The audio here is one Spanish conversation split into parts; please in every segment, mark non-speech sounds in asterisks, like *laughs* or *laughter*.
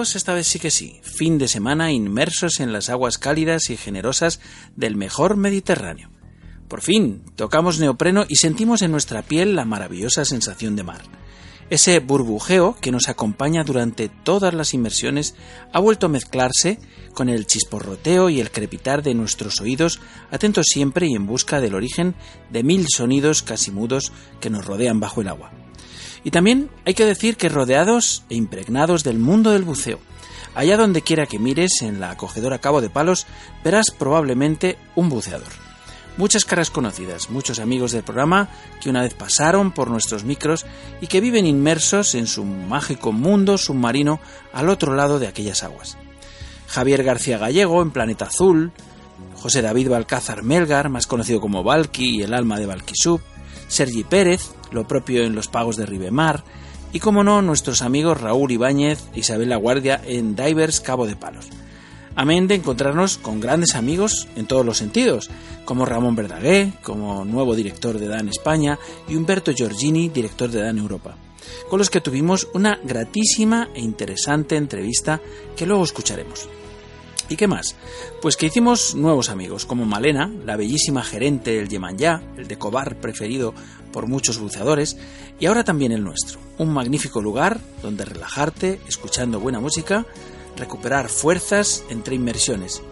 esta vez sí que sí, fin de semana inmersos en las aguas cálidas y generosas del mejor Mediterráneo. Por fin, tocamos neopreno y sentimos en nuestra piel la maravillosa sensación de mar. Ese burbujeo que nos acompaña durante todas las inmersiones ha vuelto a mezclarse con el chisporroteo y el crepitar de nuestros oídos, atentos siempre y en busca del origen de mil sonidos casi mudos que nos rodean bajo el agua. Y también hay que decir que rodeados e impregnados del mundo del buceo. Allá donde quiera que mires en la acogedora Cabo de Palos, verás probablemente un buceador. Muchas caras conocidas, muchos amigos del programa que una vez pasaron por nuestros micros y que viven inmersos en su mágico mundo submarino al otro lado de aquellas aguas. Javier García Gallego en Planeta Azul, José David Balcázar Melgar, más conocido como Valky y el alma de Valquisub, Sergi Pérez, lo propio en los pagos de Ribemar, y como no, nuestros amigos Raúl Ibáñez e Isabel La Guardia en Divers Cabo de Palos. Amén de encontrarnos con grandes amigos en todos los sentidos, como Ramón Verdaguer, como nuevo director de DAN España, y Humberto Giorgini, director de DAN Europa, con los que tuvimos una gratísima e interesante entrevista que luego escucharemos. ¿Y qué más? Pues que hicimos nuevos amigos, como Malena, la bellísima gerente del Yemanyá, el de Cobar preferido por muchos buceadores, y ahora también el nuestro. Un magnífico lugar donde relajarte, escuchando buena música, recuperar fuerzas entre inmersiones.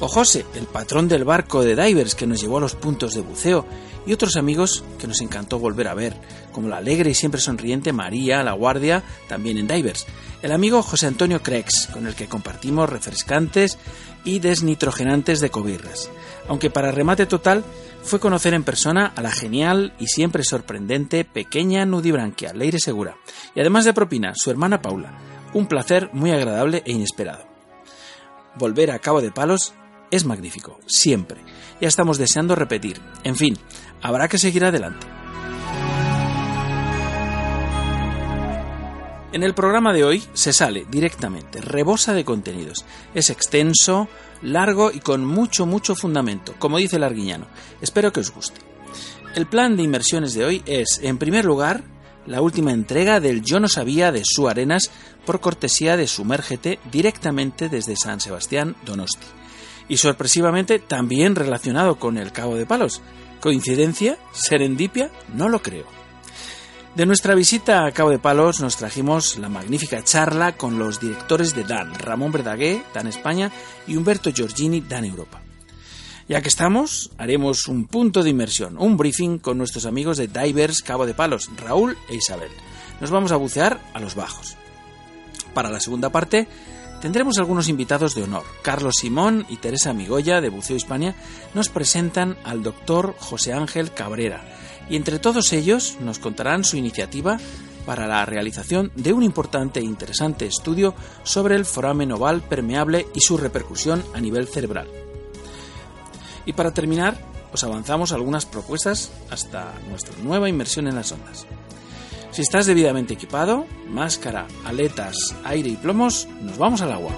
O José, el patrón del barco de divers que nos llevó a los puntos de buceo, y otros amigos que nos encantó volver a ver, como la alegre y siempre sonriente María La Guardia, también en divers, el amigo José Antonio Crex, con el que compartimos refrescantes y desnitrogenantes de cobirras. Aunque para remate total fue conocer en persona a la genial y siempre sorprendente pequeña nudibranquia, Leire Segura, y además de propina, su hermana Paula. Un placer muy agradable e inesperado. Volver a Cabo de Palos es magnífico, siempre. Ya estamos deseando repetir. En fin, habrá que seguir adelante. En el programa de hoy se sale directamente, rebosa de contenidos. Es extenso, largo y con mucho, mucho fundamento, como dice el arguiñano. Espero que os guste. El plan de inmersiones de hoy es, en primer lugar, la última entrega del Yo no sabía de Su Arenas por cortesía de Sumérgete directamente desde San Sebastián, Donosti. Y sorpresivamente también relacionado con el Cabo de Palos. ¿Coincidencia? ¿Serendipia? No lo creo. De nuestra visita a Cabo de Palos nos trajimos la magnífica charla con los directores de DAN, Ramón Verdaguer, DAN España, y Humberto Giorgini, DAN Europa. Ya que estamos, haremos un punto de inmersión, un briefing con nuestros amigos de Divers Cabo de Palos, Raúl e Isabel. Nos vamos a bucear a los bajos. Para la segunda parte, tendremos algunos invitados de honor. Carlos Simón y Teresa Migoya de Buceo Hispania nos presentan al doctor José Ángel Cabrera, y entre todos ellos nos contarán su iniciativa para la realización de un importante e interesante estudio sobre el foramen oval permeable y su repercusión a nivel cerebral. Y para terminar, os avanzamos algunas propuestas hasta nuestra nueva inmersión en las ondas. Si estás debidamente equipado, máscara, aletas, aire y plomos, nos vamos al agua.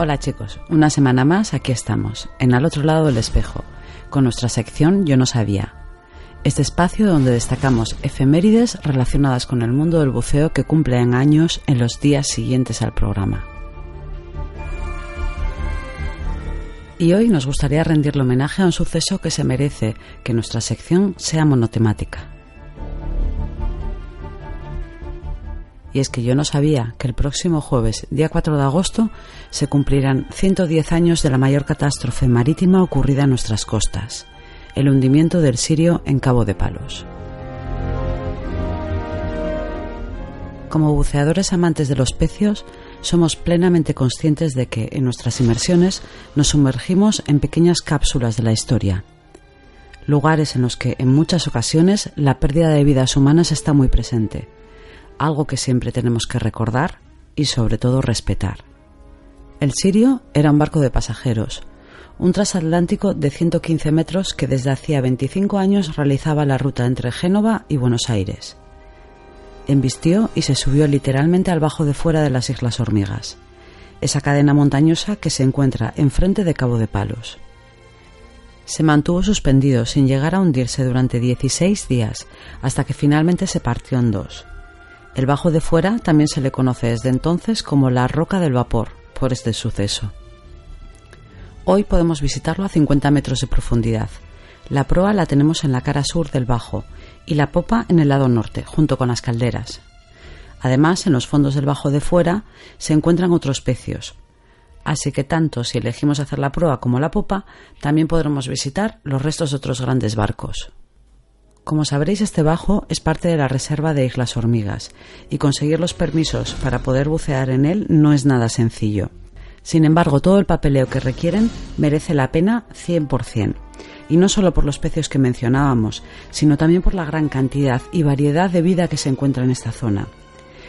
Hola chicos, una semana más aquí estamos, en al otro lado del espejo, con nuestra sección Yo no sabía. Este espacio donde destacamos efemérides relacionadas con el mundo del buceo que cumplen años en los días siguientes al programa. Y hoy nos gustaría rendirle homenaje a un suceso que se merece que nuestra sección sea monotemática. Y es que yo no sabía que el próximo jueves, día 4 de agosto, se cumplirán 110 años de la mayor catástrofe marítima ocurrida en nuestras costas, el hundimiento del Sirio en Cabo de Palos. Como buceadores amantes de los pecios, somos plenamente conscientes de que en nuestras inmersiones nos sumergimos en pequeñas cápsulas de la historia, lugares en los que en muchas ocasiones la pérdida de vidas humanas está muy presente algo que siempre tenemos que recordar y sobre todo respetar. El Sirio era un barco de pasajeros, un transatlántico de 115 metros que desde hacía 25 años realizaba la ruta entre Génova y Buenos Aires. Embistió y se subió literalmente al bajo de fuera de las Islas Hormigas, esa cadena montañosa que se encuentra enfrente de Cabo de Palos. Se mantuvo suspendido sin llegar a hundirse durante 16 días, hasta que finalmente se partió en dos, el Bajo de Fuera también se le conoce desde entonces como la Roca del Vapor por este suceso. Hoy podemos visitarlo a 50 metros de profundidad. La proa la tenemos en la cara sur del Bajo y la popa en el lado norte, junto con las calderas. Además, en los fondos del Bajo de Fuera se encuentran otros pecios. Así que tanto si elegimos hacer la proa como la popa, también podremos visitar los restos de otros grandes barcos. Como sabréis, este bajo es parte de la reserva de Islas Hormigas y conseguir los permisos para poder bucear en él no es nada sencillo. Sin embargo, todo el papeleo que requieren merece la pena 100%. Y no solo por los pecios que mencionábamos, sino también por la gran cantidad y variedad de vida que se encuentra en esta zona.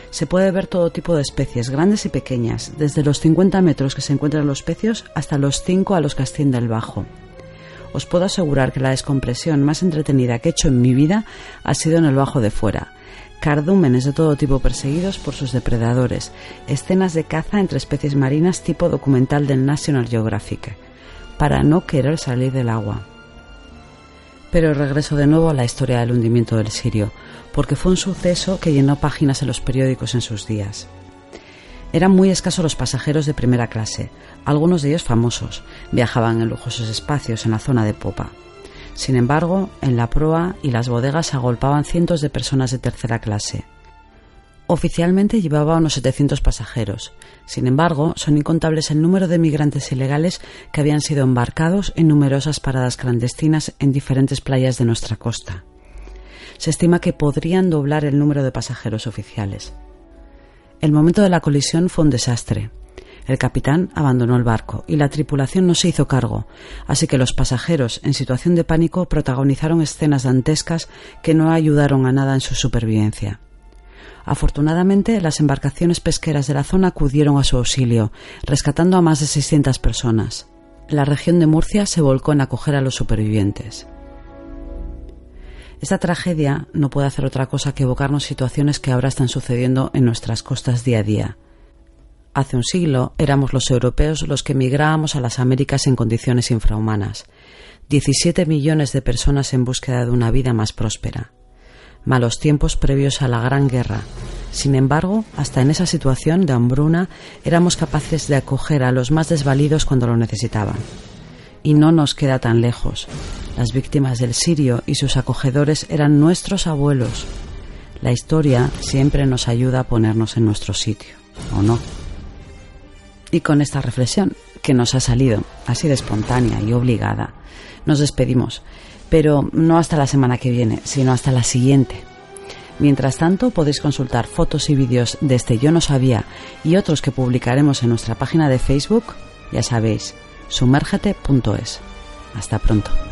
Se puede ver todo tipo de especies, grandes y pequeñas, desde los 50 metros que se encuentran los pecios hasta los 5 a los que asciende el bajo os puedo asegurar que la descompresión más entretenida que he hecho en mi vida ha sido en el bajo de fuera. Cardúmenes de todo tipo perseguidos por sus depredadores, escenas de caza entre especies marinas tipo documental del National Geographic, para no querer salir del agua. Pero regreso de nuevo a la historia del hundimiento del Sirio, porque fue un suceso que llenó páginas en los periódicos en sus días. Eran muy escasos los pasajeros de primera clase, algunos de ellos famosos, viajaban en lujosos espacios en la zona de popa. Sin embargo, en la proa y las bodegas agolpaban cientos de personas de tercera clase. Oficialmente llevaba unos 700 pasajeros. Sin embargo, son incontables el número de migrantes ilegales que habían sido embarcados en numerosas paradas clandestinas en diferentes playas de nuestra costa. Se estima que podrían doblar el número de pasajeros oficiales. El momento de la colisión fue un desastre. El capitán abandonó el barco y la tripulación no se hizo cargo, así que los pasajeros, en situación de pánico, protagonizaron escenas dantescas que no ayudaron a nada en su supervivencia. Afortunadamente, las embarcaciones pesqueras de la zona acudieron a su auxilio, rescatando a más de 600 personas. La región de Murcia se volcó en acoger a los supervivientes. Esta tragedia no puede hacer otra cosa que evocarnos situaciones que ahora están sucediendo en nuestras costas día a día. Hace un siglo éramos los europeos los que emigrábamos a las Américas en condiciones infrahumanas. 17 millones de personas en búsqueda de una vida más próspera. Malos tiempos previos a la Gran Guerra. Sin embargo, hasta en esa situación de hambruna éramos capaces de acoger a los más desvalidos cuando lo necesitaban. Y no nos queda tan lejos. Las víctimas del sirio y sus acogedores eran nuestros abuelos. La historia siempre nos ayuda a ponernos en nuestro sitio, ¿o no? Y con esta reflexión que nos ha salido así de espontánea y obligada, nos despedimos, pero no hasta la semana que viene, sino hasta la siguiente. Mientras tanto, podéis consultar fotos y vídeos de este Yo no sabía y otros que publicaremos en nuestra página de Facebook, ya sabéis, sumérgete.es. Hasta pronto.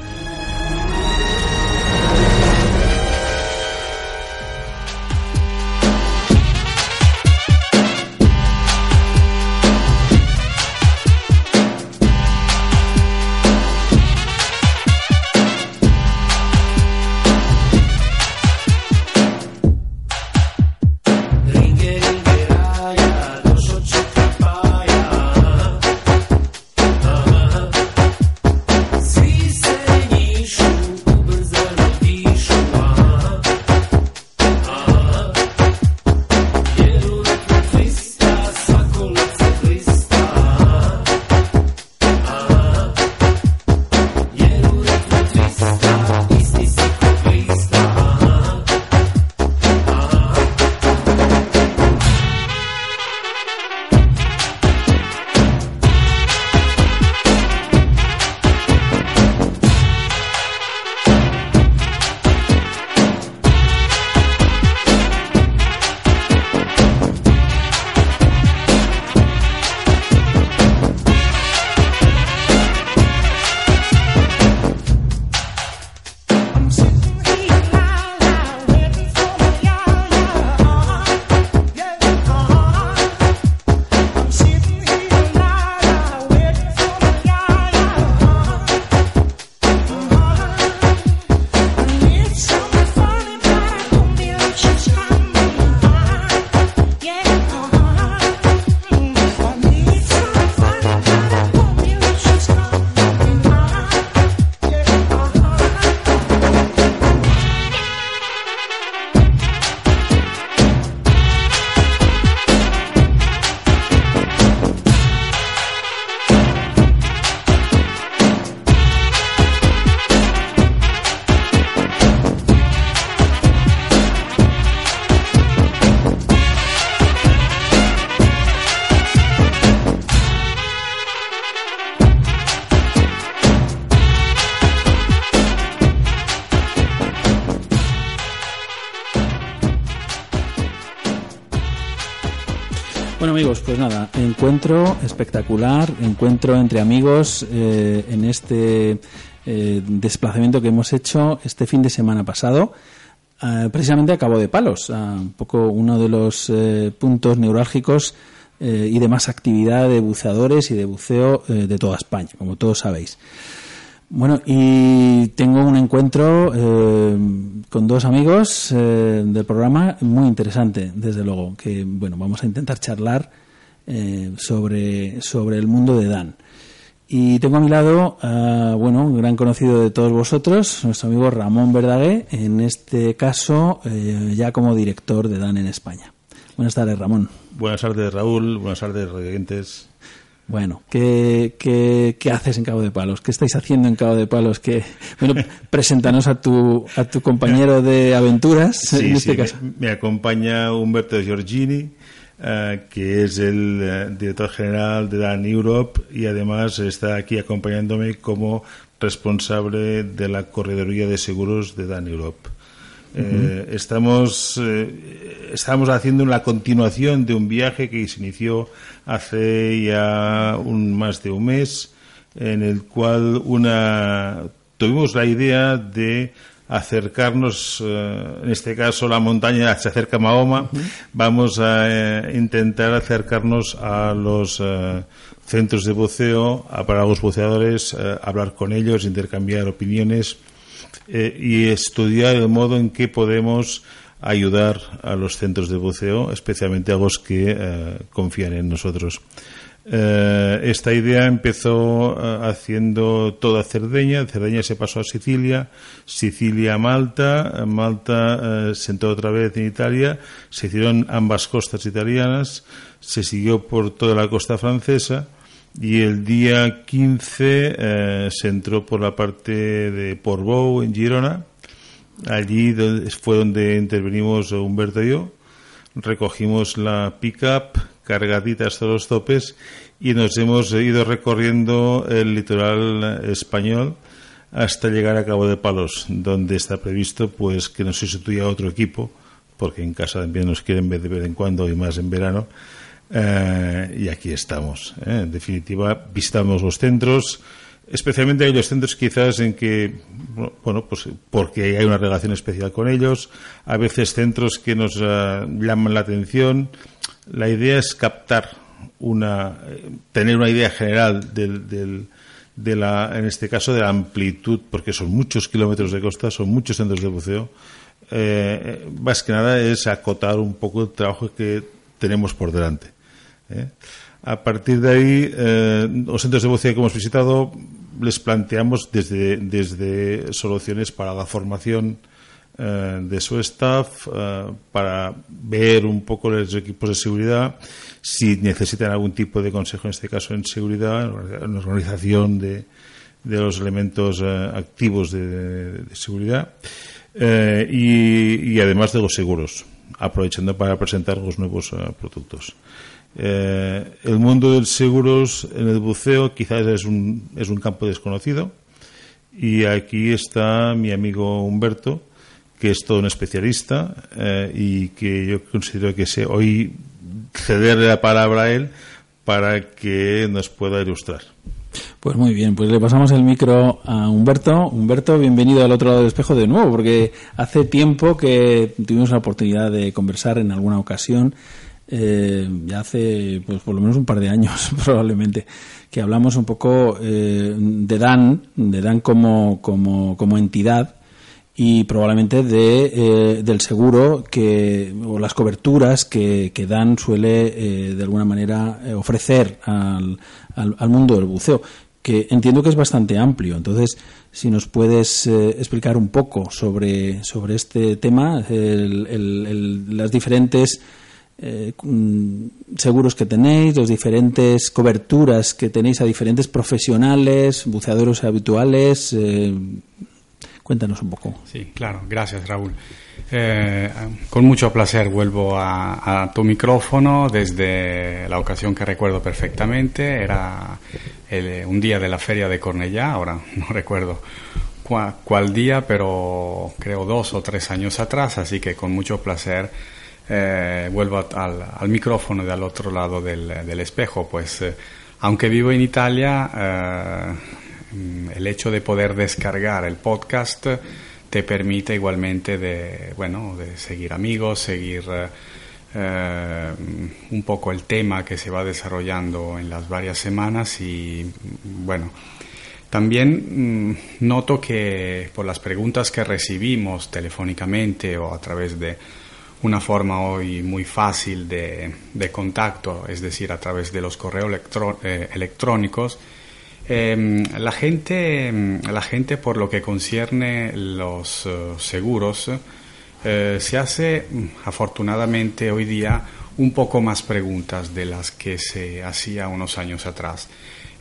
Encuentro espectacular, encuentro entre amigos eh, en este eh, desplazamiento que hemos hecho este fin de semana pasado. Eh, precisamente a Cabo de Palos, un poco uno de los puntos neurálgicos y de más actividad de buceadores y de buceo de toda España, como todos sabéis. Bueno, y tengo un encuentro con dos amigos del programa muy interesante, desde luego, que bueno, vamos a intentar charlar eh, sobre, sobre el mundo de Dan. Y tengo a mi lado, bueno, un gran conocido de todos vosotros, nuestro amigo Ramón Verdaguer, en este caso eh, ya como director de Dan en España. Buenas tardes, Ramón. Buenas tardes, Raúl. Buenas tardes, oyentes. Bueno, ¿qué, ¿qué, qué, haces en Cabo de Palos? ¿Qué estáis haciendo en Cabo de Palos? Que, bueno, *laughs* preséntanos a tu, a tu compañero de aventuras en este caso. Me, me, acompaña Humberto Giorgini, eh, que es el eh, director general de Dan Europe y además está aquí acompañándome como responsable de la corredoría de seguros de Dan Europe. Eh, estamos, estamos haciendo la continuación de un viaje que se inició hace ya un, más de un mes, en el cual una, tuvimos la idea de acercarnos, eh, en este caso la montaña se acerca a Mahoma, vamos a eh, intentar acercarnos a los eh, centros de buceo, a, para los buceadores, hablar con ellos, intercambiar opiniones y estudiar el modo en que podemos ayudar a los centros de buceo, especialmente a los que confían en nosotros. Eh, esta idea empezó eh, haciendo toda Cerdeña, Cerdeña se pasó a Sicilia, Sicilia a Malta, Malta eh, se entró otra vez en Italia, se hicieron ambas costas italianas, se siguió por toda la costa francesa y el día 15 se entró por la parte de Portbou en Girona, allí fue donde intervenimos Humberto y yo, recogimos la pick-up cargadita hasta los topes y nos hemos ido recorriendo el litoral español hasta llegar a Cabo de Palos, donde está previsto pues que nos sustituya otro equipo, porque en casa también nos quieren ver de vez en cuando y más en verano. Eh, y aquí estamos. ¿eh? En definitiva, visitamos los centros, especialmente aquellos centros quizás en que, bueno, pues porque hay una relación especial con ellos, a veces centros que nos eh, llaman la atención. La idea es captar una, tener una idea general del, del de la, en este caso, de la amplitud, porque son muchos kilómetros de costa, son muchos centros de buceo. Eh, más que nada es acotar un poco el trabajo que tenemos por delante. ¿eh? A partir de ahí, eh, los centros de buceo que hemos visitado les planteamos desde, desde soluciones para la formación eh, de su staff eh, para ver un poco los equipos de seguridad, si necesitan algún tipo de consejo, en este caso en seguridad, en organización de, de los elementos eh, activos de, seguridad y, y, además de los seguros, aprovechando para presentar los nuevos productos. el mundo de los seguros en el buceo quizás es un, es un campo desconocido y aquí está mi amigo Humberto, que es todo un especialista eh, y que yo considero que se, hoy cederle la palabra a él para que nos pueda ilustrar. Pues muy bien, pues le pasamos el micro a Humberto. Humberto, bienvenido al otro lado del espejo de nuevo, porque hace tiempo que tuvimos la oportunidad de conversar en alguna ocasión, eh, ya hace pues por lo menos un par de años *laughs* probablemente, que hablamos un poco eh, de Dan, de Dan como, como, como entidad y probablemente de, eh, del seguro que, o las coberturas que, que Dan suele eh, de alguna manera eh, ofrecer al, al, mundo del buceo, que entiendo que es bastante amplio. Entonces, si nos puedes explicar un poco sobre, sobre este tema, el, las diferentes mm, seguros que tenéis, las diferentes coberturas que tenéis a diferentes profesionales, buceadores habituales, Cuéntanos un poco. Sí, claro, gracias Raúl. Eh, con mucho placer vuelvo a, tu micrófono desde la ocasión que recuerdo perfectamente. Era un día de la feria de Cornellá, ahora *laughs* no recuerdo cuál, día, pero creo dos o tres años atrás, así que con mucho placer eh, vuelvo al, al, micrófono del otro lado del, del espejo, pues eh, aunque vivo en Italia, Mm, el hecho de poder descargar el podcast te permite igualmente de, bueno, de seguir amigos, seguir eh, eh, un poco el tema que se va desarrollando en las varias semanas y bueno, también mm, noto que por las preguntas que recibimos telefónicamente o a través de una forma hoy muy fácil de, contacto, es decir, a través de los correos eh, electrónicos, Em, la, gente, em, la gente, por lo que concierne los eh, seguros, eh, se hace, mm, afortunadamente hoy día, un poco más preguntas de las que se hacía unos años atrás.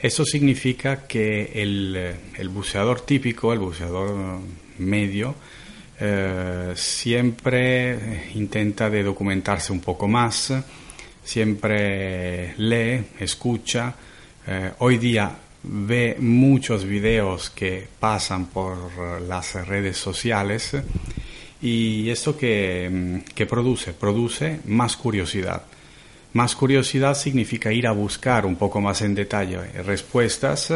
Eso significa que el, eh, el buceador típico, el buceador medio, siempre intenta de documentarse un poco más, siempre lee, escucha. hoy día ve muchos videos que pasan por las redes sociales y esto que, mm, produce, produce más curiosidad. Más curiosidad significa ir a buscar un poco más en detalle respuestas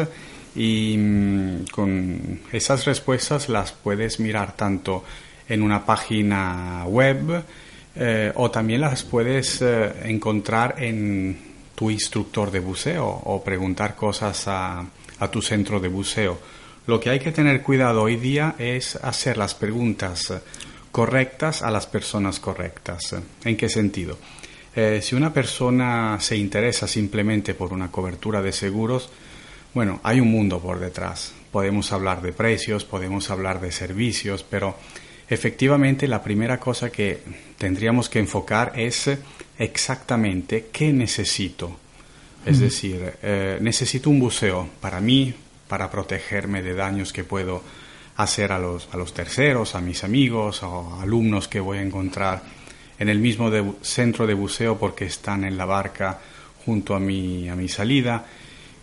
y mm, con esas respuestas las puedes mirar tanto en una página web eh, o también las puedes eh, encontrar en tu instructor de buceo o preguntar cosas a, tu centro de buceo. Lo que hay que tener cuidado hoy día es hacer las preguntas correctas a las personas correctas. ¿En qué sentido? Eh, si una persona se interesa simplemente por una cobertura de seguros, bueno, hay un mundo por detrás. Podemos hablar de precios, podemos hablar de servicios, pero efectivamente la primera cosa que tendríamos que enfocar es exactamente qué necesito. Es decir, eh, necesito un buceo para mí, para protegerme de daños que puedo hacer a los, a los terceros, a mis amigos o alumnos que voy a encontrar en el mismo centro de buceo porque están en la barca junto a mi, a mi salida.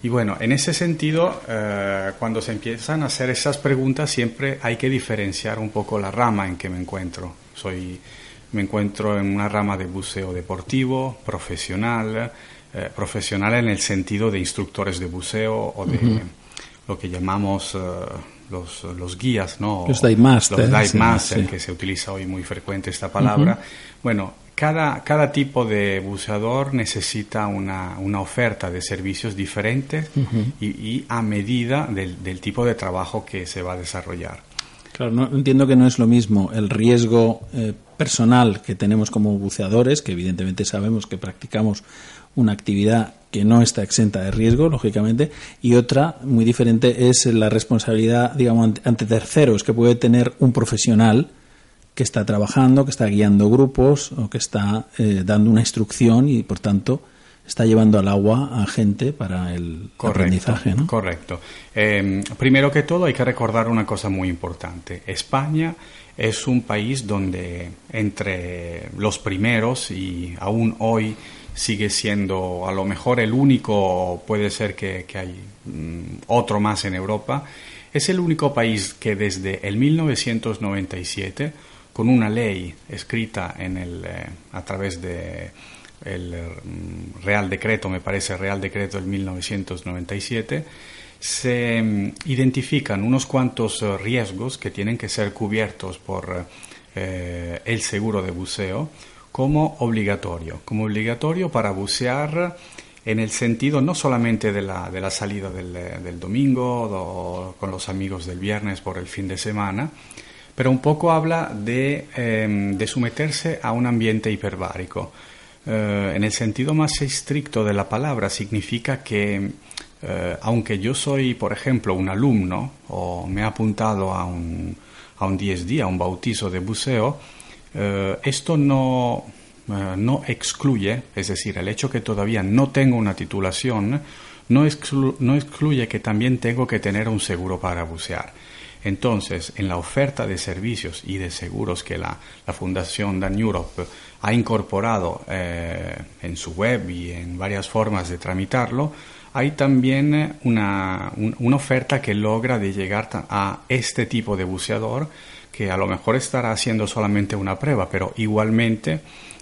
Y bueno, en ese sentido, eh, cuando se empiezan a hacer esas preguntas, siempre hay que diferenciar un poco la rama en que me encuentro. Soy, me encuentro en una rama de buceo deportivo, profesional, eh, profesional en el sentido de instructores de buceo o de lo que llamamos eh, los, los, guías, ¿no? Los dive master. Los dive master, que se utiliza hoy muy frecuente esta palabra. Bueno, cada, cada tipo de buceador necesita una, una oferta de servicios diferentes y, y, a medida del, del, tipo de trabajo que se va a desarrollar. Claro, no, entiendo que no es lo mismo el riesgo eh, personal que tenemos como buceadores, que evidentemente sabemos que practicamos una actividad que no está exenta de riesgo, lógicamente, y otra muy diferente es la responsabilidad, digamos, ante terceros que puede tener un profesional que está trabajando, que está guiando grupos o que está eh, dando una instrucción y, por tanto, está llevando al agua a gente para el correcto, aprendizaje. ¿no? Correcto. Eh, primero que todo hay que recordar una cosa muy importante. España es un país donde entre los primeros y aún hoy sigue siendo a lo mejor el único, puede ser que, que hay mm, otro más en Europa, es el único país que desde el 1997 con una ley escrita en el, eh, a través de el mm, Real Decreto, me parece Real Decreto del 1997, se mm, identifican unos cuantos eh, riesgos que tienen que ser cubiertos por eh, el seguro de buceo como obligatorio, como obligatorio para bucear en el sentido no solamente de la, de la salida del, del domingo o con los amigos del viernes por el fin de semana, pero un poco habla de, eh, de someterse a un ambiente hiperbárico. Eh, en el sentido más estricto de la palabra significa que eh, aunque yo soy, por ejemplo, un alumno o me he apuntado a un, a un 10 a un bautizo de buceo, eh, esto no, no excluye, es decir, el hecho que todavía no tengo una titulación, no excluye que también tengo que tener un seguro para bucear. Entonces, en la oferta de servicios y de seguros que la, Fundación Dan Europe ha incorporado eh, en su web y en varias formas de tramitarlo, hay también una, un, una oferta que logra llegar a este tipo de buceador que a lo mejor estará haciendo solamente una prueba, pero igualmente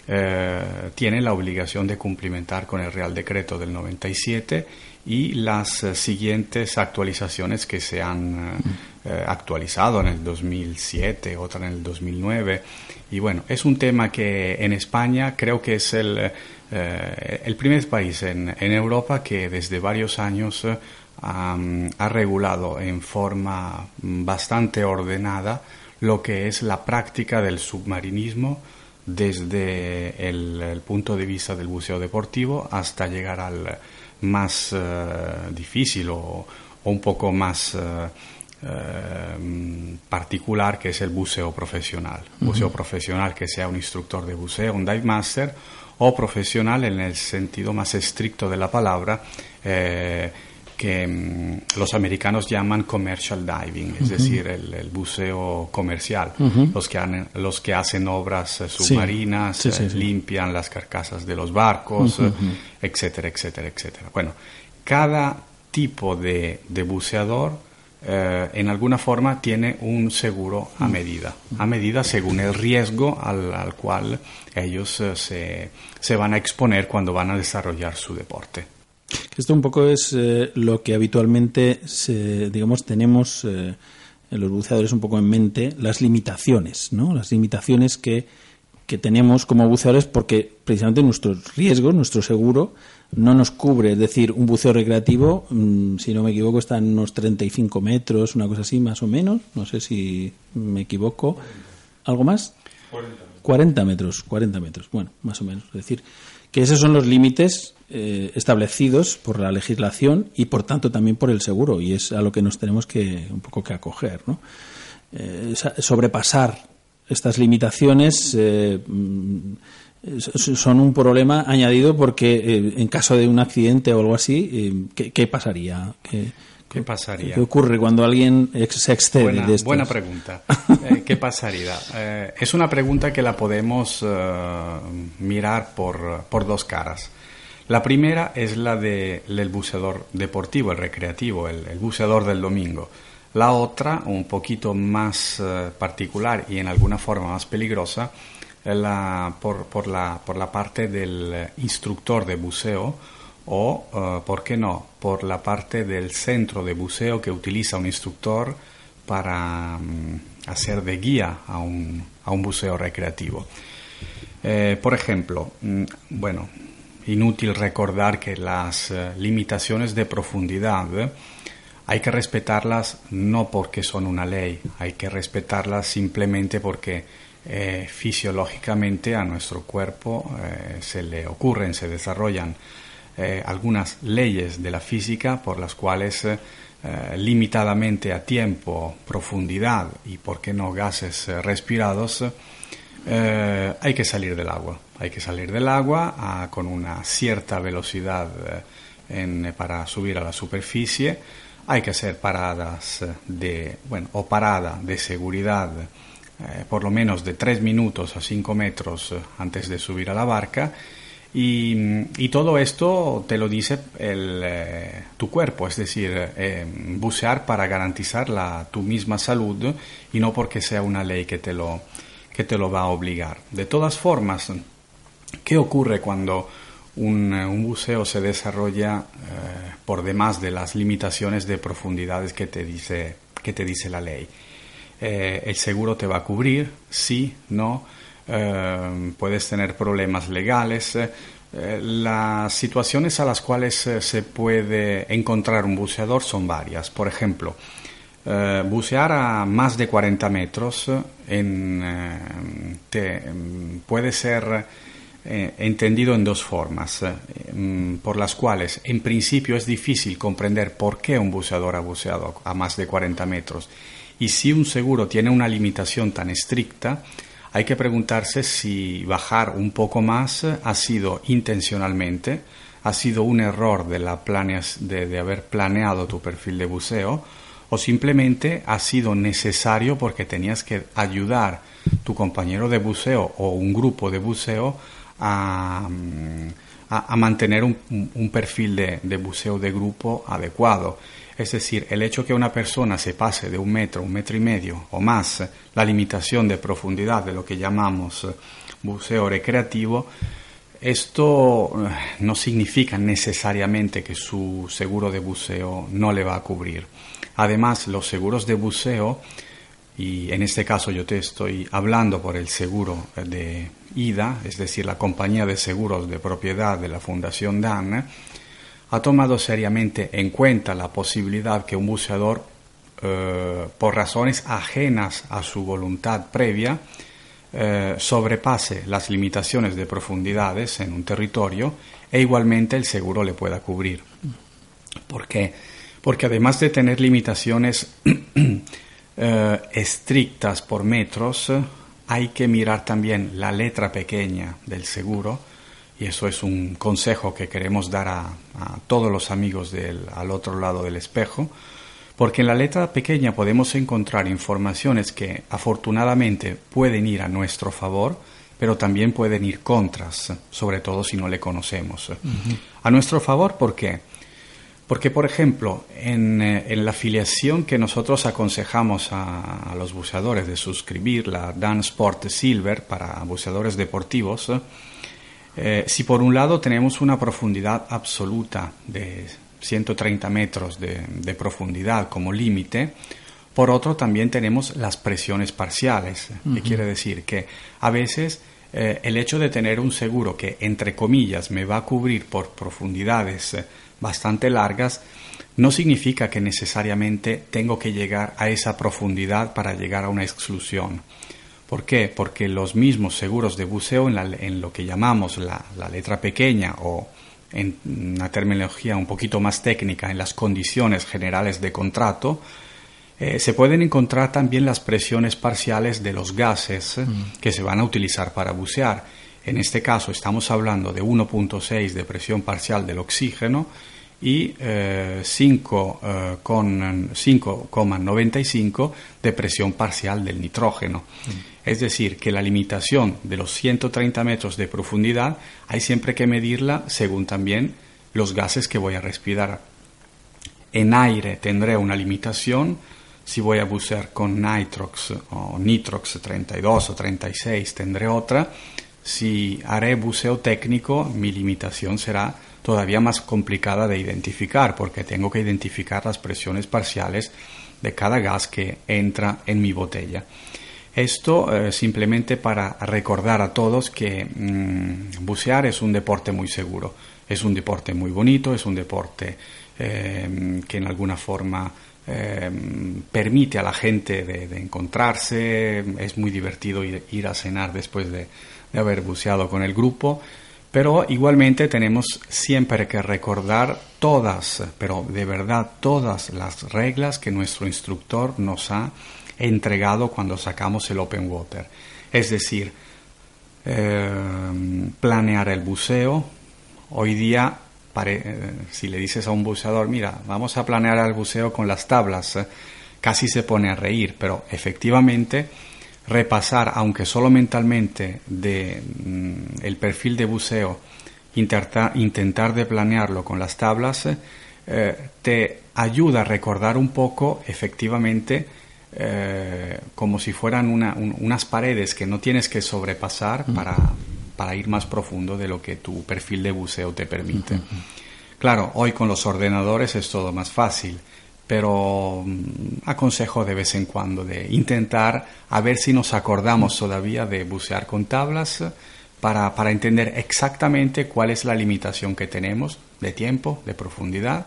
eh, tiene la obligación de cumplimentar con el Real Decreto del 97 y las eh, siguientes actualizaciones que se han eh, actualizado en el 2007, otra en el 2009. Y bueno, es un tema que en España creo que es el, eh, el primer país en, en, Europa que desde varios años um, ha regulado en forma bastante ordenada lo que es la práctica del submarinismo desde el, punto de vista del buceo deportivo hasta llegar al más uh, difícil o, o, un poco más uh, uh, particular que es el buceo profesional. Uh -huh. Buceo profesional que sea un instructor de buceo, un dive master o profesional en el sentido más estricto de la palabra. Eh, que um, los americanos llaman commercial diving, es uh -huh. decir, el, el, buceo comercial, uh -huh. los, que han, los que hacen obras eh, submarinas, sí. Sí, eh, sí, limpian las carcasas de los barcos, uh -huh. etcétera, etcétera, etcétera. Bueno, cada tipo de, de buceador eh, en alguna forma tiene un seguro a medida, a medida según el riesgo al, al cual ellos eh, se, se van a exponer cuando van a desarrollar su deporte. Esto un poco es eh, lo que habitualmente, se, digamos, tenemos eh, en los buceadores un poco en mente, las limitaciones, ¿no? Las limitaciones que, que tenemos como buceadores porque precisamente nuestros riesgos, nuestro seguro, no nos cubre. Es decir, un buceo recreativo, mmm, si no me equivoco, está en unos 35 metros, una cosa así, más o menos. No sé si me equivoco. ¿Algo más? 40. 40 metros, 40 metros, bueno, más o menos. Es decir, que esos son los límites eh, establecidos por la legislación y por tanto también por el seguro y es a lo que nos tenemos que un poco que acoger ¿no? eh, sobrepasar estas limitaciones eh, son un problema añadido porque en caso de un accidente o algo así ¿qué, ¿qué, pasaría? ¿Qué, ¿Qué pasaría? ¿Qué ocurre cuando alguien se excede buena, de esto? Buena pregunta. Eh, ¿Qué pasaría? Eh, es una pregunta que la podemos mirar por, por, dos caras. La primera es la del buceador deportivo, el recreativo, el, buceador del domingo. La otra, un poquito más eh, particular y en alguna forma más peligrosa, la, por, la, parte del instructor de buceo o, uh, ¿por qué no?, por la parte del centro de buceo que utiliza un instructor para um, hacer de guía a un, buceo recreativo. Eh, por ejemplo, mm, bueno, inútil recordar que las uh, limitaciones de profundidad eh, hay que respetarlas no porque son una ley, hay que respetarlas simplemente porque eh, fisiológicamente a nuestro cuerpo eh, se le ocurren, se desarrollan eh, algunas leyes de la física por las cuales limitadamente a tiempo, profundidad y, por qué no, gases respirados, hay que salir del agua. Hay que salir del agua ah, con una cierta velocidad para subir a la superficie. Hay que hacer paradas de, bueno, o parada de seguridad eh, por lo menos de 3 minutos a 5 metros eh, antes de subir a la barca. Y, todo esto te lo dice eh, tu cuerpo, es decir, bucear para garantizar la, tu misma salud y no porque sea una ley que te, lo, que te lo va a obligar. De todas formas, ¿qué ocurre cuando un, un buceo se desarrolla por demás de las limitaciones de profundidades que te dice, que te dice la ley? Eh, el seguro te va a cubrir, sí, no, eh, puedes tener problemas legales. Eh, las situaciones a las cuales se puede encontrar un buceador son varias. Por ejemplo, bucear a más de 40 metros en, puede ser entendido en dos formas, por las cuales en principio es difícil comprender por qué un buceador ha buceado a más de 40 metros. Y si un seguro tiene una limitación tan estricta, hay que preguntarse si bajar un poco más ha sido intencionalmente, ha sido un error de haber planeado tu perfil de buceo o simplemente ha sido necesario porque tenías que ayudar tu compañero de buceo o un grupo de buceo a, a, mantener un, perfil de, de, buceo de grupo adecuado. Es decir, el hecho que una persona se pase de un metro, un metro y medio o más la limitación de profundidad de lo que llamamos buceo recreativo, esto eh, no significa necesariamente que su seguro de buceo no le va a cubrir. Además, los seguros de buceo, y en este caso yo te estoy hablando por el seguro de IDA, es decir, la compañía de seguros de propiedad de la Fundación DAN, ha tomado seriamente en cuenta la posibilidad que un buceador, eh, por razones ajenas a su voluntad previa, eh, sobrepase las limitaciones de profundidades en un territorio e igualmente el seguro le pueda cubrir. ¿Por qué? Porque además de tener limitaciones *clears throat* eh, estrictas por metros, hay que mirar también la letra pequeña del seguro, y eso es un consejo que queremos dar a, todos los amigos del, al otro lado del espejo, porque en la letra pequeña podemos encontrar informaciones que afortunadamente pueden ir a nuestro favor, pero también pueden ir contras, sobre todo si no le conocemos. A nuestro favor, ¿por qué? Porque, por ejemplo, en, eh, en la afiliación que nosotros aconsejamos a, a, los buceadores de suscribir, la Dan Sport Silver para buceadores deportivos, eh, si por un lado tenemos una profundidad absoluta de 130 metros de, profundidad como límite, por otro también tenemos las presiones parciales, que quiere decir que a veces eh, el hecho de tener un seguro que, entre comillas, me va a cubrir por profundidades bastante largas, no significa que necesariamente tengo que llegar a esa profundidad para llegar a una exclusión. ¿Por qué? Porque los mismos seguros de buceo en, lo que llamamos la, letra pequeña o en una terminología un poquito más técnica en las condiciones generales de contrato, eh, se pueden encontrar también las presiones parciales de los gases mm. que se van a utilizar para bucear. En este caso estamos hablando de 1.6 de presión parcial del oxígeno y 5 con 5,95 de presión parcial del nitrógeno. Es decir, que la limitación de los 130 metros de profundidad hay siempre que medirla según también los gases que voy a respirar. En aire tendré una limitación, si voy a bucear con nitrox o nitrox 32 o 36 tendré otra, si haré buceo técnico mi limitación será todavía más complicada de identificar porque tengo que identificar las presiones parciales de cada gas que entra en mi botella. Esto eh, simplemente para recordar a todos que mm, bucear es un deporte muy seguro, es un deporte muy bonito, es un deporte eh, que en alguna forma eh, permite a la gente de, encontrarse, es muy divertido ir, a cenar después de, de, haber buceado con el grupo, pero igualmente tenemos siempre que recordar todas, pero de verdad todas las reglas que nuestro instructor nos ha entregado cuando sacamos el open water. Es decir, eh, planear el buceo. Hoy día, eh, si le dices a un buceador, mira, vamos a planear el buceo con las tablas, eh, casi se pone a reír, pero efectivamente repasar, aunque solo mentalmente, de, mm, el perfil de buceo, intentar, intentar de planearlo con las tablas, te ayuda a recordar un poco efectivamente eh, como si fueran unas paredes que no tienes que sobrepasar para, para, ir más profundo de lo que tu perfil de buceo te permite. Claro, hoy con los ordenadores es todo más fácil, pero mm, aconsejo de vez en cuando de intentar a ver si nos acordamos todavía de bucear con tablas para, para entender exactamente cuál es la limitación que tenemos de tiempo, de profundidad,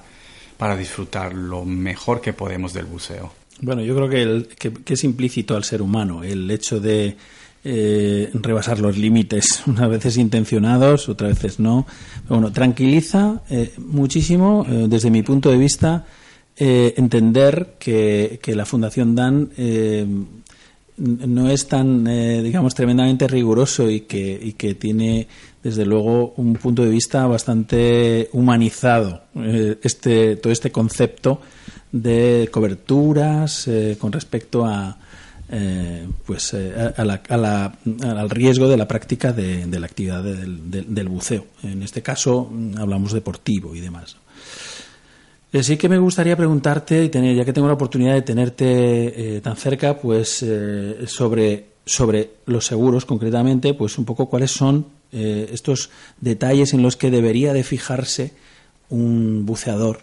para disfrutar lo mejor que podemos del buceo. Bueno, yo creo que, es implícito al ser humano el hecho de eh, rebasar los límites, *laughs* unas veces intencionados, otras veces no. bueno, tranquiliza eh, muchísimo, eh, desde mi punto de vista, entender que, la Fundación Dan no es tan, digamos, tremendamente riguroso y que, y que tiene, desde luego, un punto de vista bastante humanizado, este, todo este concepto de coberturas eh, con respecto a, eh, pues, eh, al riesgo de la práctica de, la actividad del, buceo. En este caso mm, hablamos deportivo y demás. Sí que me gustaría preguntarte, y tener, ya que tengo la oportunidad de tenerte tan cerca, pues sobre, sobre los seguros concretamente, pues un poco cuáles son estos detalles en los que debería de fijarse un buceador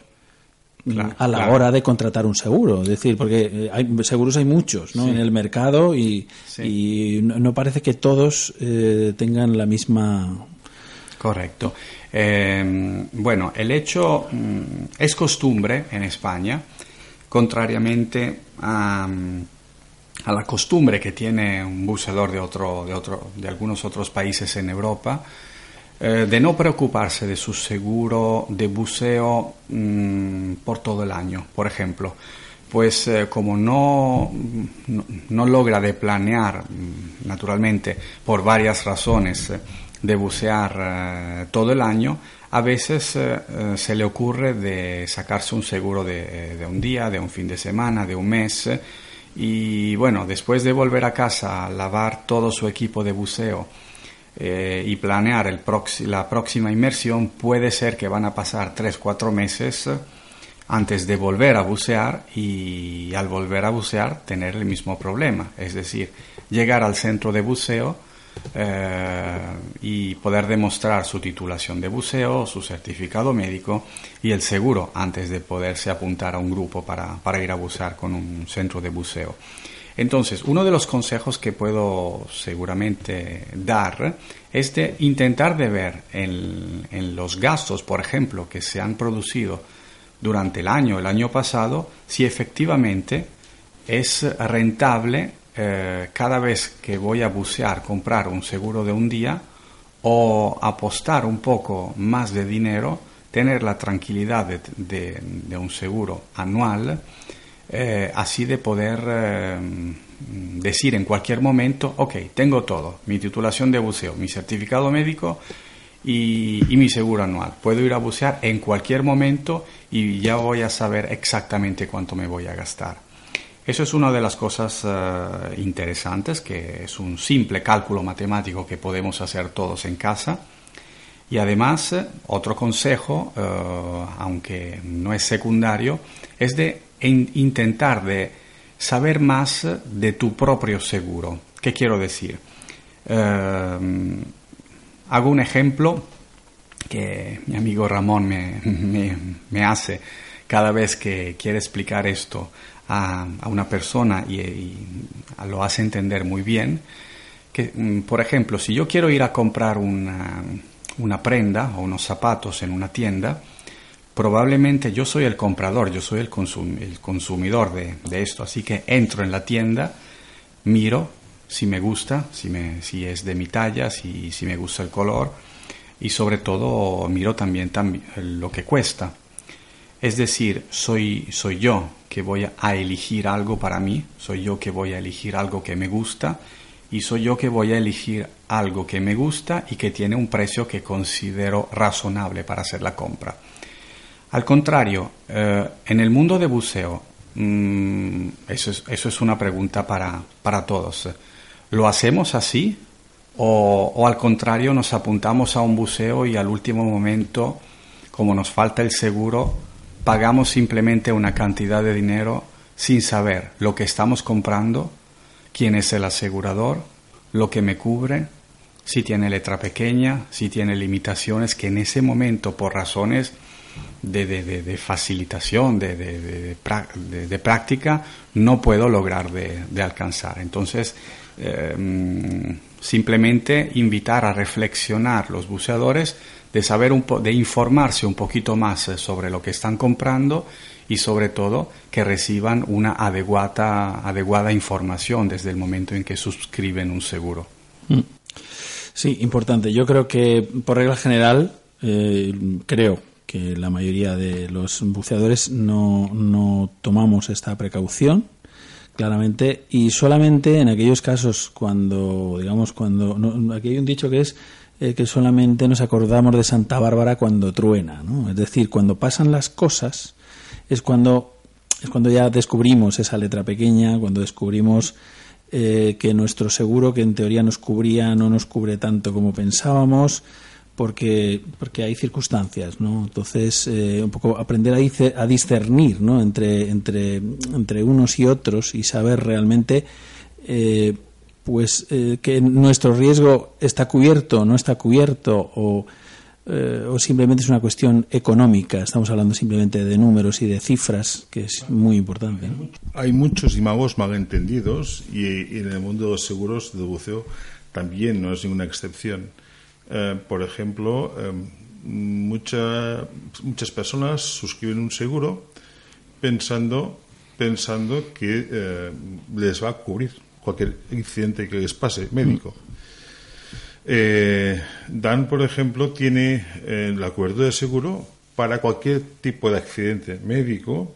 a la hora de contratar un seguro. Es decir, porque eh, hay, seguros hay muchos ¿no? en el mercado y, no, parece que todos eh, tengan la misma. Correcto. Em, bueno, el hecho mm, es costumbre en España, contrariamente a, a, la costumbre que tiene un buceador de, otro, de, otro, de algunos otros países en Europa, eh, de no preocuparse de su seguro de buceo mm, por todo el año, por ejemplo. Pues eh, como no, no, logra de planear, mm, naturalmente, por varias razones, eh, de bucear todo el año, a veces se le ocurre de sacarse un seguro de, de, un día, de un fin de semana, de un mes, y bueno, después de volver a casa lavar todo su equipo de buceo, eh, y planear el la próxima inmersión, puede ser que van a pasar 3-4 meses antes de volver a bucear y al volver a bucear tener el mismo problema, es decir, llegar al centro de buceo eh, y poder demostrar su titulación de buceo, su certificado médico y el seguro antes de poderse apuntar a un grupo para, para ir a bucear con un centro de buceo. Entonces, uno de los consejos que puedo seguramente dar es de intentar de ver en, los gastos, por ejemplo, que se han producido durante el año, el año pasado, si efectivamente es rentable eh, cada vez que voy a bucear comprar un seguro de un día o apostar un poco más de dinero, tener la tranquilidad de un seguro anual eh, así de poder eh, decir en cualquier momento, ok, tengo todo, mi titulación de buceo, mi certificado médico y, mi seguro anual. Puedo ir a bucear en cualquier momento y ya voy a saber exactamente cuánto me voy a gastar. Eso es una de las cosas eh, interesantes, que es un simple cálculo matemático que podemos hacer todos en casa. Y además, eh, otro consejo, eh, aunque no es secundario, es de intentar de saber más de tu propio seguro. ¿Qué quiero decir? hago un ejemplo que mi amigo Ramón me, *laughs* hace cada vez que quiere explicar esto a, una persona y, lo hace entender muy bien. Que, mm, por ejemplo, si yo quiero ir a comprar una, prenda o unos zapatos en una tienda, probablemente yo soy el comprador, yo soy el, consumidor de, esto, así que entro en la tienda, miro si me gusta, si, es de mi talla, si, me gusta el color y sobre todo miro también lo que cuesta. Es decir, soy, soy yo que voy a elegir algo para mí, soy yo que voy a elegir algo que me gusta y soy yo que voy a elegir algo que me gusta y que tiene un precio que considero razonable para hacer la compra. Al contrario, eh, en el mundo de buceo, mm, eso, es, eso, es, una pregunta para, para todos. ¿Lo hacemos así? O, al contrario, nos apuntamos a un buceo y al último momento, como nos falta el seguro, pagamos simplemente una cantidad de dinero sin saber lo que estamos comprando, quién es el asegurador, lo que me cubre, si tiene letra pequeña, si tiene limitaciones que en ese momento, por razones de, facilitación, de, práctica, no puedo lograr de, alcanzar. Entonces, Em, simplemente invitar a reflexionar los buceadores, de saber un de informarse un poquito más eh, sobre lo que están comprando y sobre todo que reciban una adecuada, adecuada información desde el momento en que suscriben un seguro. Mm. Sí, importante. Yo creo que por regla general, eh, creo que la mayoría de los buceadores no, no tomamos esta precaución claramente y solamente en aquellos casos cuando digamos cuando aquí hay un dicho que es eh, que solamente nos acordamos de Santa Bárbara cuando truena ¿no? es decir cuando pasan las cosas es cuando es cuando ya descubrimos esa letra pequeña cuando descubrimos eh, que nuestro seguro que en teoría nos cubría no nos cubre tanto como pensábamos porque, porque hay circunstancias, ¿no? Entonces, eh, un poco aprender a, a discernir, ¿no? Entre, entre, entre unos y otros y saber realmente, pues, eh, que nuestro riesgo está cubierto, no está cubierto o, o simplemente es una cuestión económica. Estamos hablando simplemente de números y de cifras, que es muy importante. Hay muchos imagos malentendidos y, y en el mundo de los seguros de buceo también no es ninguna excepción eh, por ejemplo, eh, muchas personas suscriben un seguro pensando, pensando que eh, les va a cubrir cualquier incidente que les pase médico. Dan, por ejemplo, tiene el acuerdo de seguro para cualquier tipo de accidente médico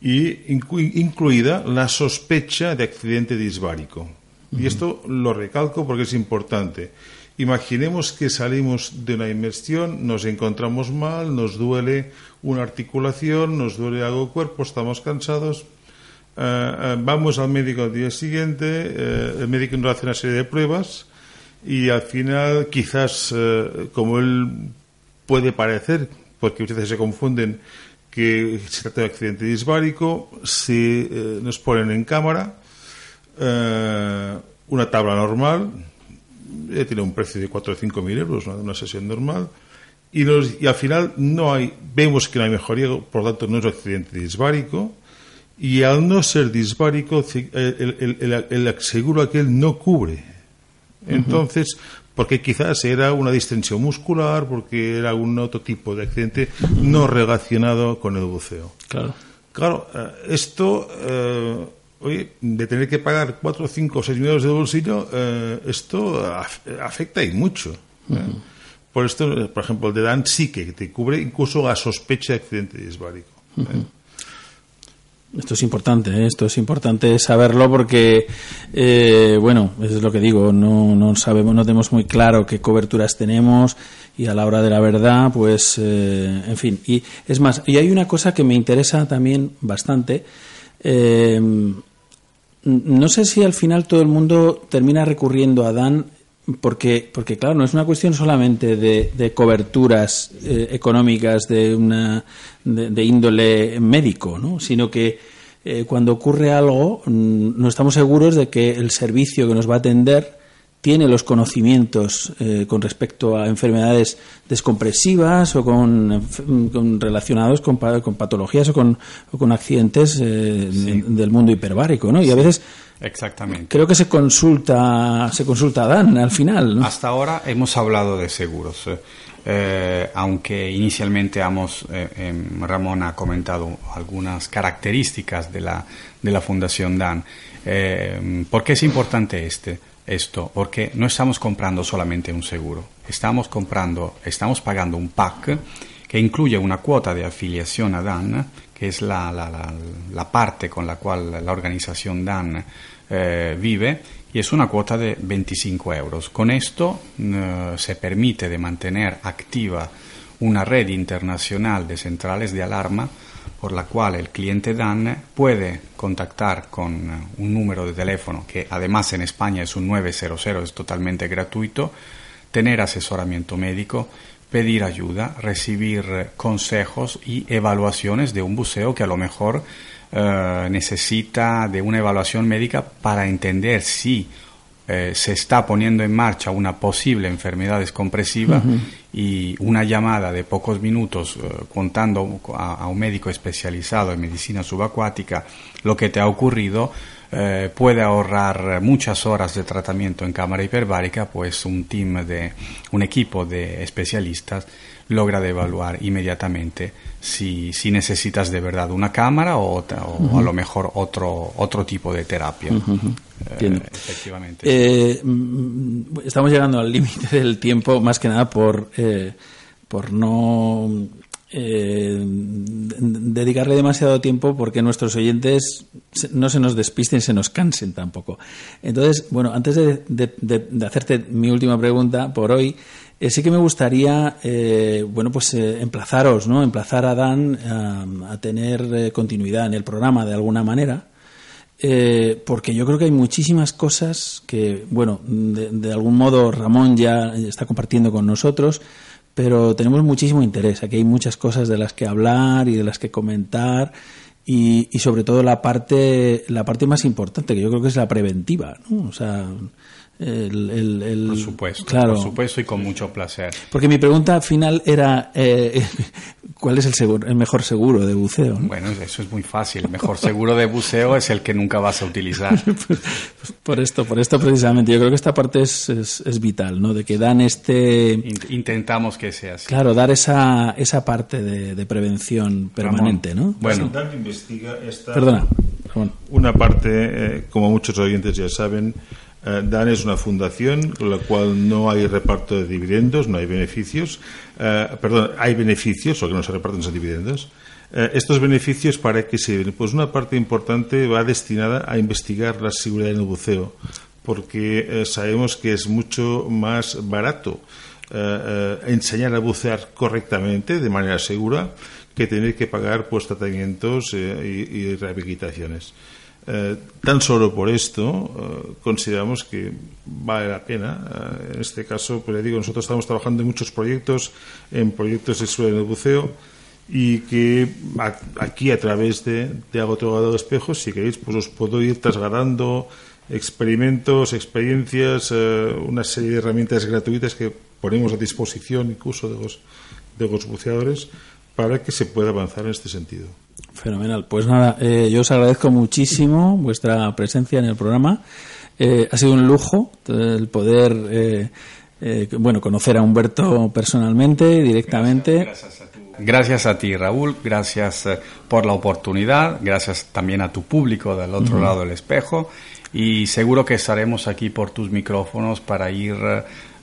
y incluida la sospecha de accidente disbárico. Y esto lo recalco porque es importante. Imaginemos que salimos de una inmersión, nos encontramos mal, nos duele una articulación, nos duele algo el cuerpo, estamos cansados, eh, eh, vamos al médico al día siguiente, eh, el médico nos hace una serie de pruebas y al final quizás, como él puede parecer, porque ustedes se confunden que se trata de accidente disbárico, si nos ponen en cámara una tabla normal, tiene un precio de 4 o 5 mil euros, una sesión normal, y, y, al final no hay, vemos que no hay mejoría, por lo tanto no es accidente disbárico, y al no ser disbárico, el, el, el, seguro aquel no cubre. Entonces, porque quizás era una distensión muscular, porque era algún otro tipo de accidente no relacionado con el buceo. Claro. Claro, eh, esto. Eh, oye, de tener que pagar 4, 5 o 6 millones de bolsillo, eh, esto afecta y mucho. ¿eh? Por esto, por ejemplo, el de Dan sí que te cubre incluso la sospecha de accidente disbárico. ¿eh? Esto es importante, ¿eh? esto es importante saberlo porque, eh, bueno, es lo que digo, no, no sabemos, no tenemos muy claro qué coberturas tenemos y a la hora de la verdad, pues, eh, en fin. Y es más, y hay una cosa que me interesa también bastante. no sé si al final todo el mundo termina recurriendo a Dan porque, porque claro, no es una cuestión solamente de, coberturas eh, económicas de, una, de, índole médico, ¿no? sino que eh, cuando ocurre algo mm, no estamos seguros de que el servicio que nos va a atender tiene los conocimientos eh, con respecto a enfermedades descompresivas o con, relacionados con, con, patologías o con, con accidentes del mundo hiperbárico, ¿no? Y a veces Exactamente. Creo que se consulta, se consulta a Dan al final. Hasta ahora hemos hablado de seguros. Eh, aunque inicialmente hemos, eh, em, Ramón ha comentado algunas características de la, de la Fundación DAN. Eh, ¿Por qué es importante este, esto? Porque no estamos comprando solamente un seguro, estamos comprando, estamos pagando un pack que incluye una cuota de afiliación a DAN, que es la, la, la, la parte con la cual la organización DAN eh, vive y es una cuota de 25 euros. Con esto eh, se permite de mantener activa una red internacional de centrales de alarma por la cual el cliente DAN puede contactar con eh, un número de teléfono que además en España es un 900, es totalmente gratuito, tener asesoramiento médico, pedir ayuda, recibir consejos y evaluaciones de un buceo que a lo mejor eh, necesita de una evaluación médica para entender si eh, se está poniendo en marcha una posible enfermedad descompresiva y una llamada de pocos minutos eh, contando a, un médico especializado en medicina subacuática lo que te ha ocurrido puede ahorrar muchas horas de tratamiento en cámara hiperbárica, pues un team de un equipo de especialistas logra evaluar inmediatamente si, si necesitas de verdad una cámara o, o a lo mejor otro, otro tipo de terapia. Eh, efectivamente. Eh, mm, estamos llegando al límite del tiempo, más que nada por, eh, por no dedicarle demasiado tiempo porque nuestros oyentes no se nos despisten, se nos cansen tampoco. Entonces, bueno, antes de, de hacerte mi última pregunta por hoy, eh, sí que me gustaría, eh, bueno, pues eh, emplazaros, ¿no? Emplazar a Dan a tener continuidad en el programa de alguna manera, porque yo creo que hay muchísimas cosas que, bueno, de, algún modo Ramón ya está compartiendo con nosotros, pero tenemos muchísimo interés. Aquí hay muchas cosas de las que hablar y de las que comentar. Y, y sobre todo la parte la parte más importante que yo creo que es la preventiva ¿no? o sea el, por supuesto, claro. por supuesto y con mucho placer. Porque mi pregunta final era eh, *laughs* ¿cuál es el seguro, el mejor seguro de buceo? Bueno, eso es muy fácil. El mejor seguro de buceo es el que nunca vas a utilizar. *laughs* Pues, por esto, por esto precisamente. Yo creo que esta parte es, es, vital, ¿no? De que dan este intentamos que sea así. Claro, dar esa esa parte de, prevención permanente, ¿no? Bueno, investiga esta Perdona. Una parte, eh, como muchos oyentes ya saben, DAN es una fundación con la cual no hay reparto de dividendos, no hay beneficios. Eh, perdón, hay beneficios, o que no se reparten esos dividendos. Eh, estos beneficios, ¿para qué sirven? Pues una parte importante va destinada a investigar la seguridad en el buceo, porque sabemos que es mucho más barato enseñar a bucear correctamente, de manera segura, que tener que pagar pues, tratamientos y rehabilitaciones. Eh, tan solo por esto eh, consideramos que vale la pena. Eh, en este caso, pues le digo, nosotros estamos trabajando en muchos proyectos, en proyectos de suelo de buceo, y que aquí a través de, de Agotogado de Espejos, si queréis, pues os puedo ir trasladando experimentos, experiencias, una serie de herramientas gratuitas que ponemos a disposición incluso de los, de los buceadores para que se pueda avanzar en este sentido. Fenomenal. Pues nada, eh, yo os agradezco muchísimo vuestra presencia en el programa. Eh, ha sido un lujo el poder, eh, bueno, conocer a Humberto personalmente, directamente. Gracias, a, ti, Raúl. Gracias por la oportunidad. Gracias también a tu público del otro lado del espejo. Y seguro que estaremos aquí por tus micrófonos para ir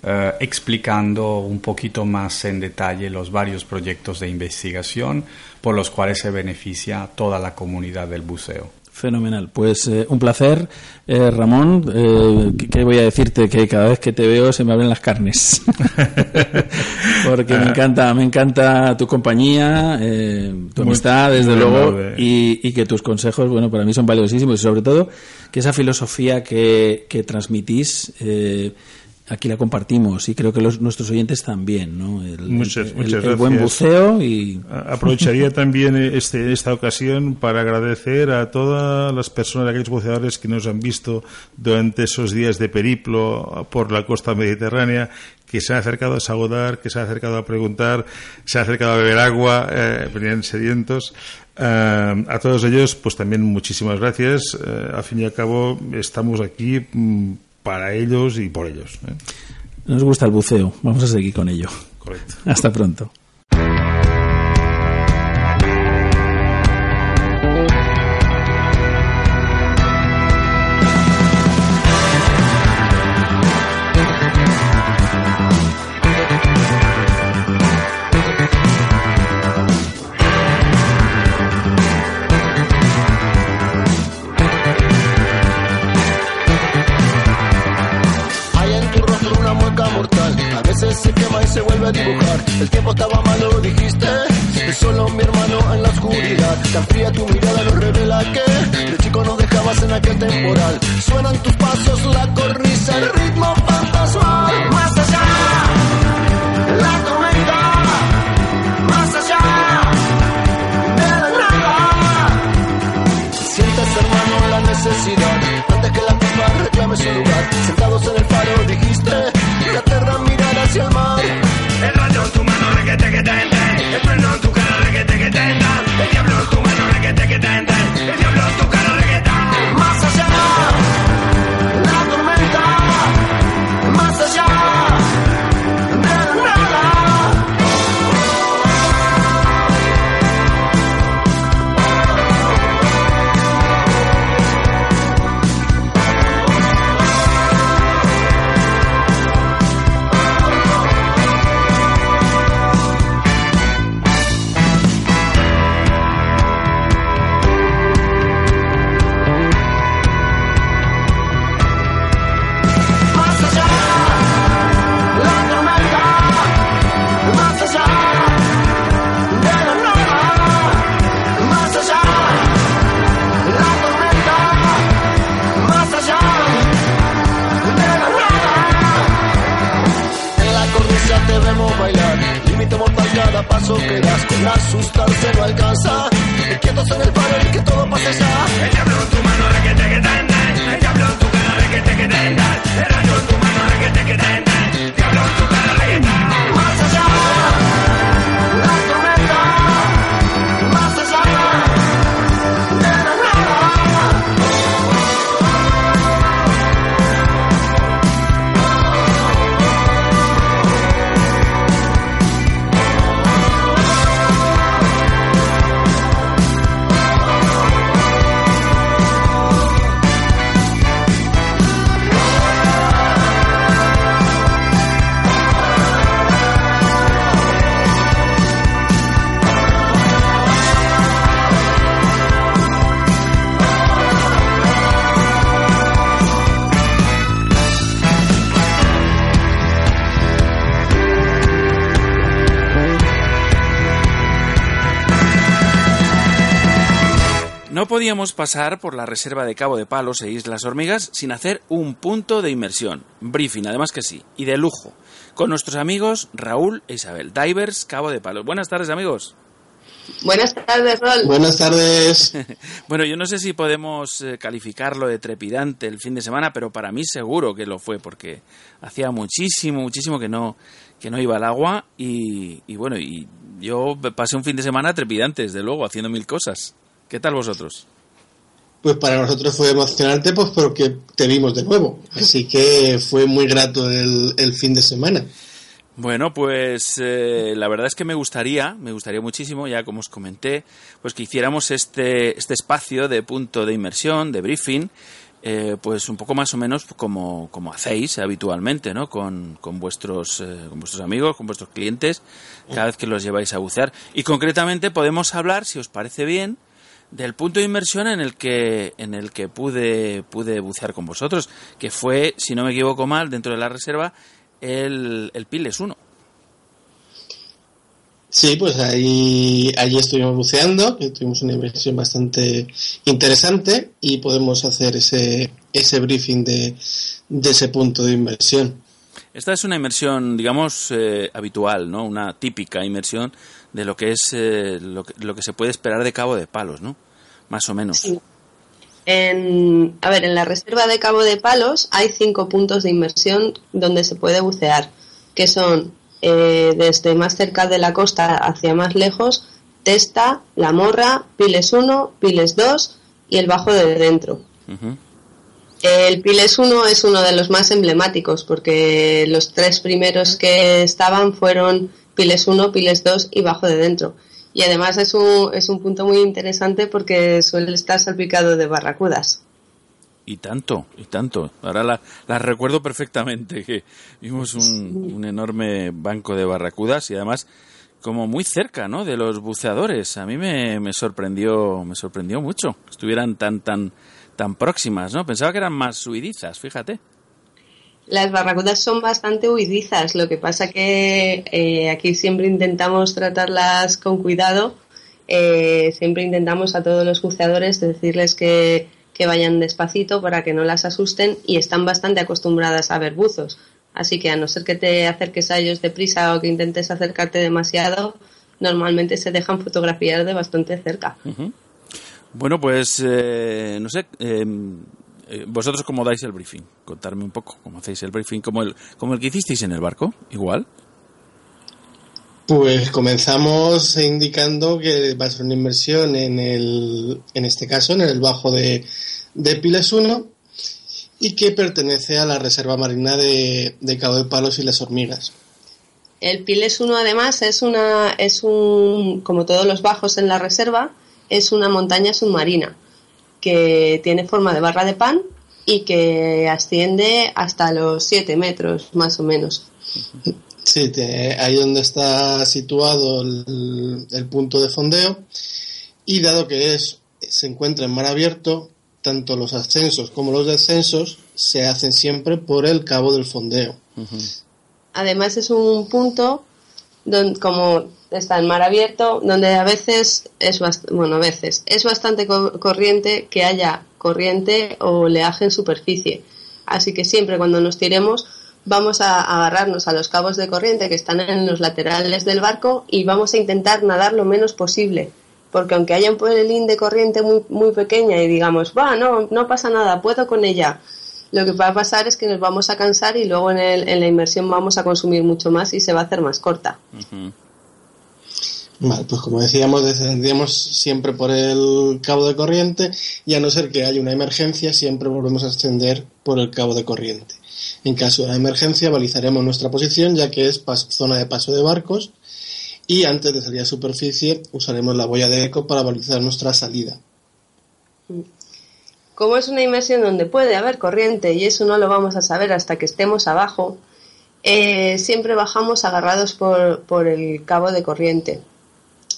eh, explicando un poquito más en detalle los varios proyectos de investigación por los cuales se beneficia toda la comunidad del buceo. Fenomenal. Pues eh, un placer, eh, Ramón. Eh, ¿qué, voy a decirte? Que cada vez que te veo se me abren las carnes. *laughs* Porque me encanta, me encanta tu compañía, tu amistad, desde luego, y, y, que tus consejos, bueno, para mí son valiosísimos y sobre todo que esa filosofía que, que transmitís aquí la compartimos y creo que los, nuestros oyentes también, ¿no? El, muchas, muchas el, buen buceo y... Aprovecharía *laughs* también este, esta ocasión para agradecer a todas las personas, aquellos buceadores que nos han visto durante esos días de periplo por la costa mediterránea, que se han acercado a saludar, que se han acercado a preguntar, se han acercado a beber agua, eh, venían sedientos. Eh, a todos ellos, pues también muchísimas gracias. Eh, al fin y al cabo, estamos aquí mm, para ellos y por ellos. ¿eh? Nos gusta el buceo, vamos a seguir con ello. Correcto. Hasta pronto. Podíamos pasar por la reserva de Cabo de Palos e Islas Hormigas sin hacer un punto de inmersión. Briefing, además que sí, y de lujo. Con nuestros amigos Raúl e Isabel, Divers Cabo de Palos. Buenas tardes, amigos. Buenas tardes, Rol. Buenas tardes. *laughs* Bueno, yo no sé si podemos eh, calificarlo de trepidante el fin de semana, pero para mí seguro que lo fue, porque hacía muchísimo, muchísimo que no, que no iba al agua y, y bueno, y yo pasé un fin de semana trepidante, desde luego, haciendo mil cosas. ¿Qué tal vosotros? Pues para nosotros fue emocionante, pues porque te vimos de nuevo. Así que fue muy grato el, el fin de semana. Bueno, pues eh, la verdad es que me gustaría, me gustaría muchísimo, ya como os comenté, pues que hiciéramos este, este espacio de punto de inmersión, de briefing, eh, pues un poco más o menos como, como hacéis habitualmente, ¿no? Con, con vuestros, eh, con vuestros amigos, con vuestros clientes, cada vez que los lleváis a bucear. Y concretamente podemos hablar, si os parece bien, del punto de inmersión en el que, en el que pude, pude bucear con vosotros, que fue, si no me equivoco mal, dentro de la reserva, el, el Piles 1. Sí, pues ahí, ahí estuvimos buceando, tuvimos una inversión bastante interesante y podemos hacer ese, ese briefing de, de ese punto de inversión. Esta es una inmersión, digamos, eh, habitual, ¿no? Una típica inmersión de lo que es eh, lo, que, lo que se puede esperar de Cabo de Palos, ¿no? Más o menos. Sí. En, a ver, en la reserva de Cabo de Palos hay cinco puntos de inmersión donde se puede bucear, que son eh, desde más cerca de la costa hacia más lejos, Testa, La Morra, Piles 1, Piles 2 y el Bajo de Dentro. Uh -huh. El Piles 1 es uno de los más emblemáticos porque los tres primeros que estaban fueron Piles 1, Piles 2 y Bajo de Dentro. Y además es un, es un punto muy interesante porque suele estar salpicado de barracudas. Y tanto, y tanto. Ahora la, la recuerdo perfectamente, que vimos un, un, enorme banco de barracudas y además como muy cerca, ¿no? De los buceadores. A mí me, me sorprendió, me sorprendió mucho. que Estuvieran tan, tan, tan próximas, ¿no? Pensaba que eran más huidizas, fíjate. Las barracudas son bastante huidizas, lo que pasa que eh, aquí siempre intentamos tratarlas con cuidado, eh, siempre intentamos a todos los buceadores decirles que, que, vayan despacito para que no las asusten y están bastante acostumbradas a ver buzos, así que a no ser que te acerques a ellos deprisa o que intentes acercarte demasiado, normalmente se dejan fotografiar de bastante cerca. Bueno, pues eh, no sé, eh, vosotros cómo dais el briefing. Contarme un poco cómo hacéis el briefing, como el, como el que hicisteis en el barco, igual. Pues comenzamos indicando que va a ser una inversión en el, en este caso, en el bajo de, de Piles 1 y que pertenece a la Reserva Marina de, de Cabo de Palos y las Hormigas. El Piles 1 además es una, es un, como todos los bajos en la reserva, es una montaña submarina que tiene forma de barra de pan y que asciende hasta los 7 metros más o menos. Sí, te, ahí donde está situado el, el, punto de fondeo y dado que es se encuentra en mar abierto, tanto los ascensos como los descensos se hacen siempre por el cabo del fondeo. Uh -huh. Además es un punto donde, como está en mar abierto, donde a veces es bueno, a veces es bastante co corriente que haya corriente o oleaje en superficie. Así que siempre cuando nos tiremos vamos a agarrarnos a los cabos de corriente que están en los laterales del barco y vamos a intentar nadar lo menos posible. Porque aunque haya un pelín de corriente muy, muy pequeña y digamos, va, no, no pasa nada, puedo con ella, lo que va a pasar es que nos vamos a cansar y luego en, el, en la inmersión vamos a consumir mucho más y se va a hacer más corta. Uh -huh. Vale, pues como decíamos, descendíamos siempre por el cabo de corriente y a no ser que haya una emergencia, siempre volvemos a ascender por el cabo de corriente. En caso de emergencia, balizaremos nuestra posición, ya que es zona de paso de barcos, y antes de salir a superficie usaremos la boya de eco para balizar nuestra salida. Como es una inmersión donde puede haber corriente y eso no lo vamos a saber hasta que estemos abajo, eh, siempre bajamos agarrados por, por el cabo de corriente.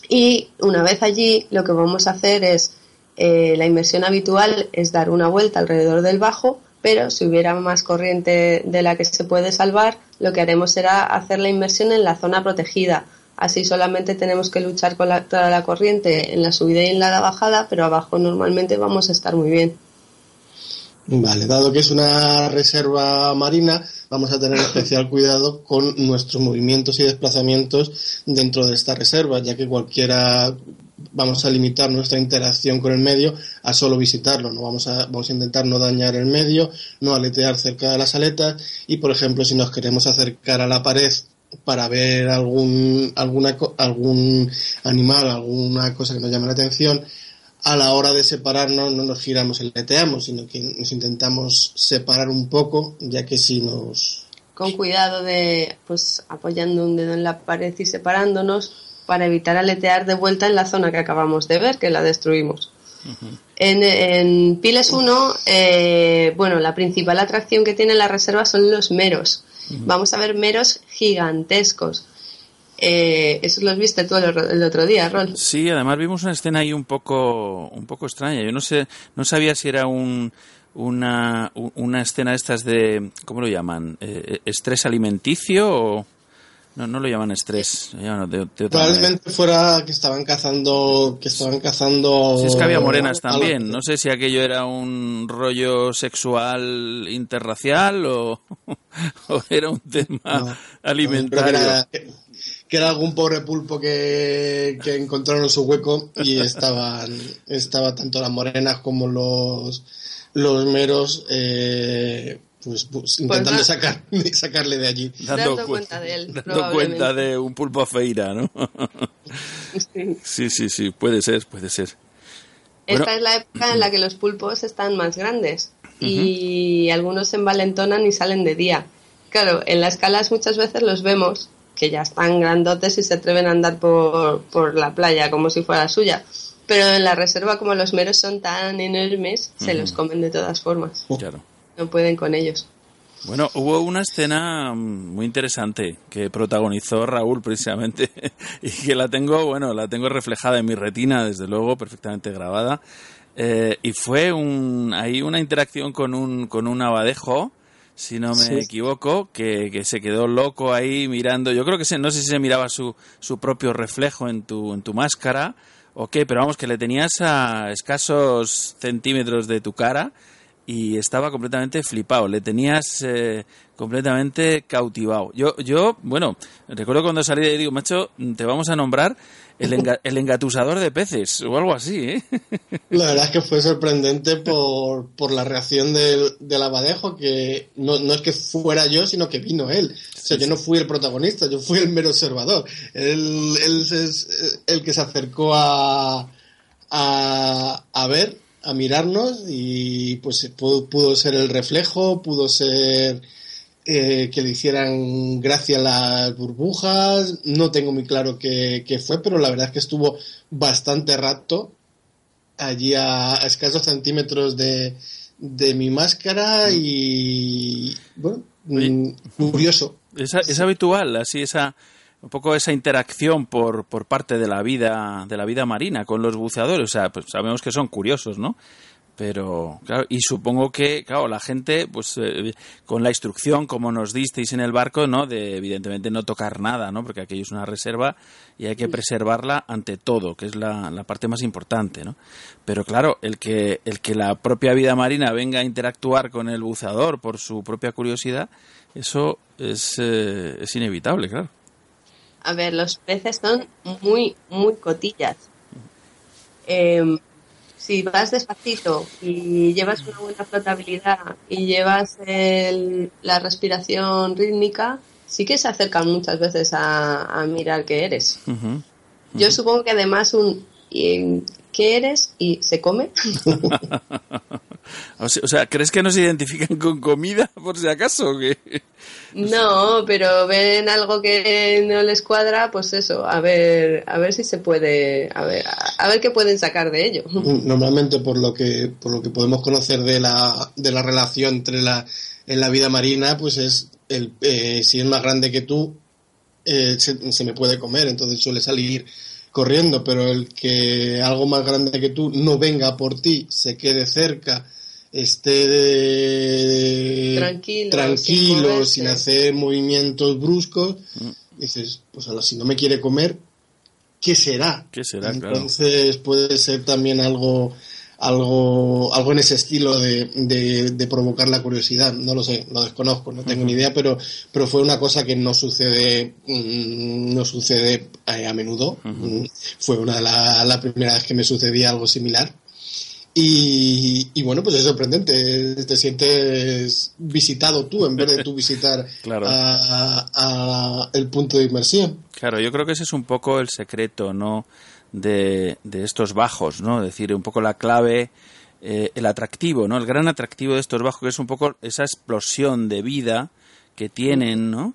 Y una vez allí, lo que vamos a hacer es, eh, la inmersión habitual es dar una vuelta alrededor del bajo, pero si hubiera más corriente de la que se puede salvar, lo que haremos será hacer la inmersión en la zona protegida. Así solamente tenemos que luchar con toda la corriente en la subida y en la bajada, pero abajo normalmente vamos a estar muy bien. Vale, dado que es una reserva marina, vamos a tener especial cuidado con nuestros movimientos y desplazamientos dentro de esta reserva, ya que cualquiera vamos a limitar nuestra interacción con el medio a solo visitarlo, no vamos a vamos a intentar no dañar el medio, no aletear cerca de las aletas y por ejemplo, si nos queremos acercar a la pared para ver algún alguna algún animal, alguna cosa que nos llame la atención, a la hora de separarnos no nos giramos y leteamos, sino que nos intentamos separar un poco, ya que si nos... Con cuidado de, pues, apoyando un dedo en la pared y separándonos para evitar aletear de vuelta en la zona que acabamos de ver, que la destruimos. En, en Piles 1, eh, bueno, la principal atracción que tiene la reserva son los meros. Vamos a ver meros gigantescos. Eh, eso lo viste tú el, el otro día, Rol. Sí, además vimos una escena ahí un poco, un poco extraña. Yo no sé, no sabía si era un, una, una escena estas de, ¿cómo lo llaman? Eh, ¿Estrés alimenticio o...? No, no lo llaman estrés. lo llaman de- de. Probablemente fuera que estaban cazando, que estaban cazando. Si es que había morenas también. No sé si aquello era un rollo sexual interracial o, *laughs* o era un tema No, Creo que alimentario. era, que era algún pobre pulpo que, que encontraron su hueco y estaban, estaba tanto las morenas como los, los meros, eh, pues, pues, intentando no- sacar, *laughs* sacarle de allí. Dando cu- cuenta de él, Dando cuenta de un pulpo feira, ¿no? Sí. *laughs* sí, sí, sí. Puede ser, puede ser. Bueno. Esta es la época en la que los pulpos están más grandes y algunos se envalentonan y salen de día. Claro, en las calas muchas veces los vemos que ya están grandotes y se atreven a andar por, por la playa como si fuera suya. Pero en la reserva, como los meros son tan enormes, se los comen de todas formas. Claro. No pueden con ellos. Bueno, hubo una escena mm, muy interesante que protagonizó Raúl precisamente *laughs* y que la tengo, bueno, la tengo reflejada en mi retina, desde luego, perfectamente grabada. Eh, y fue un, ahí una interacción con un, con un abadejo, si no me Sí. equivoco, que, que se quedó loco ahí mirando. Yo creo que se, no sé si se miraba su, su propio reflejo en tu, en tu máscara o qué, pero vamos, que le tenías a escasos centímetros de tu cara y estaba completamente flipado, le tenías eh, completamente cautivado. Yo, yo, bueno, recuerdo cuando salí de ahí, digo, macho, te vamos a nombrar el, enga- el engatusador de peces o algo así, ¿eh? La verdad es que fue sorprendente por, por la reacción del, del abadejo, que no, no es que fuera yo, sino que vino él. O sea, yo no fui el protagonista, yo fui el mero observador. Él, él es el que se acercó a, a, a ver, a mirarnos, y pues pudo, pudo ser el reflejo, pudo ser eh, que le hicieran gracia las burbujas. No tengo muy claro qué, qué fue, pero la verdad es que estuvo bastante rato allí a, a escasos centímetros de, de mi máscara y bueno, mm, curioso. Es, es habitual, así esa un poco esa interacción por, por parte de la vida de la vida marina con los buceadores, o sea, pues sabemos que son curiosos, ¿no? Pero claro, y supongo que claro, la gente pues eh, con la instrucción como nos disteis en el barco, ¿no? De evidentemente no tocar nada, ¿no? Porque aquello es una reserva y hay que preservarla ante todo, que es la, la parte más importante, ¿no? Pero claro, el que el que la propia vida marina venga a interactuar con el buceador por su propia curiosidad, eso es, eh, es inevitable, claro. A ver, los peces son muy, muy cotillas. Si vas despacito y llevas una buena flotabilidad y llevas el- la respiración rítmica, sí que se acercan muchas veces a, a mirar qué eres. Yo supongo que además un ¿qué eres? y se come. *laughs* O sea, ¿crees que nos identifican con comida por si acaso? o qué? No, pero ven algo que no les cuadra, pues eso, a ver, a ver si se puede, a ver, a ver qué pueden sacar de ello. Normalmente por lo que por lo que podemos conocer de la, de la relación entre la en la vida marina, pues es el eh, si es más grande que tú eh, se, se me puede comer, entonces suele salir corriendo, pero el que algo más grande que tú no venga por ti, se quede cerca, esté de- Tranquilo, sin tranquilo, sin hacer movimientos bruscos, dices, pues ahora si no me quiere comer, ¿qué será? ¿Qué será? Claro. Entonces puede ser también algo algo algo en ese estilo de, de, de provocar la curiosidad. No lo sé lo desconozco no tengo ni idea pero pero fue una cosa que no sucede mm, no sucede eh, a menudo. Mm, fue una de la, la primera vez que me sucedía algo similar. Y, y bueno pues es sorprendente te sientes visitado tú en vez de tú visitar *laughs* Claro. a- a- el punto de inmersión. Claro, yo creo que ese es un poco el secreto, ¿no? De, de estos bajos, ¿no? Es decir, un poco la clave, eh, el atractivo, ¿no? El gran atractivo de estos bajos, que es un poco esa explosión de vida que tienen, ¿no?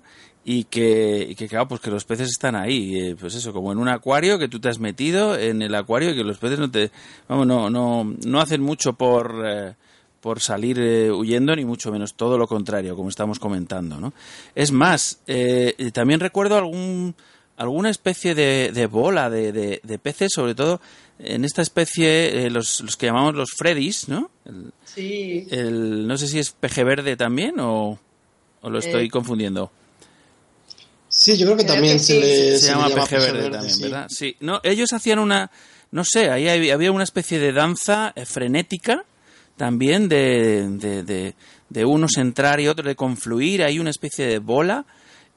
y que, y que claro, pues que los peces están ahí, eh, pues eso, como en un acuario que tú te has metido en el acuario y que los peces no te, vamos, no, no, no hacen mucho por, eh, por salir eh, huyendo, ni mucho menos, todo lo contrario, como estamos comentando, ¿no? Es más, eh, también recuerdo algún, alguna especie de, de bola de, de, de peces, sobre todo en esta especie, eh, los, los que llamamos los Freddys, ¿no? El, Sí. el- no sé si es peje verde también o, o lo estoy Eh, confundiendo. Sí, yo creo que Creo también que se le, Se, le llama peje peje verde, verde, también, sí. ¿verdad? Sí. No, ellos hacían una, no sé, ahí había había una especie de danza eh, frenética también de, de, de, de unos entrar y otros de confluir, hay una especie de bola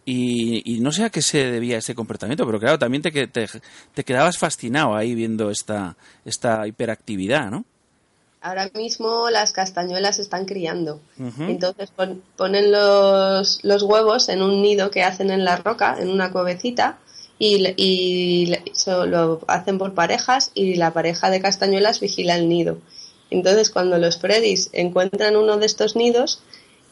y, y no sé a qué se debía ese comportamiento, pero claro, también te, que- te, te quedabas fascinado ahí viendo esta, esta hiperactividad, ¿no? Ahora mismo las castañuelas están criando. Entonces pon- ponen los, los huevos en un nido que hacen en la roca, en una cuevecita, y, y so- lo hacen por parejas y la pareja de castañuelas vigila el nido. Entonces cuando los predis encuentran uno de estos nidos,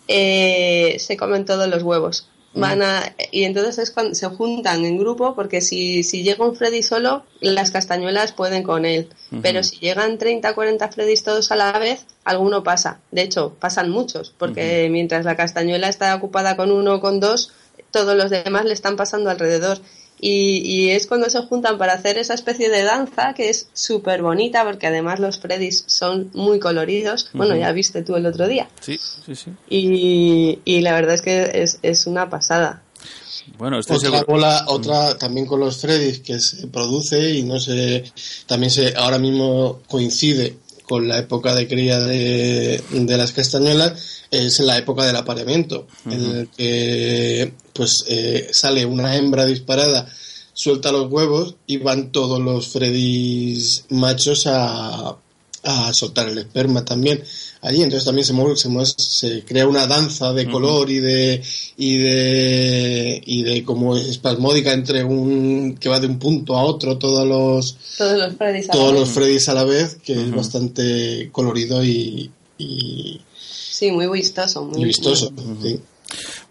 eh, se comen todos los huevos. Van a, y entonces es cuando se juntan en grupo porque si, si llega un Freddy solo, las castañuelas pueden con él. Pero si llegan 30 40 Freddys todos a la vez, alguno pasa. De hecho, pasan muchos, porque mientras la castañuela está ocupada con uno o con dos, todos los demás le están pasando alrededor. Y, y es cuando se juntan para hacer esa especie de danza que es súper bonita, porque además los Freddys son muy coloridos. Bueno, ya viste tú el otro día. Sí, sí, sí. Y, y la verdad es que es, es una pasada. Bueno, estoy Otra seguro. bola, otra también con los Freddys que se produce y no sé, también se, ahora mismo coincide con la época de cría de, de las castañuelas, es la época del apareamiento, en el que pues eh, sale una hembra disparada, suelta los huevos y van todos los Freddys machos a, a soltar el esperma también allí entonces también se mueve, se, mueve- se crea una danza de color y de y de y de como espasmódica entre un que va de un punto a otro todos los Todos los Freddys a la todos vez. los Freddys a la vez que es bastante colorido y, y, Sí, muy vistoso. Muy, vistoso muy- sí.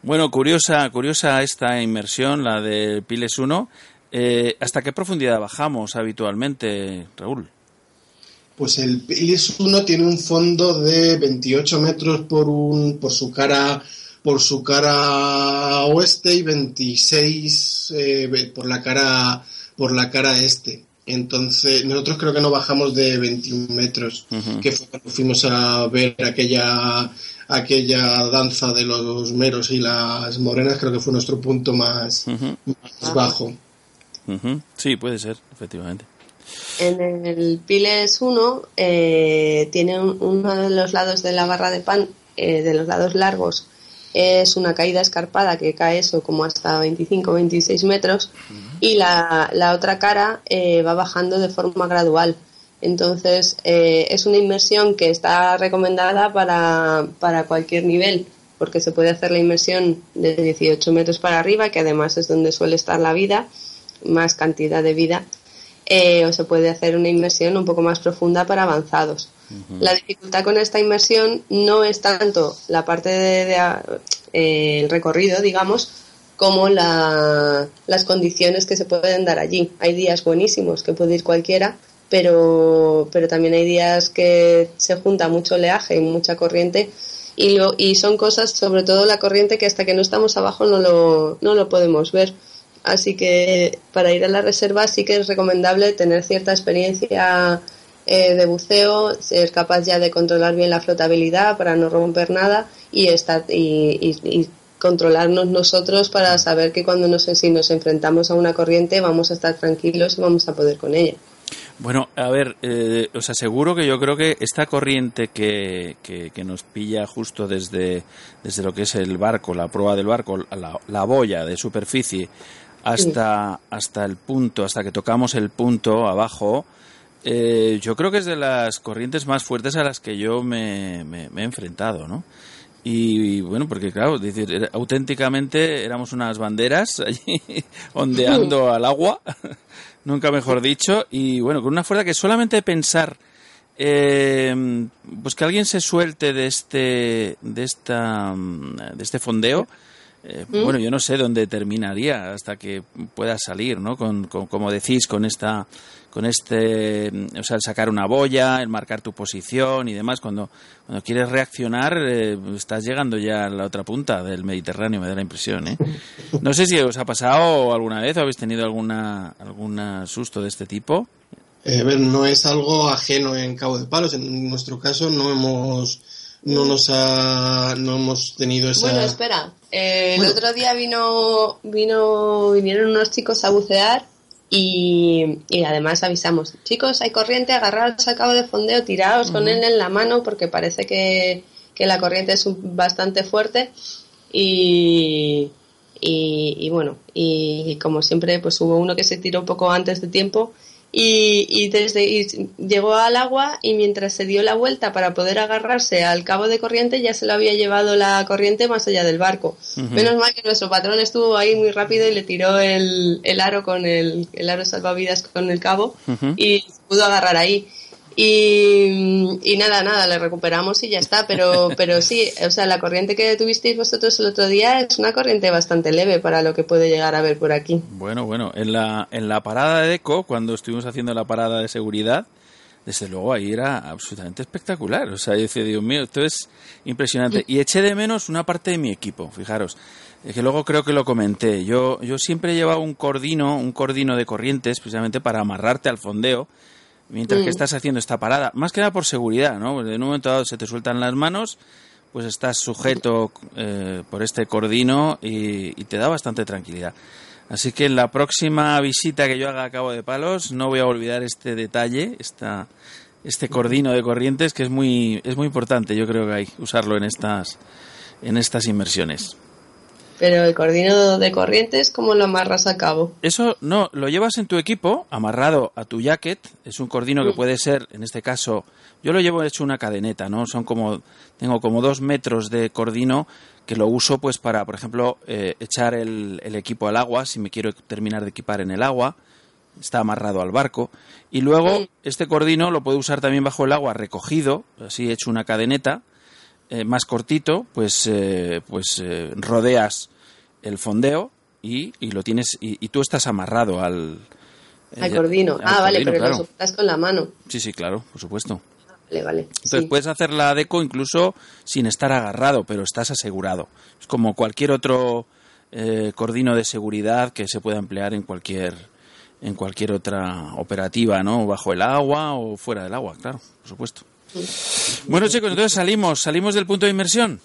Bueno, curiosa, curiosa esta inmersión, la de Piles 1. Eh, ¿Hasta qué profundidad bajamos habitualmente, Raúl? Pues el Pilis 1 tiene un fondo de 28 metros por un por su cara por su cara oeste y 26 eh, por la cara por la cara este. Entonces nosotros creo que no bajamos de 21 metros, que fue cuando fuimos a ver aquella aquella danza de los meros y las morenas, creo que fue nuestro punto más, más bajo. Sí, puede ser, efectivamente. En el Piles 1 eh, tiene un- uno de los lados de la barra de pan, eh, de los lados largos, es una caída escarpada que cae eso como hasta 25-26 metros y la, la otra cara eh, va bajando de forma gradual. Entonces eh, es una inmersión que está recomendada para, para cualquier nivel porque se puede hacer la inmersión de 18 metros para arriba, que además es donde suele estar la vida, más cantidad de vida, eh, o se puede hacer una inmersión un poco más profunda para avanzados. La dificultad con esta inmersión no es tanto la parte de, de, eh, el recorrido, digamos, como la- las condiciones que se pueden dar allí. Hay días buenísimos que puede ir cualquiera, pero, pero también hay días que se junta mucho oleaje y mucha corriente y, lo, y son cosas, sobre todo la corriente, que hasta que no estamos abajo no lo, no lo podemos ver. Así que para ir a la reserva sí que es recomendable tener cierta experiencia eh, de buceo, ser capaz ya de controlar bien la flotabilidad para no romper nada y estar y, y- y controlarnos nosotros para saber que cuando nos, si nos enfrentamos a una corriente vamos a estar tranquilos y vamos a poder con ella. Bueno, a ver, eh, os aseguro que yo creo que esta corriente que, que, nos pilla justo desde, desde lo que es el barco, la prueba del barco, la, la boya de superficie, hasta, hasta el punto, hasta que tocamos el punto abajo, eh, yo creo que es de las corrientes más fuertes a las que yo me, me- me he enfrentado, ¿no? Y, bueno, porque claro, es decir, era- auténticamente éramos unas banderas *laughs* allí ondeando al agua, *laughs* nunca mejor dicho, y bueno, con una fuerza que solamente pensar eh, pues que alguien se suelte de este de esta de este fondeo eh, ¿Mm? bueno, yo no sé dónde terminaría hasta que pueda salir, ¿no? Con, con- como decís, con esta, con este, mm, o sea, el sacar una boya, el marcar tu posición y demás. Cuando, cuando quieres reaccionar, eh, estás llegando ya a la otra punta del Mediterráneo, me da la impresión, ¿eh? *laughs* No sé si os ha pasado alguna vez o habéis tenido alguna, alguna susto de este tipo. Eh, a ver, no es algo ajeno en Cabo de Palos. En nuestro caso no hemos no nos ha, no hemos tenido esa Bueno, espera. Eh, Bueno. El otro día vino, vino, vinieron unos chicos a bucear y, y además avisamos, chicos, hay corriente, agarraos al cabo de fondeo, tiraos con él en la mano porque parece que, que la corriente es un- bastante fuerte y, y, y bueno, y, como siempre, pues hubo uno que se tiró un poco antes de tiempo y, y desde y llegó al agua y mientras se dio la vuelta para poder agarrarse al cabo de corriente ya se lo había llevado la corriente más allá del barco. Menos mal que nuestro patrón estuvo ahí muy rápido y le tiró el, el aro con el, el aro salvavidas con el cabo y pudo agarrar ahí. Y, y nada, nada, le recuperamos y ya está, pero, pero sí, o sea, la corriente que tuvisteis vosotros el otro día es una corriente bastante leve para lo que puede llegar a ver por aquí. Bueno, bueno, en la, en la parada de Eco, cuando estuvimos haciendo la parada de seguridad, desde luego ahí era absolutamente espectacular. O sea, yo decía, Dios mío, esto es impresionante. Y eché de menos una parte de mi equipo, fijaros. Es que luego creo que lo comenté. Yo, yo siempre llevaba un cordino, un cordino de corrientes, precisamente para amarrarte al fondeo, mientras que Mm. estás haciendo esta parada. Más que nada por seguridad, ¿no? Porque en un momento dado se te sueltan las manos, pues estás sujeto eh, por este cordino y, y te da bastante tranquilidad. Así que en la próxima visita que yo haga a Cabo de Palos no voy a olvidar este detalle, esta, este cordino de corrientes que es muy, es muy importante. Yo creo que hay usarlo en estas, en estas inmersiones. Pero el cordino de corrientes, ¿cómo lo amarras a cabo? Eso no, lo llevas en tu equipo, amarrado a tu jacket. Es un cordino que Mm. puede ser, en este caso, yo lo llevo hecho una cadeneta, ¿no? Son como, tengo como dos metros de cordino que lo uso pues para, por ejemplo, eh, echar el, el equipo al agua, si me quiero terminar de equipar en el agua. Está amarrado al barco. Y luego, Mm. este cordino lo puedo usar también bajo el agua, recogido, así hecho una cadeneta, eh, más cortito, pues, eh, pues eh, rodeas el fondeo y, y lo tienes y, y tú estás amarrado al, Al eh, cordino. al ah, vale, pero claro. lo con la mano. Sí, sí, claro, por supuesto. Vale, vale. Entonces sí. puedes hacer la deco incluso sin estar agarrado, pero estás asegurado. Es como cualquier otro eh, cordino de seguridad que se pueda emplear en cualquier en cualquier otra operativa, ¿no? Bajo el agua o fuera del agua, claro, por supuesto. Bueno, chicos, entonces salimos, salimos del punto de inmersión.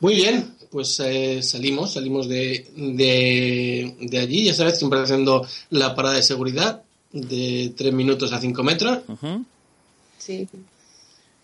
Muy bien, pues eh, salimos, salimos de, de, de allí, ya sabes, siempre haciendo la parada de seguridad de 3 minutos a 5 metros. Sí.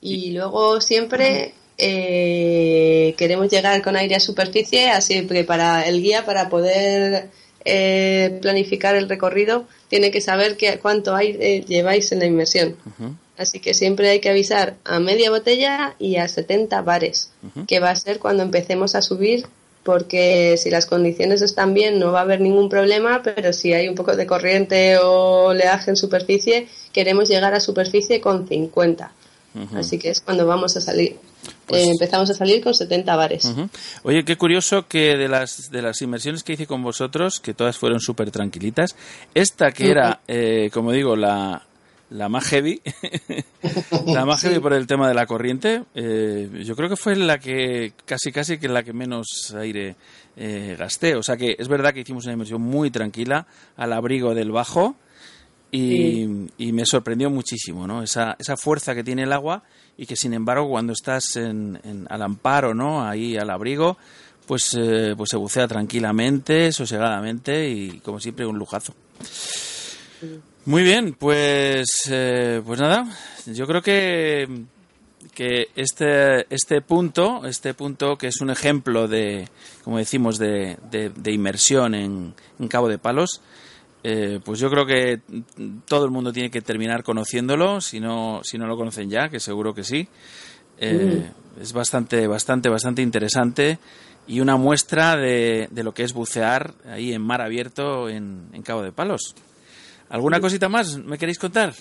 Y luego siempre eh, queremos llegar con aire a superficie, así que para el guía, para poder eh, planificar el recorrido, tiene que saber que, cuánto aire lleváis en la inmersión. Ujú. Así que siempre hay que avisar a media botella y a 70 bares, que va a ser cuando empecemos a subir, porque si las condiciones están bien no va a haber ningún problema, pero si hay un poco de corriente o oleaje en superficie, queremos llegar a superficie con 50. Ujú. Así que es cuando vamos a salir. Pues- Eh, empezamos a salir con 70 bares. Oye, qué curioso que de las, de las inmersiones que hice con vosotros, que todas fueron súper tranquilitas, esta que era, eh, como digo, la, la más heavy, *laughs* la más heavy por el tema de la corriente, eh, yo creo que fue la que casi casi que la que menos aire eh, gasté. O sea que es verdad que hicimos una inmersión muy tranquila, al abrigo del bajo, y, y me sorprendió muchísimo, ¿no? Esa, esa fuerza que tiene el agua y que sin embargo cuando estás en, en- al amparo, ¿no? Ahí al abrigo, pues, eh, pues se bucea tranquilamente, sosegadamente y como siempre un lujazo. Muy bien, pues, eh, pues nada, yo creo que, que este, este punto, este punto que es un ejemplo de, como decimos, de, de- de inmersión en, en Cabo de Palos, eh, pues yo creo que todo el mundo tiene que terminar conociéndolo, si no, si no lo conocen ya, que seguro que sí. Eh, Es bastante, bastante, bastante interesante y una muestra de, de lo que es bucear ahí en mar abierto en, en Cabo de Palos. ¿Alguna cosita más me queréis contar?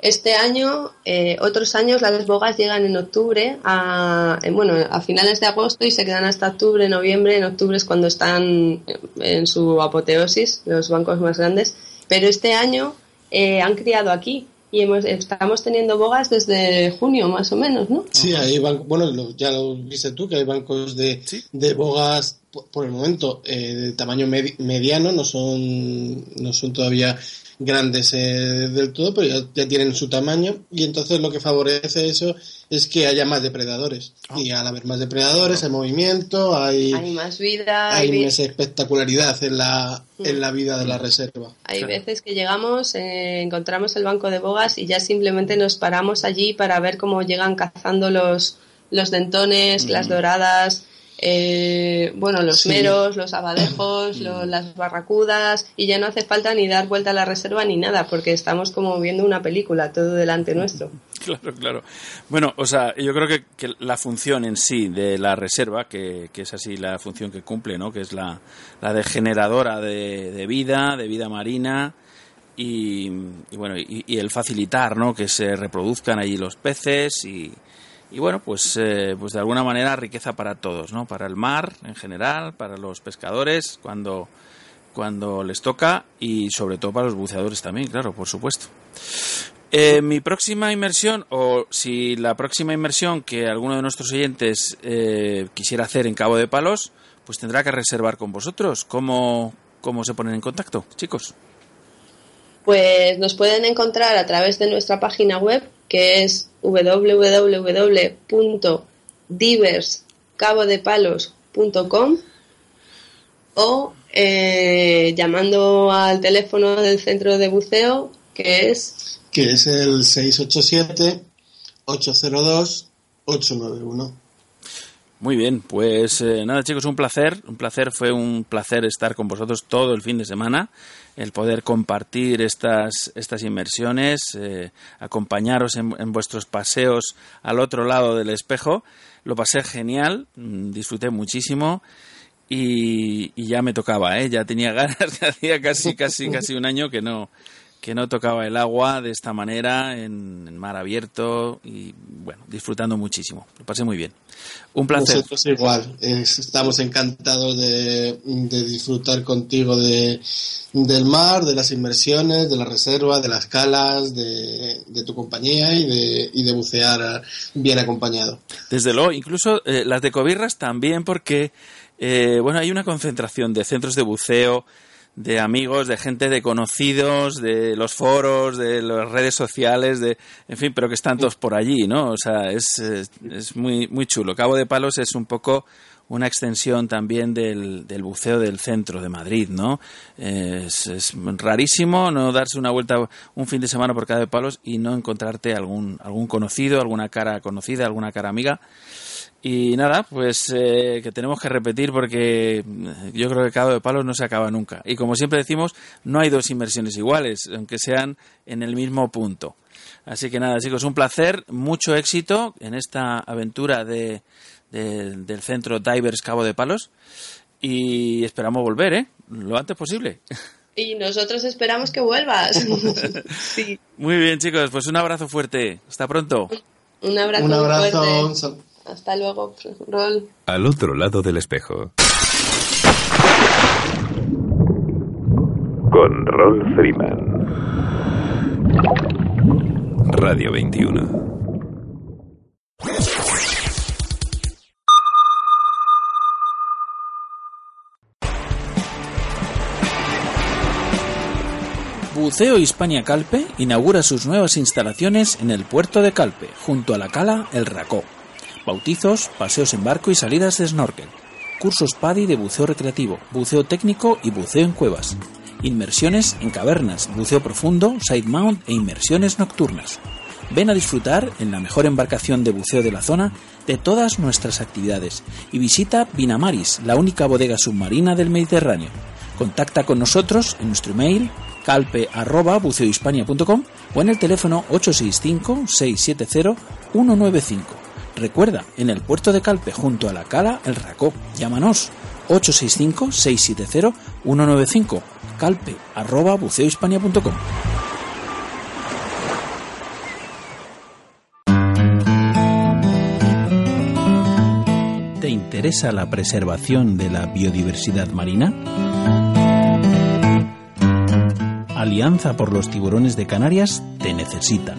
Este año, eh, otros años las bogas llegan en octubre, a, bueno, a finales de agosto y se quedan hasta octubre, noviembre. En octubre es cuando están en su apoteosis los bancos más grandes. Pero este año eh, han criado aquí y hemos, estamos teniendo bogas desde junio más o menos, ¿no? Sí, hay bancos, bueno, ya lo viste tú, que hay bancos de, de bogas por, el momento eh, de tamaño mediano, no son, no son todavía grandes eh, del todo, pero ya, tienen su tamaño y entonces lo que favorece eso es que haya más depredadores. Ah. Y al haber más depredadores, hay movimiento, hay, hay más vida, hay, más espectacularidad en la, mm. en la vida de la reserva. Hay veces que llegamos, eh, encontramos el banco de bogas y ya simplemente nos paramos allí para ver cómo llegan cazando los, los dentones, las mm. doradas, eh, bueno, los meros, los abadejos, las barracudas, y ya no hace falta ni dar vuelta a la reserva ni nada, porque estamos como viendo una película, todo delante nuestro. *laughs* Claro, claro. Bueno, o sea, yo creo que, la función en sí de la reserva, que, es así la función que cumple, ¿no? Que es la, la de generadora de, vida, de vida marina, y, bueno, y, y, el facilitar, ¿no? Que se reproduzcan allí los peces y y bueno, pues, eh, pues de alguna manera riqueza para todos, ¿no? Para el mar en general, para los pescadores cuando, cuando les toca y sobre todo para los buceadores también, claro, por supuesto. Eh, mi próxima inmersión, o si la próxima inmersión que alguno de nuestros oyentes eh, quisiera hacer en Cabo de Palos, pues tendrá que reservar con vosotros. ¿Cómo, ¿Cómo se ponen en contacto, chicos? Pues nos pueden encontrar a través de nuestra página web que es www.diverscabodepalos.com o eh, llamando al teléfono del centro de buceo que es que es el 687 802 891 muy bien, pues eh, nada chicos, un placer, un placer, fue un placer estar con vosotros todo el fin de semana el poder compartir estas, estas inmersiones, eh, acompañaros en, vuestros paseos al otro lado del espejo. Lo pasé genial, mm, disfruté muchísimo y, ya me tocaba, ¿eh? ya tenía *laughs* ganas, hacía casi, casi, casi un año que no, que no tocaba el agua de esta manera en, mar abierto y bueno, disfrutando muchísimo. Lo pasé muy bien. Un placer. Nosotros igual, estamos encantados de, disfrutar contigo de, del mar, de las inmersiones, de la reserva, de las calas, de, tu compañía y de, y de bucear bien acompañado. Desde luego, incluso eh, las de Cobirras también porque, eh, bueno, hay una concentración de centros de buceo, de amigos, de gente, de conocidos, de los foros, de las redes sociales, de, en fin, pero que están todos por allí, ¿no? O sea, es, es muy, muy chulo. Cabo de Palos es un poco una extensión también del, del buceo del centro de Madrid, ¿no? Es, es, rarísimo no darse una vuelta un fin de semana por Cabo de Palos y no encontrarte algún, algún conocido, alguna cara conocida, alguna cara amiga. Y nada, pues eh, que tenemos que repetir porque yo creo que Cabo de Palos no se acaba nunca. Y como siempre decimos, no hay dos inversiones iguales, aunque sean en el mismo punto. Así que nada, chicos, un placer, mucho éxito en esta aventura de, del centro Divers Cabo de Palos y esperamos volver, ¿eh? Lo antes posible. Y nosotros esperamos que vuelvas. *laughs* Muy bien, chicos, pues un abrazo fuerte. Hasta pronto. Un abrazo. Un abrazo. Hasta luego, Rol. Al otro lado del espejo. Con Rol Freeman. Radio 21. Buceo Hispania Calpe inaugura sus nuevas instalaciones en el puerto de Calpe, junto a la cala El Racó bautizos, paseos en barco y salidas de snorkel, cursos PADI de buceo recreativo, buceo técnico y buceo en cuevas, inmersiones en cavernas, buceo profundo, side mount e inmersiones nocturnas. Ven a disfrutar en la mejor embarcación de buceo de la zona de todas nuestras actividades y visita Vinamaris, la única bodega submarina del Mediterráneo. Contacta con nosotros en nuestro email calpe@buceohispania.com o en el teléfono 865 670 195. Recuerda, en el puerto de Calpe, junto a la Cala, el Racó. Llámanos 865-670-195, calpe arroba buceohispania.com. ¿Te interesa la preservación de la biodiversidad marina? Alianza por los Tiburones de Canarias te necesita.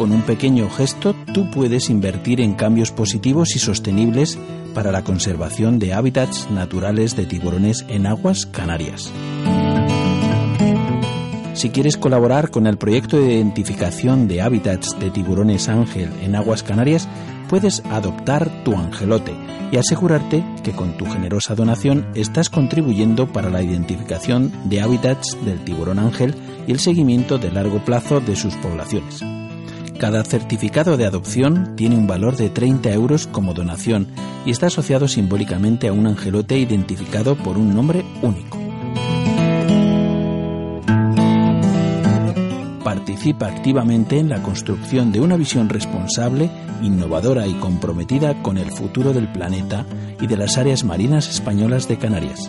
Con un pequeño gesto tú puedes invertir en cambios positivos y sostenibles para la conservación de hábitats naturales de tiburones en aguas canarias. Si quieres colaborar con el proyecto de identificación de hábitats de tiburones ángel en aguas canarias, puedes adoptar tu angelote y asegurarte que con tu generosa donación estás contribuyendo para la identificación de hábitats del tiburón ángel y el seguimiento de largo plazo de sus poblaciones. Cada certificado de adopción tiene un valor de 30 euros como donación y está asociado simbólicamente a un angelote identificado por un nombre único. Participa activamente en la construcción de una visión responsable, innovadora y comprometida con el futuro del planeta y de las áreas marinas españolas de Canarias.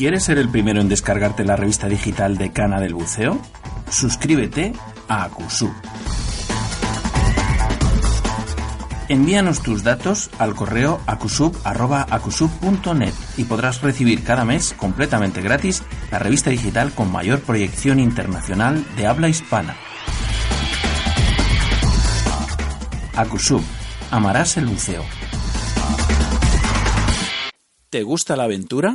¿Quieres ser el primero en descargarte la revista digital de Cana del Buceo? Suscríbete a Acusub. Envíanos tus datos al correo acusub.acusub.net y podrás recibir cada mes completamente gratis la revista digital con mayor proyección internacional de habla hispana. Acusub. Amarás el buceo. ¿Te gusta la aventura?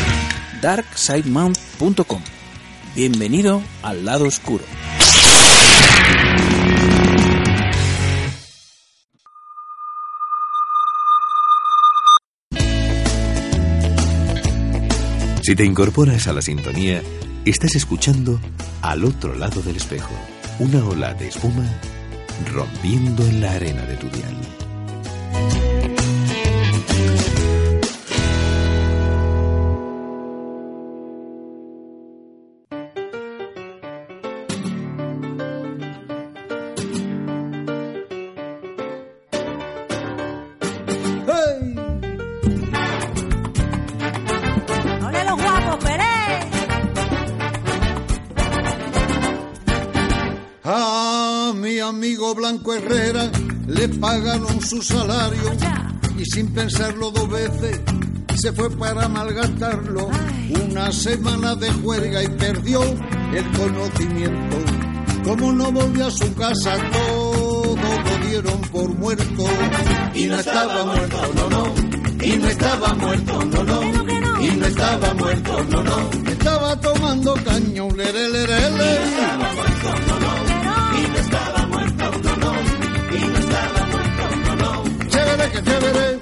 darksidemount.com. Bienvenido al lado oscuro. Si te incorporas a la sintonía, estás escuchando Al otro lado del espejo, una ola de espuma rompiendo en la arena de tu dial. Su salario y sin pensarlo dos veces se fue para malgastarlo. Una semana de juerga y perdió el conocimiento. Como no volvió a su casa, todo lo dieron por muerto. Y no estaba muerto, no, no. Y no estaba muerto, no, no. Y no estaba muerto, no, no. Estaba tomando caño, lere, lere, lere. Chévere que chévere.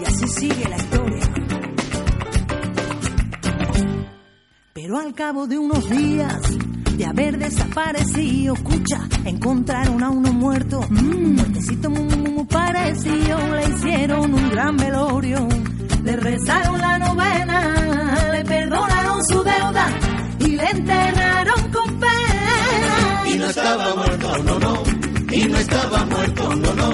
Y así sigue la historia. Pero al cabo de unos días de haber desaparecido. Escucha, encontraron a uno muerto. Muertecito muy, muy, muy parecido. Le hicieron un gran velorio. Le rezaron la novena. Le perdonaron su deuda. Y le enterraron con pena. Y no estaba muerto, no. Y no estaba muerto, no, no.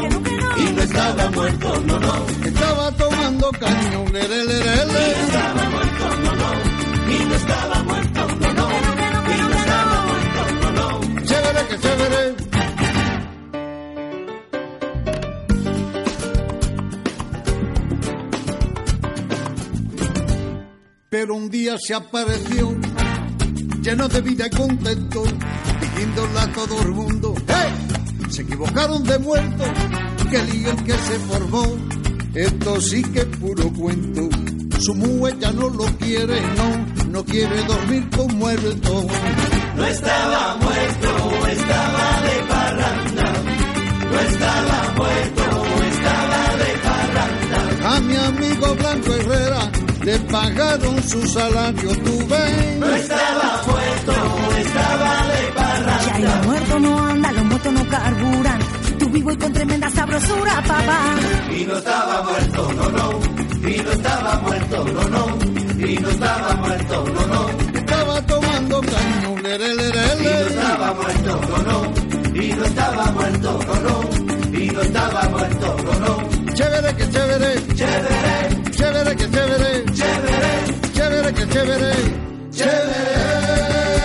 Y no estaba muerto, no, no. Estaba tomando caño, le, le, le, le, le. estaba muerto, no, no. Y no estaba muerto, no, no. Y no estaba muerto, no, no. Chévere, que chévere. Pero un día se apareció, lleno de vida y contento, diciéndole a todo el mundo. Se equivocaron de muerto, que lío que se formó, esto sí que es puro cuento. Su mujer ya no lo quiere, no, no quiere dormir con muerto. No estaba muerto, estaba de parranda. No estaba muerto, estaba de parranda. A mi amigo Blanco Herrera le pagaron su salario, tú ven. No estaba muerto, estaba de parranda. Ya el muerto no anda, los muertos no carburan. Tú vivo y con tremenda sabrosura, papá. Y no estaba muerto, no, no. Y no estaba muerto, no, no. Y no estaba muerto, no, no. Estaba tomando caño, le, le, le, le, Y no estaba muerto, no, no. Y no estaba muerto, no, no. Y no estaba muerto, no, no. Chévere, que chévere, Chévere, chévere, que chévere, chévere, chévere, que chévere, chévere.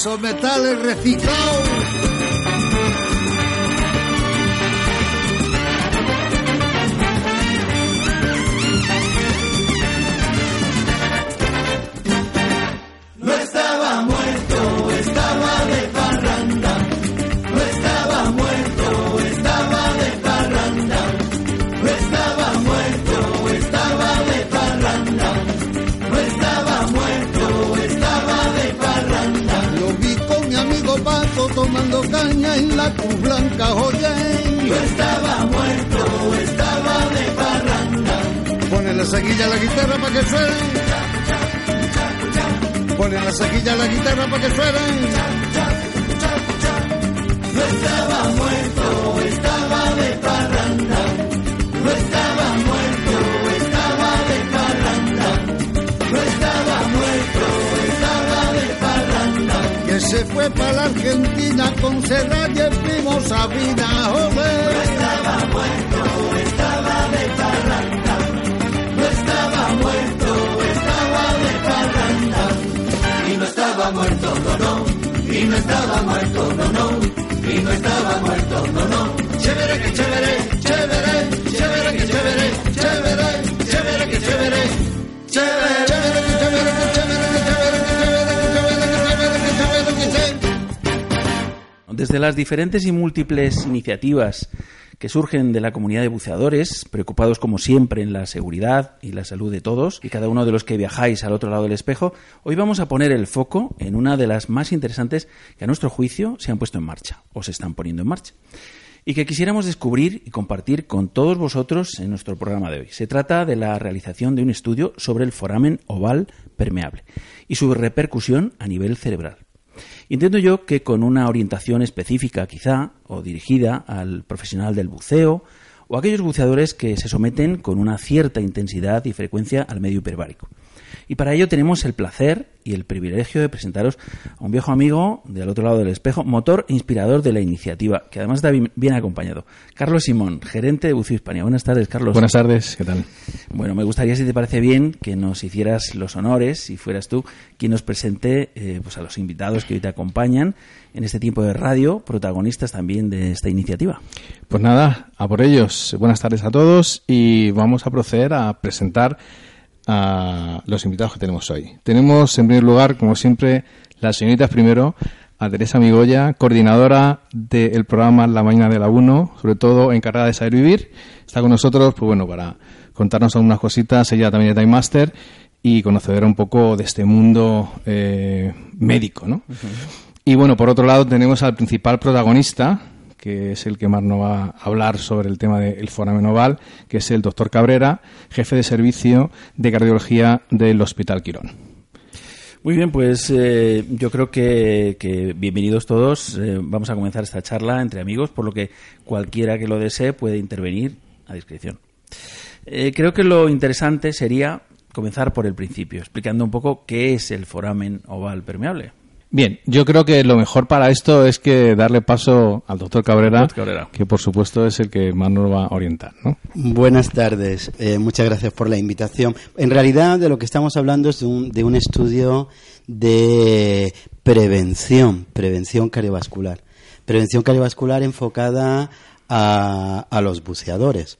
Esos metales reciclados. Tomando caña en la Cruz Blanca, oye. No estaba muerto, estaba de parranda. Pone la saquilla a la guitarra para que suene. Pone la saquilla a la guitarra para que suene. No estaba muerto, estaba de parranda. Se fue para la Argentina con Serrat y el primo Sabina, No ole. estaba muerto, estaba de parranda. No estaba muerto, estaba de parranda. Y no estaba muerto, no, no. Y no estaba muerto, no, no. Y no estaba muerto, no, no. Chévere, que chévere, chévere, chévere, que chévere, chévere, chévere, que chévere. Chévere, chévere, Desde las diferentes y múltiples iniciativas que surgen de la comunidad de buceadores, preocupados como siempre en la seguridad y la salud de todos y cada uno de los que viajáis al otro lado del espejo, hoy vamos a poner el foco en una de las más interesantes que a nuestro juicio se han puesto en marcha o se están poniendo en marcha y que quisiéramos descubrir y compartir con todos vosotros en nuestro programa de hoy. Se trata de la realización de un estudio sobre el foramen oval permeable y su repercusión a nivel cerebral. Entiendo yo que con una orientación específica quizá o dirigida al profesional del buceo o a aquellos buceadores que se someten con una cierta intensidad y frecuencia al medio hiperbárico. Y para ello tenemos el placer y el privilegio de presentaros a un viejo amigo del otro lado del espejo, motor e inspirador de la iniciativa, que además está bien, acompañado. Carlos Simón, gerente de Buceo Hispania. Buenas tardes, Carlos. Buenas tardes, ¿qué tal? Bueno, me gustaría, si te parece bien, que nos hicieras los honores, si fueras tú quien nos presente eh, pues a los invitados que hoy te acompañan en este tiempo de radio, protagonistas también de esta iniciativa. Pues nada, a por ellos. Buenas tardes a todos y vamos a proceder a presentar a los invitados que tenemos hoy. Tenemos, en primer lugar, como siempre, las señoritas primero, a Teresa Migoya, coordinadora del programa La Mañana de la 1, sobre todo encargada de saber vivir. Está con nosotros, pues bueno, para contarnos algunas cositas. Ella también es Time Master y conocedora un poco de este mundo eh, médico, ¿no? Y bueno, por otro lado tenemos al principal protagonista, que es el que más nos va a hablar sobre el tema del foramen oval, que es el doctor Cabrera, jefe de servicio de cardiología del Hospital Quirón. Muy bien, pues eh, yo creo que, bienvenidos todos. Eh, vamos a comenzar esta charla entre amigos, por lo que cualquiera que lo desee puede intervenir a discreción. Eh, creo que lo interesante sería comenzar por el principio, explicando un poco qué es el foramen oval permeable. Bien, yo creo que lo mejor para esto es que darle paso al doctor Cabrera, que por supuesto es el que más nos va a orientar. ¿no? Buenas tardes, eh, muchas gracias por la invitación. En realidad de lo que estamos hablando es de un, de un estudio de prevención, prevención cardiovascular. Prevención cardiovascular enfocada a, a los buceadores.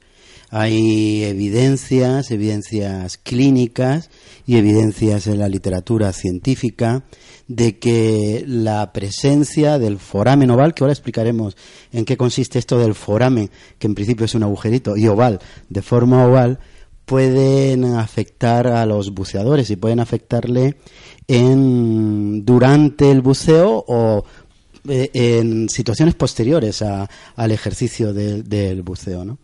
Hay evidencias, evidencias clínicas y evidencias en la literatura científica de que la presencia del foramen oval, que ahora explicaremos en qué consiste esto del foramen, que en principio es un agujerito, y oval, de forma oval, pueden afectar a los buceadores y pueden afectarle en, durante el buceo o eh, en situaciones posteriores al ejercicio del buceo. ¿no?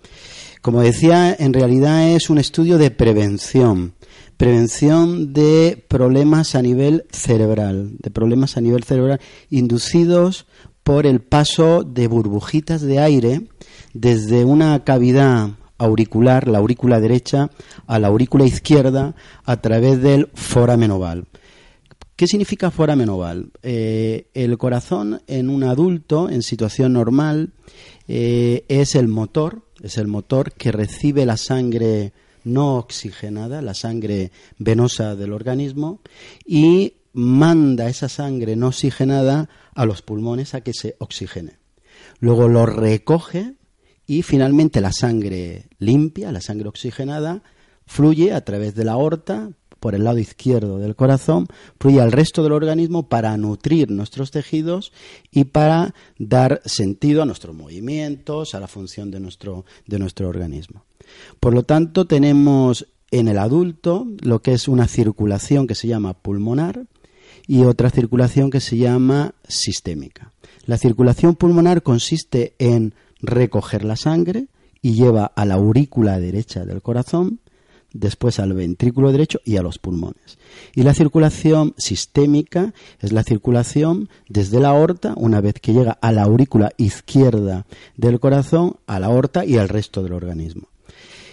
Como decía, en realidad es un estudio de prevención, prevención de problemas a nivel cerebral, de problemas a nivel cerebral inducidos por el paso de burbujitas de aire desde una cavidad auricular, la aurícula derecha, a la aurícula izquierda a través del foramen oval. ¿Qué significa foramen oval? Eh, el corazón en un adulto en situación normal eh, es el motor es el motor que recibe la sangre no oxigenada, la sangre venosa del organismo, y manda esa sangre no oxigenada a los pulmones a que se oxigene. Luego lo recoge y finalmente la sangre limpia, la sangre oxigenada, fluye a través de la aorta por el lado izquierdo del corazón, fluye al resto del organismo para nutrir nuestros tejidos y para dar sentido a nuestros movimientos, a la función de nuestro, de nuestro organismo. Por lo tanto, tenemos en el adulto lo que es una circulación que se llama pulmonar y otra circulación que se llama sistémica. La circulación pulmonar consiste en recoger la sangre y lleva a la aurícula derecha del corazón después al ventrículo derecho y a los pulmones. Y la circulación sistémica es la circulación desde la aorta, una vez que llega a la aurícula izquierda del corazón, a la aorta y al resto del organismo.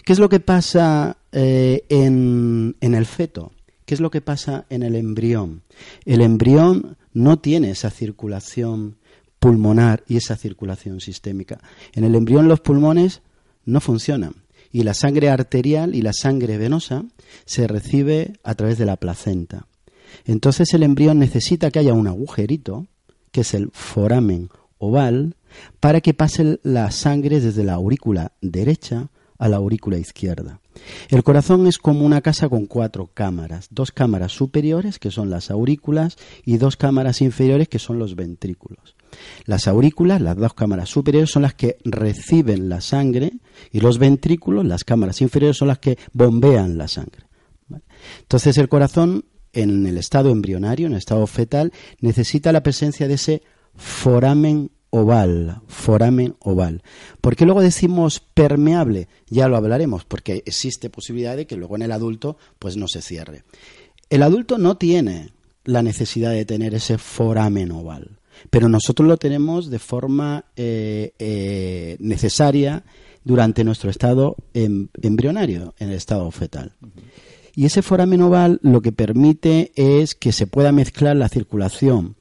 ¿Qué es lo que pasa eh, en, en el feto? ¿Qué es lo que pasa en el embrión? El embrión no tiene esa circulación pulmonar y esa circulación sistémica. En el embrión los pulmones no funcionan y la sangre arterial y la sangre venosa se recibe a través de la placenta. Entonces el embrión necesita que haya un agujerito, que es el foramen oval, para que pase la sangre desde la aurícula derecha a la aurícula izquierda. El corazón es como una casa con cuatro cámaras, dos cámaras superiores, que son las aurículas, y dos cámaras inferiores, que son los ventrículos. Las aurículas, las dos cámaras superiores, son las que reciben la sangre y los ventrículos, las cámaras inferiores, son las que bombean la sangre. Entonces el corazón, en el estado embrionario, en el estado fetal, necesita la presencia de ese foramen oval, foramen oval. ¿Por qué luego decimos permeable? Ya lo hablaremos, porque existe posibilidad de que luego en el adulto pues no se cierre. El adulto no tiene la necesidad de tener ese foramen oval pero nosotros lo tenemos de forma eh, eh, necesaria durante nuestro estado em, embrionario, en el estado fetal. Y ese foramen oval lo que permite es que se pueda mezclar la circulación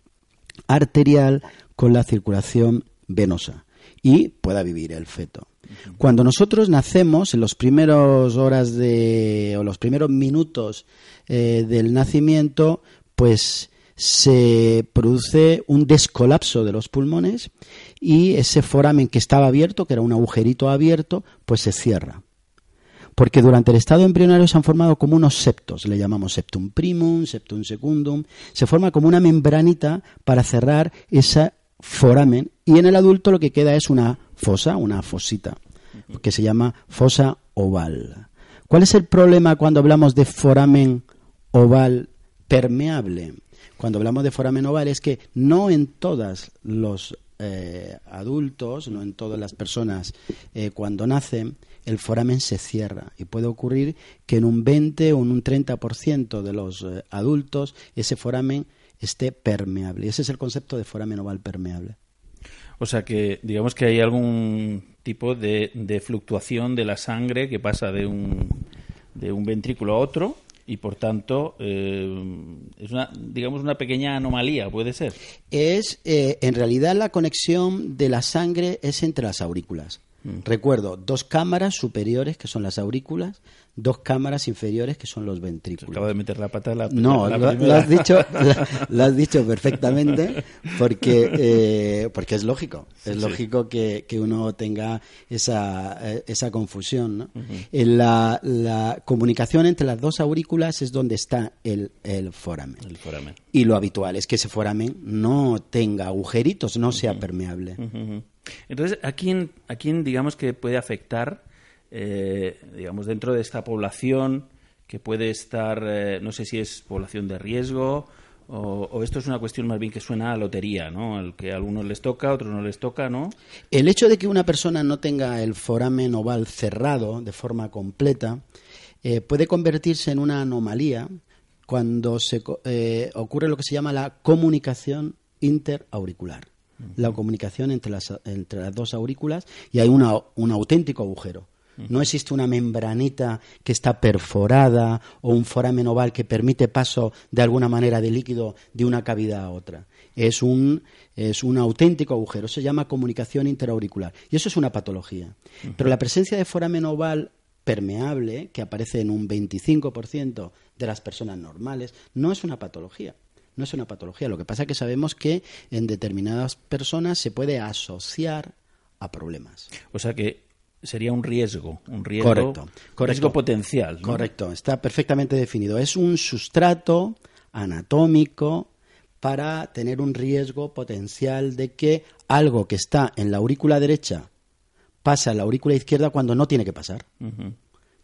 arterial con la circulación venosa y pueda vivir el feto. Cuando nosotros nacemos, en los primeros horas de, o los primeros minutos eh, del nacimiento, pues se produce un descolapso de los pulmones y ese foramen que estaba abierto, que era un agujerito abierto, pues se cierra. Porque durante el estado embrionario se han formado como unos septos, le llamamos septum primum, septum secundum, se forma como una membranita para cerrar ese foramen y en el adulto lo que queda es una fosa, una fosita, que se llama fosa oval. ¿Cuál es el problema cuando hablamos de foramen oval permeable. Cuando hablamos de foramen oval es que no en todos los eh, adultos, no en todas las personas eh, cuando nacen, el foramen se cierra y puede ocurrir que en un 20 o en un 30% de los eh, adultos ese foramen esté permeable. Ese es el concepto de foramen oval permeable. O sea que digamos que hay algún tipo de, de fluctuación de la sangre que pasa de un, de un ventrículo a otro y por tanto eh, es una digamos una pequeña anomalía puede ser Es, eh, en realidad, la conexión de la sangre es entre las aurículas. Mm. Recuerdo, dos cámaras superiores, que son las aurículas, dos cámaras inferiores, que son los ventrículos. acabo de meter la pata la No, la lo, has dicho, *laughs* lo has dicho perfectamente, porque, eh, porque es lógico. Es Sí, sí. lógico que, que uno tenga esa, eh, esa confusión. ¿no? En la, la comunicación entre las dos aurículas es donde está el, el foramen. el foramen Y lo habitual es que ese foramen no tenga agujeritos, no sea permeable. Entonces, ¿a quién, a quién digamos que puede afectar, eh, digamos, dentro de esta población que puede estar, eh, no sé si es población de riesgo o, esto es una cuestión más bien que suena a lotería, ¿no? Al que a algunos les toca, a otros no les toca, ¿no? El hecho de que una persona no tenga el foramen oval cerrado de forma completa eh, puede convertirse en una anomalía cuando se eh, ocurre lo que se llama la comunicación interauricular. La comunicación entre las, entre las dos aurículas y hay una- un auténtico agujero. No existe una membranita que está perforada o un foramen oval que permite paso de alguna manera de líquido de una cavidad a otra. Es un, es un auténtico agujero. Se llama comunicación interauricular. Y eso es una patología. Pero la presencia de foramen oval permeable, que aparece en un 25% de las personas normales, no es una patología. No es una patología. Lo que pasa es que sabemos que en determinadas personas se puede asociar a problemas. O sea que sería un riesgo, un riesgo, Correcto, correcto. riesgo potencial. ¿no? Correcto, está perfectamente definido. Es un sustrato anatómico para tener un riesgo potencial de que algo que está en la aurícula derecha pasa a la aurícula izquierda cuando no tiene que pasar.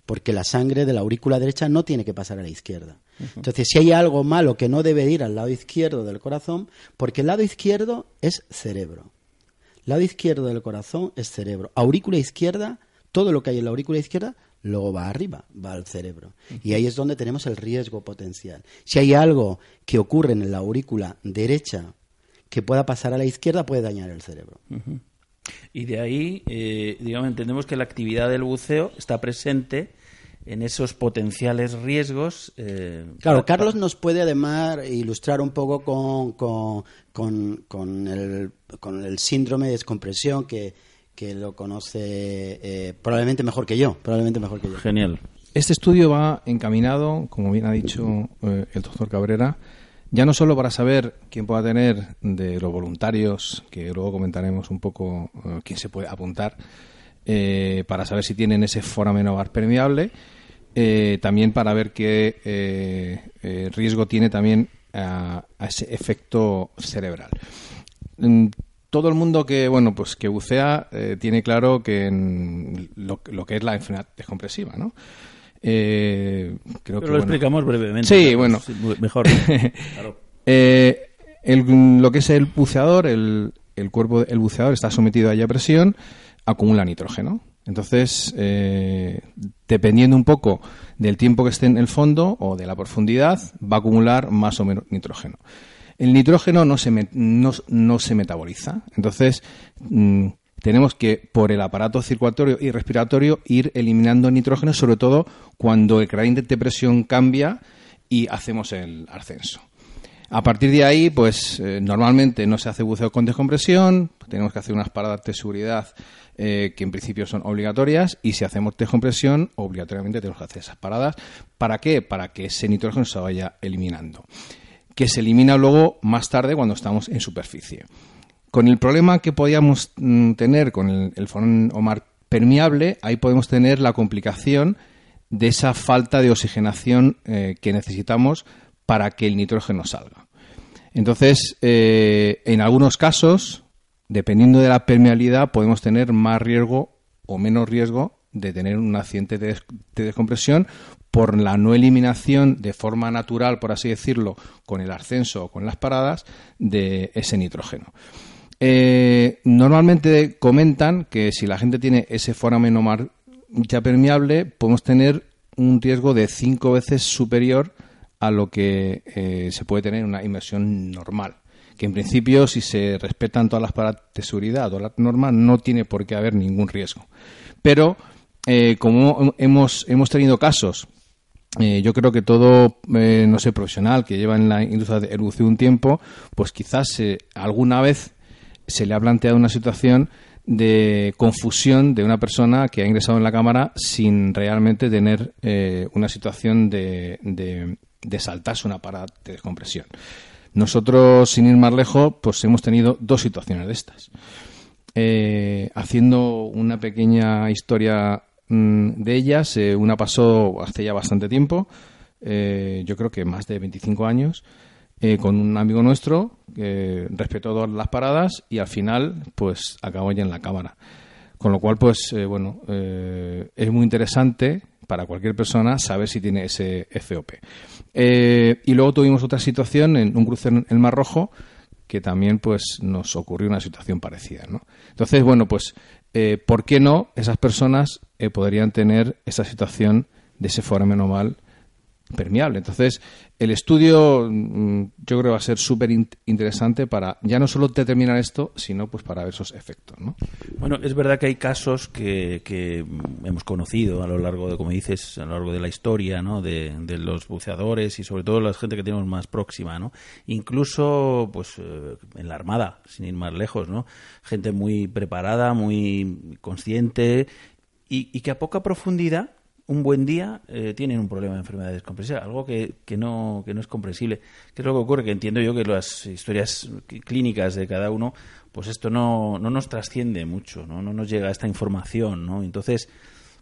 Porque la sangre de la aurícula derecha no tiene que pasar a la izquierda. Entonces, si hay algo malo que no debe ir al lado izquierdo del corazón, porque el lado izquierdo es cerebro. Lado izquierdo del corazón es cerebro. Aurícula izquierda, todo lo que hay en la aurícula izquierda, luego va arriba, va al cerebro. Y ahí es donde tenemos el riesgo potencial. Si hay algo que ocurre en la aurícula derecha que pueda pasar a la izquierda, puede dañar el cerebro. Y de ahí, eh, digamos, entendemos que la actividad del buceo está presente en esos potenciales riesgos. eh, Claro, Carlos nos puede además ilustrar un poco con, con, con, con el, con el síndrome de descompresión que, que lo conoce eh, probablemente mejor que yo, probablemente mejor que yo. Genial. Este estudio va encaminado, como bien ha dicho eh, el doctor Cabrera, ya no solo para saber quién pueda tener de los voluntarios, que luego comentaremos un poco eh, quién se puede apuntar, eh, para saber si tienen ese foramen ovar permeable, eh, también para ver qué eh, eh, riesgo tiene también a, a ese efecto cerebral. Todo el mundo que bueno pues que bucea tiene claro que en lo, lo que es la enfermedad descompresiva, ¿no? Eh, creo Pero que, lo bueno, explicamos brevemente. Sí, bueno. sí, mejor. *laughs* Claro. El- lo que es el buceador, el, el cuerpo del buceador está sometido a ella presión, acumula nitrógeno. Entonces, eh, dependiendo un poco del tiempo que esté en el fondo o de la profundidad, va a acumular más o menos nitrógeno. El nitrógeno no se, no, no se metaboliza. Entonces, mm, tenemos que, por el aparato circulatorio y respiratorio, ir eliminando nitrógeno, sobre todo cuando el gradiente de presión cambia y hacemos el ascenso. A partir de ahí, pues eh, normalmente no se hace buceo con descompresión, tenemos que hacer unas paradas de seguridad eh, que en principio son obligatorias y si hacemos descompresión, obligatoriamente tenemos que hacer esas paradas. ¿Para qué? Para que ese nitrógeno se vaya eliminando, que se elimina luego más tarde cuando estamos en superficie. Con el problema que podíamos mm, tener con el, el foramen omar permeable, ahí podemos tener la complicación de esa falta de oxigenación eh, que necesitamos para que el nitrógeno salga. Entonces, eh, en algunos casos, dependiendo de la permeabilidad, podemos tener más riesgo o menos riesgo de tener un accidente de, de descompresión por la no eliminación de forma natural, por así decirlo, con el ascenso o con las paradas de ese nitrógeno. Eh, normalmente comentan que si la gente tiene ese foramen ya permeable, podemos tener un riesgo de cinco veces superior a lo que eh, se puede tener en una inmersión normal. Que en principio, si se respetan todas las paradas de seguridad o la norma, no tiene por qué haber ningún riesgo. Pero, eh, como hemos, hemos tenido casos eh, yo creo que todo, eh, no sé, profesional que lleva en la industria de erupción un tiempo, pues quizás eh, alguna vez se le ha planteado una situación de confusión de una persona que ha ingresado en la cámara sin realmente tener una situación de, de, saltarse una parada de descompresión. Nosotros, sin ir más lejos, pues hemos tenido dos situaciones de estas. haciendo una pequeña historia Mm, de ellas, eh, una pasó hace ya bastante tiempo, eh, yo creo que más de 25 años, eh, con un amigo nuestro que respetó todas las paradas y al final pues acabó ya en la cámara. Con lo cual, pues bueno, es muy interesante para cualquier persona saber si tiene ese FOP. y luego tuvimos otra situación en un cruce en el Mar Rojo que también pues nos ocurrió una situación parecida. ¿no? Entonces, bueno, pues eh, ¿por qué no esas personas eh, podrían tener esa situación de ese foramen mal permeable? Entonces, el estudio mm, yo creo que va a ser súper interesante para ya no solo determinar esto, sino pues para ver esos efectos. ¿no? Bueno, es verdad que hay casos que, que, hemos conocido a lo largo de, como dices, a lo largo de la historia ¿no? de, de los buceadores y sobre todo la gente que tenemos más próxima, ¿no? incluso pues eh, en la Armada, sin ir más lejos, ¿no? gente muy preparada, muy consciente y, y que a poca profundidad un buen día eh, tienen un problema de enfermedad descompresiva, algo que, que, no, que no es comprensible. ¿Qué es lo que ocurre? Que entiendo yo que las historias clínicas de cada uno, pues esto no, no nos trasciende mucho, ¿no? no nos llega esta información, ¿no? Entonces,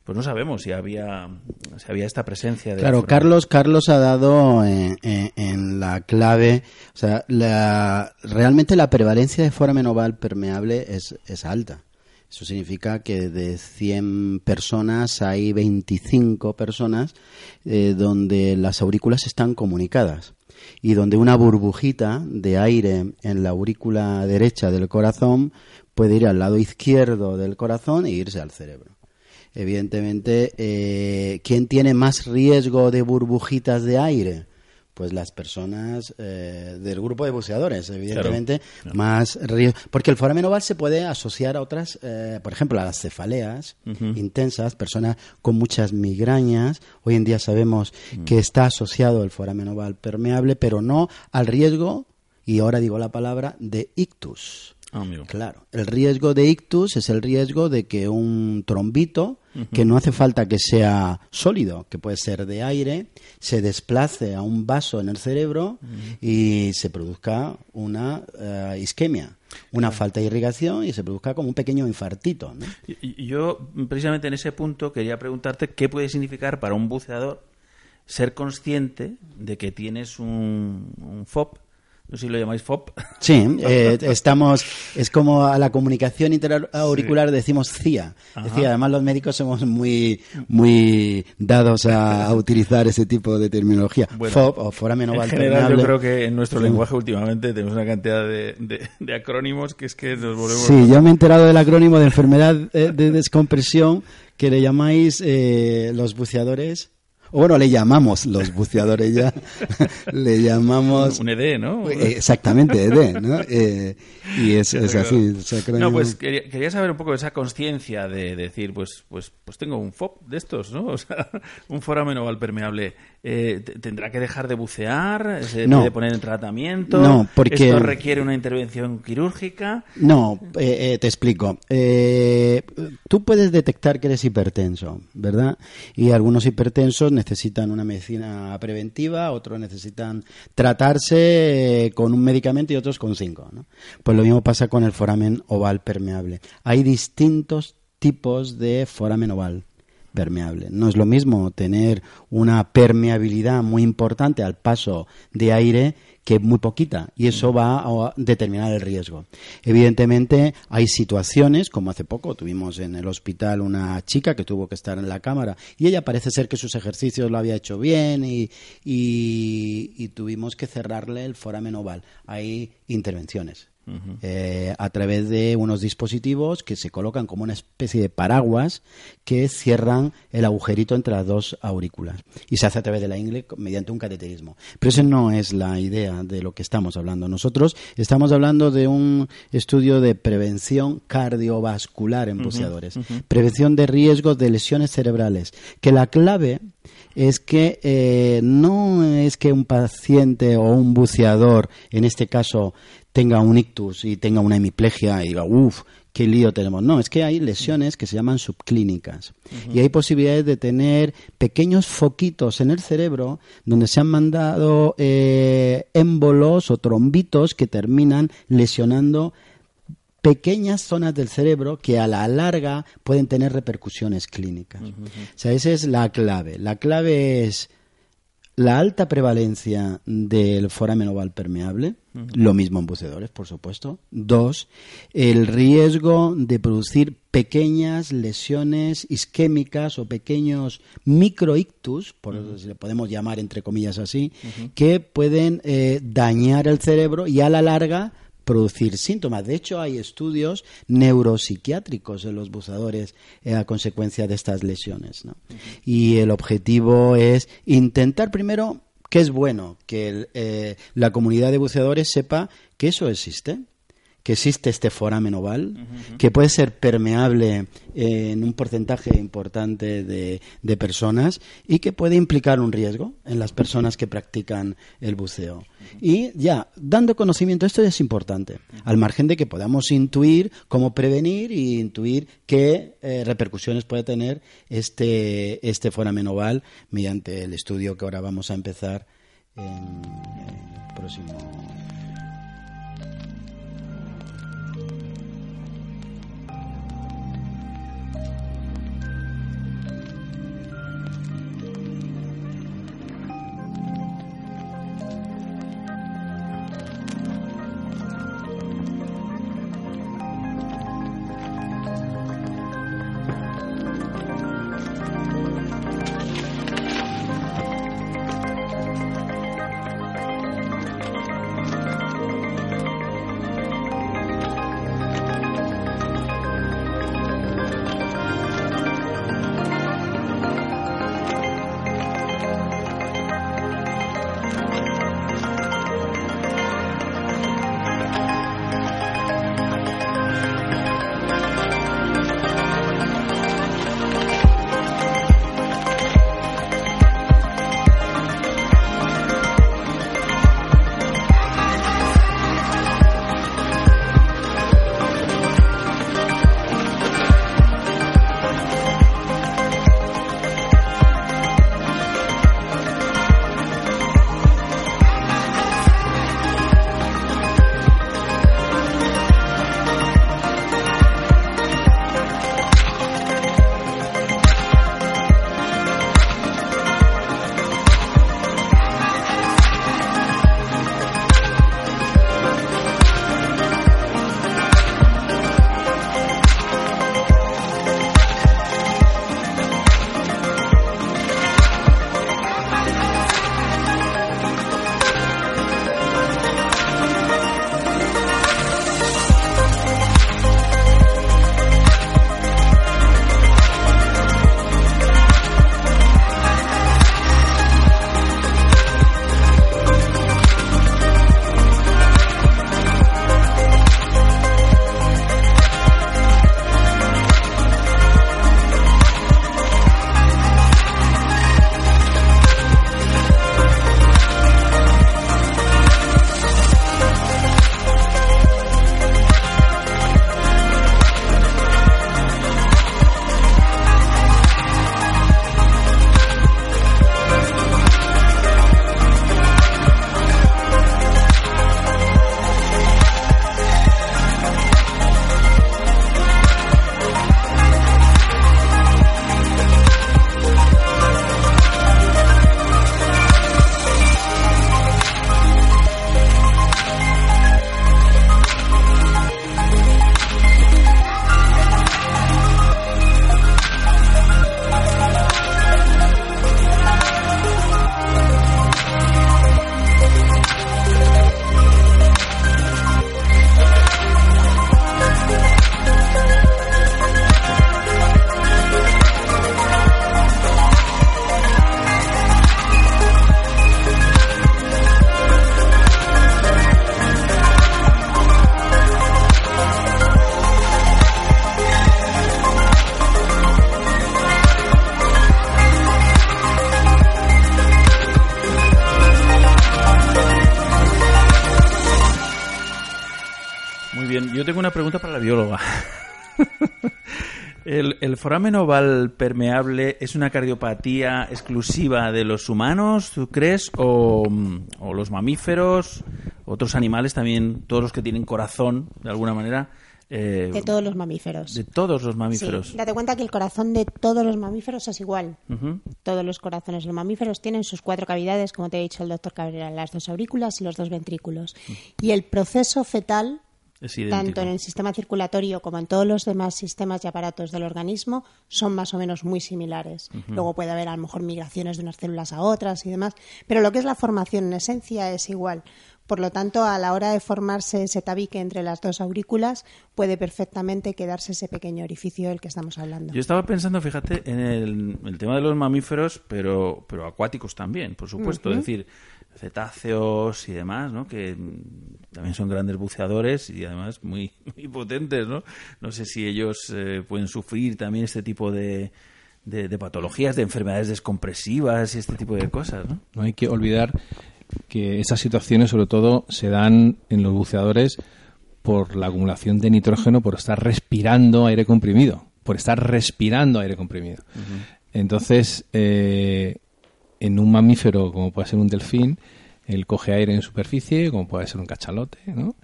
pues no sabemos si había, si había esta presencia de... Claro, Carlos, Carlos ha dado en, en, la clave, o sea, la, realmente la prevalencia de foramen oval permeable es, es alta. Eso significa que de 100 personas hay 25 personas eh, donde las aurículas están comunicadas y donde una burbujita de aire en la aurícula derecha del corazón puede ir al lado izquierdo del corazón e irse al cerebro. Evidentemente, eh, ¿quién tiene más riesgo de burbujitas de aire? Pues las personas eh, del grupo de buceadores, evidentemente, más porque el foramen oval se puede asociar a otras, eh, por ejemplo, a las cefaleas intensas, personas con muchas migrañas. Hoy en día sabemos mm. que está asociado el foramen oval permeable, pero no al riesgo, y ahora digo la palabra, de ictus. Ah, claro, el riesgo de ictus es el riesgo de que un trombito, que no hace falta que sea sólido, que puede ser de aire, se desplace a un vaso en el cerebro y se produzca una eh, isquemia, una falta de irrigación y se produzca como un pequeño infartito. Yo, precisamente en ese punto, quería preguntarte qué puede significar para un buceador ser consciente de que tienes un, un FOP no sé si lo llamáis FOP. Sí, eh, estamos, es como a la comunicación interauricular decimos CIA. Decía, además los médicos somos muy, muy dados a, utilizar ese tipo de terminología. FOP o foramen oval En general yo creo que en nuestro lenguaje últimamente tenemos una cantidad de, de, acrónimos que es que nos volvemos... Sí, yo me he enterado del acrónimo de enfermedad de descompresión que le llamáis eh, los buceadores bueno, le llamamos los buceadores ya, *laughs* le llamamos... Un ED, ¿no? Eh, exactamente, ED, ¿no? Eh, y es, es así. No, pues quería, saber un poco de esa conciencia de, decir, pues, pues, pues tengo un FOP de estos, ¿no? *laughs* O sea, un foramen oval permeable. Eh, ¿Tendrá que dejar de bucear? ¿Se no, puede poner en tratamiento? No, porque... ¿Esto requiere una intervención quirúrgica? No, te explico. tú puedes detectar que eres hipertenso, ¿verdad? Y algunos hipertensos necesitan una medicina preventiva, otros necesitan tratarse con un medicamento y otros con cinco. Pues lo mismo pasa con el foramen oval permeable. Hay distintos tipos de foramen oval. No es lo mismo tener una permeabilidad muy importante al paso de aire que muy poquita y eso va a determinar el riesgo. Evidentemente hay situaciones, como hace poco tuvimos en el hospital una chica que tuvo que estar en la cámara y ella parece ser que sus ejercicios lo había hecho bien y, y tuvimos que cerrarle el foramen oval. Hay intervenciones eh, a través de unos dispositivos que se colocan como una especie de paraguas que cierran el agujerito entre las dos aurículas. Y se hace a través de la ingle mediante un cateterismo. Pero esa no es la idea de lo que estamos hablando. Nosotros estamos hablando de un estudio de prevención cardiovascular en buceadores, prevención de riesgos de lesiones cerebrales, que la clave es que eh, no es que un paciente o un buceador, en este caso, tenga un ictus y tenga una hemiplegia y diga, uff, qué lío tenemos. No, es que hay lesiones que se llaman subclínicas y hay posibilidades de tener pequeños foquitos en el cerebro donde se han mandado eh, émbolos o trombitos que terminan lesionando pequeñas zonas del cerebro que a la larga pueden tener repercusiones clínicas. O sea, esa es la clave. La clave es la alta prevalencia del foramen oval permeable, lo mismo en buceadores, por supuesto. Dos, el riesgo de producir pequeñas lesiones isquémicas o pequeños microictus, por eso se le podemos llamar entre comillas así, que pueden eh, dañar el cerebro y a la larga producir síntomas. De hecho, hay estudios neuropsiquiátricos en los buceadores eh, a consecuencia de estas lesiones. Y el objetivo es intentar primero que es bueno que eh, la comunidad de buceadores sepa que eso existe que existe este foramen oval, que puede ser permeable en un porcentaje importante de, personas y que puede implicar un riesgo en las personas que practican el buceo. Y ya, dando conocimiento, esto es importante, al margen de que podamos intuir cómo prevenir y intuir qué eh, repercusiones puede tener este, este foramen oval mediante el estudio que ahora vamos a empezar en el próximo la bióloga. *laughs* ¿El, ¿El, foramen oval permeable es una cardiopatía exclusiva de los humanos, tú crees? ¿O, o, los mamíferos, otros animales también, todos los que tienen corazón, de alguna manera? Eh, de todos los mamíferos. De todos los mamíferos. Sí. Date cuenta que el corazón de todos los mamíferos es igual. Uh -huh. Todos los corazones de los mamíferos tienen sus cuatro cavidades, como te ha dicho el doctor Cabrera, las dos aurículas y los dos ventrículos. Uh -huh. Y el proceso fetal tanto en el sistema circulatorio como en todos los demás sistemas y aparatos del organismo son más o menos muy similares. Uh -huh. Luego puede haber a lo mejor migraciones de unas células a otras y demás, pero lo que es la formación en esencia es igual. Por lo tanto, a la hora de formarse ese tabique entre las dos aurículas, puede perfectamente quedarse ese pequeño orificio del que estamos hablando. Yo estaba pensando, fíjate, en el, el tema de los mamíferos, pero, pero acuáticos también, por supuesto. Uh -huh. Es decir, cetáceos y demás, ¿no? Que también son grandes buceadores y además muy, *laughs* muy potentes, ¿no? No sé si ellos eh, pueden sufrir también este tipo de, de, de, patologías, de enfermedades descompresivas y este tipo de cosas, ¿no? No hay que olvidar que esas situaciones sobre todo se dan en los buceadores por la acumulación de nitrógeno, por estar respirando aire comprimido, por estar respirando aire comprimido. Uh -huh. Entonces, eh, en un mamífero como puede ser un delfín, él coge aire en superficie, como puede ser un cachalote, ¿no?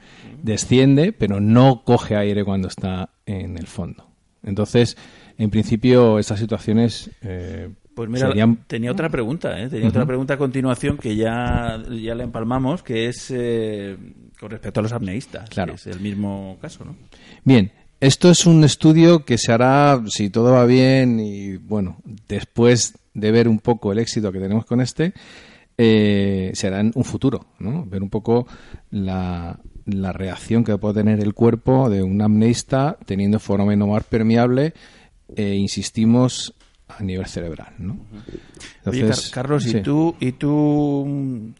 Desciende, pero no coge aire cuando está en el fondo. Entonces, en principio, esas situaciones eh, pues mira, serían... tenía otra pregunta, ¿eh? tenía uh -huh. otra pregunta a continuación que ya, ya la empalmamos, que es eh, con respecto a los apneístas, claro. que es el mismo caso, ¿no? Bien, esto es un estudio que se hará, si todo va bien, y bueno, después de ver un poco el éxito que tenemos con este, eh, será en un futuro, ¿no? Ver un poco la, la reacción que puede tener el cuerpo de un amneista teniendo fenómeno más permeable, eh, insistimos, a nivel cerebral, ¿no? Entonces, Oye, Carlos, sí. ¿y tú, y tú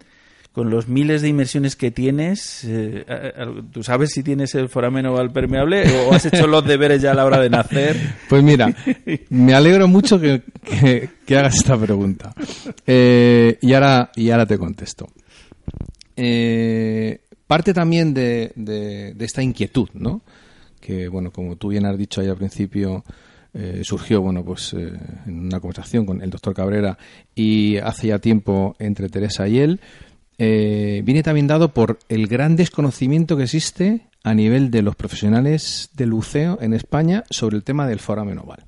con los miles de inmersiones que tienes, eh, ¿tú sabes si tienes el foramen oval permeable o has hecho los deberes ya a la hora de nacer? *laughs* Pues mira, me alegro mucho que, hagas esta pregunta. Eh, y, ahora, y ahora te contesto. Eh, parte también de, de, de, esta inquietud, ¿no? Que, bueno, como tú bien has dicho ahí al principio, eh, surgió, bueno, pues eh, en una conversación con el doctor Cabrera y hace ya tiempo entre Teresa y él, eh, viene también dado por el gran desconocimiento que existe a nivel de los profesionales del buceo en España sobre el tema del foramen oval.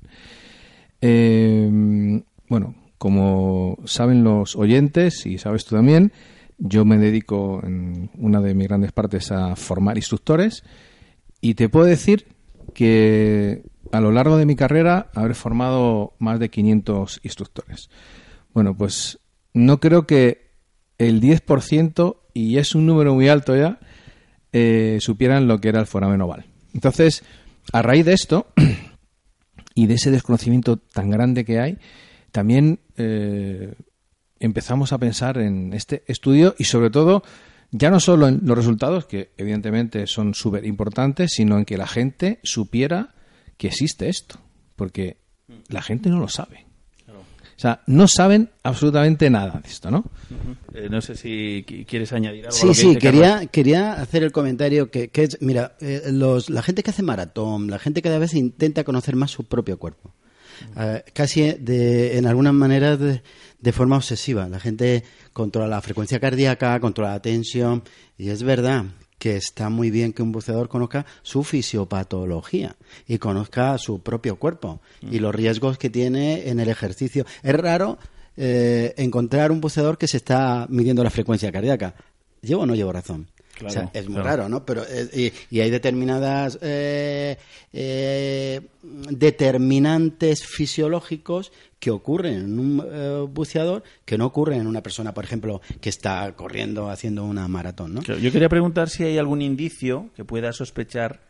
Eh, bueno, como saben los oyentes y sabes tú también, yo me dedico en una de mis grandes partes a formar instructores y te puedo decir que a lo largo de mi carrera habré formado más de 500 instructores. Bueno, pues no creo que el 10%, y es un número muy alto ya, eh, supieran lo que era el foramen oval. Entonces, a raíz de esto *clears throat* y de ese desconocimiento tan grande que hay, también eh, empezamos a pensar en este estudio y sobre todo ya no solo en los resultados, que evidentemente son súper importantes, sino en que la gente supiera que existe esto, porque la gente no lo sabe. O sea, no saben absolutamente nada de esto, ¿no? Uh -huh. eh, no sé si quieres añadir algo. Sí, sí, quería, quería hacer el comentario que, que es, mira, eh, los, la gente que hace maratón, la gente cada vez intenta conocer más su propio cuerpo, uh -huh. eh, casi de, en alguna manera de, de, forma obsesiva. La gente controla la frecuencia cardíaca, controla la tensión, y es verdad que está muy bien que un buceador conozca su fisiopatología y conozca su propio cuerpo mm. y los riesgos que tiene en el ejercicio. Es raro eh, encontrar un buceador que se está midiendo la frecuencia cardíaca. ¿Llevo o no llevo razón? Claro, o sea, es muy claro. raro, ¿no? Pero eh, y, y, hay determinadas eh, eh, determinantes fisiológicos que ocurren en un eh, buceador que no ocurren en una persona, por ejemplo, que está corriendo haciendo una maratón, ¿no? Yo quería preguntar si hay algún indicio que pueda sospechar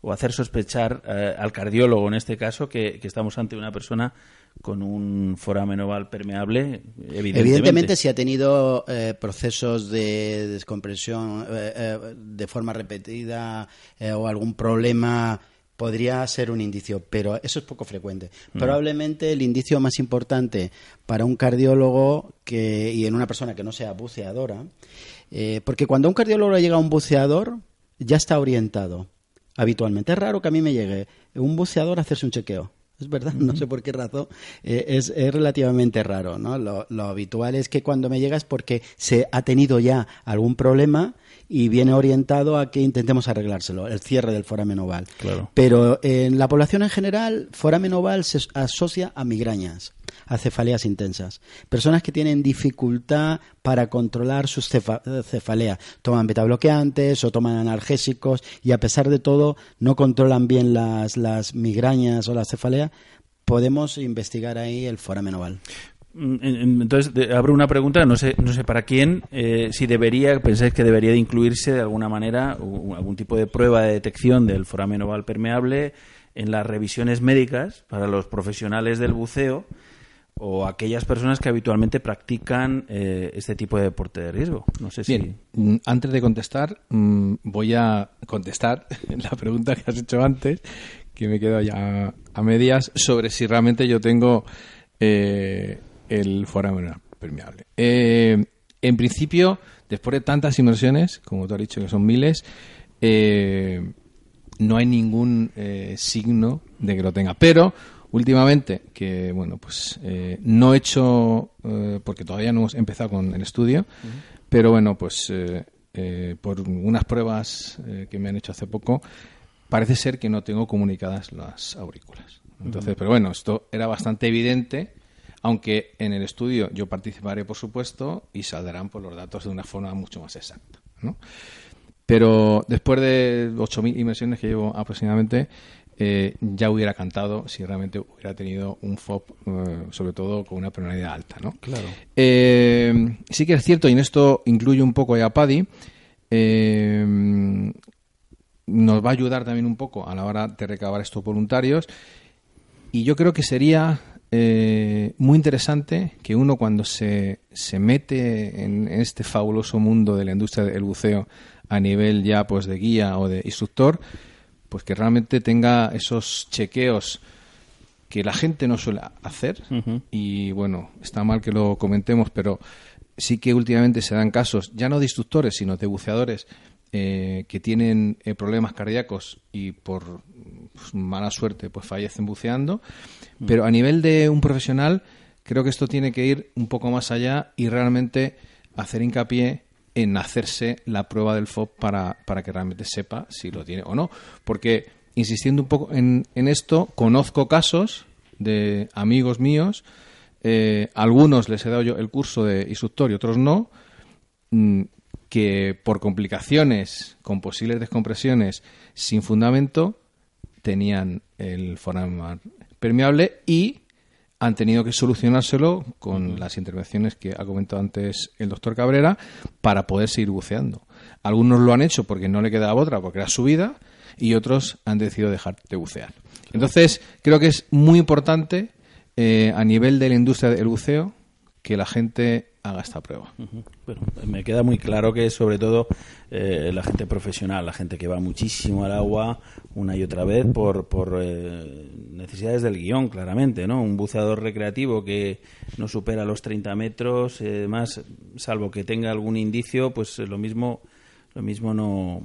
o hacer sospechar eh, al cardiólogo, en este caso, que, que, estamos ante una persona con un foramen oval permeable, evidentemente. Evidentemente, si ha tenido eh, procesos de descompresión eh, eh de forma repetida o algún problema podría ser un indicio, pero eso es poco frecuente. Mm. Probablemente el indicio más importante para un cardiólogo que, y en una persona que no sea buceadora, eh, porque cuando un cardiólogo llega a un buceador, ya está orientado habitualmente. Es raro que a mí me llegue un buceador a hacerse un chequeo. Es verdad, no sé por qué razón, eh, es, es, relativamente raro, ¿no? Lo, lo, habitual es que cuando me llega es porque se ha tenido ya algún problema y viene orientado a que intentemos arreglárselo, el cierre del foramen oval. Claro. Pero en la población en general, foramen oval se asocia a migrañas a cefaleas intensas. Personas que tienen dificultad para controlar sus cefa cefaleas. Toman betabloqueantes o toman analgésicos y a pesar de todo no controlan bien las, las migrañas o las cefaleas. Podemos investigar ahí el foramen oval. Entonces, de, abro una pregunta, no sé, no sé para quién, eh, si debería, pensáis que debería de incluirse de alguna manera algún tipo de prueba de detección del foramen oval permeable en las revisiones médicas para los profesionales del buceo o aquellas personas que habitualmente practican eh, este tipo de deporte de riesgo. No sé si... Bien, antes de contestar, mmm, voy a contestar *laughs* la pregunta que has hecho antes, que me quedo ya a medias, sobre si realmente yo tengo eh, el foramen permeable. Eh, en principio, después de tantas inmersiones, como tú has dicho que son miles, eh, no hay ningún eh, signo de que lo tenga. Pero últimamente, que bueno, pues eh, no he hecho, eh, porque todavía no hemos empezado con el estudio, uh -huh. pero bueno, pues por unas pruebas que me han hecho hace poco, parece ser que no tengo comunicadas las aurículas. Entonces, uh -huh. pero bueno, esto era bastante evidente aunque en el estudio yo participaré, por supuesto, y saldrán por los datos de una forma mucho más exacta. ¿no? Pero después de 8.000 inversiones que llevo aproximadamente, eh, ya hubiera cantado si realmente hubiera tenido un FOP, eh, sobre todo con una penalidad alta. ¿no? Claro. Eh, sí que es cierto, y en esto incluye un poco a Paddy, nos va a ayudar también un poco a la hora de recabar estos voluntarios. Y yo creo que sería eh, muy interesante que uno cuando se, se mete en este fabuloso mundo de la industria del buceo a nivel ya pues de guía o de instructor, pues que realmente tenga esos chequeos que la gente no suele hacer uh -huh. y bueno, está mal que lo comentemos, pero sí que últimamente se dan casos, ya no de instructores, sino de buceadores eh, que tienen eh, problemas cardíacos y por pues, mala suerte pues fallecen buceando. Mm. Pero a nivel de un profesional, creo que esto tiene que ir un poco más allá y realmente hacer hincapié en hacerse la prueba del FOB para, para que realmente sepa si lo tiene o no. Porque, insistiendo un poco en, esto, conozco casos de amigos míos, eh, algunos les he dado yo el curso de instructor y otros no, mmm, que por complicaciones con posibles descompresiones sin fundamento tenían el foramen permeable y han tenido que solucionárselo con las intervenciones que ha comentado antes el doctor Cabrera para poder seguir buceando. Algunos lo han hecho porque no le quedaba otra, porque era su vida, y otros han decidido dejar de bucear. Entonces, creo que es muy importante eh, a nivel de la industria del buceo que la gente haga esta prueba. Bueno, me queda muy claro que sobre todo eh, la gente profesional, la gente que va muchísimo al agua una y otra vez por, por eh, necesidades del guion, claramente, ¿no? Un buceador recreativo que no supera los 30 metros, eh, más, salvo que tenga algún indicio, pues lo mismo lo mismo no,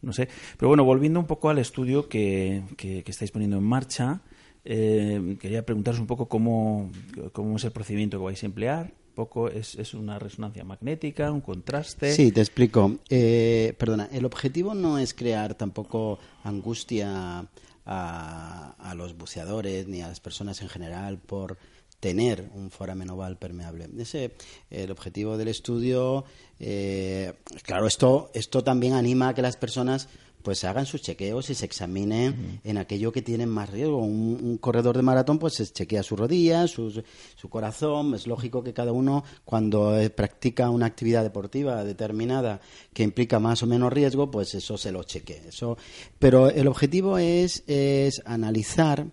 no sé. Pero bueno, volviendo un poco al estudio que, que, que estáis poniendo en marcha, eh, quería preguntaros un poco cómo, cómo es el procedimiento que vais a emplear. Poco es, es, una resonancia magnética, un contraste. Sí, te explico. Eh, perdona, el objetivo no es crear tampoco angustia a, a, los buceadores ni a las personas en general por tener un foramen oval permeable. Ese el objetivo del estudio. Eh, claro, esto esto también anima a que las personas pues hagan sus chequeos y se examinen uh -huh. en aquello que tienen más riesgo. Un, un, corredor de maratón pues se chequea sus rodillas, su, su corazón. Es lógico que cada uno cuando eh, practica una actividad deportiva determinada que implica más o menos riesgo, pues eso se lo chequee. Eso, pero el objetivo es, es analizar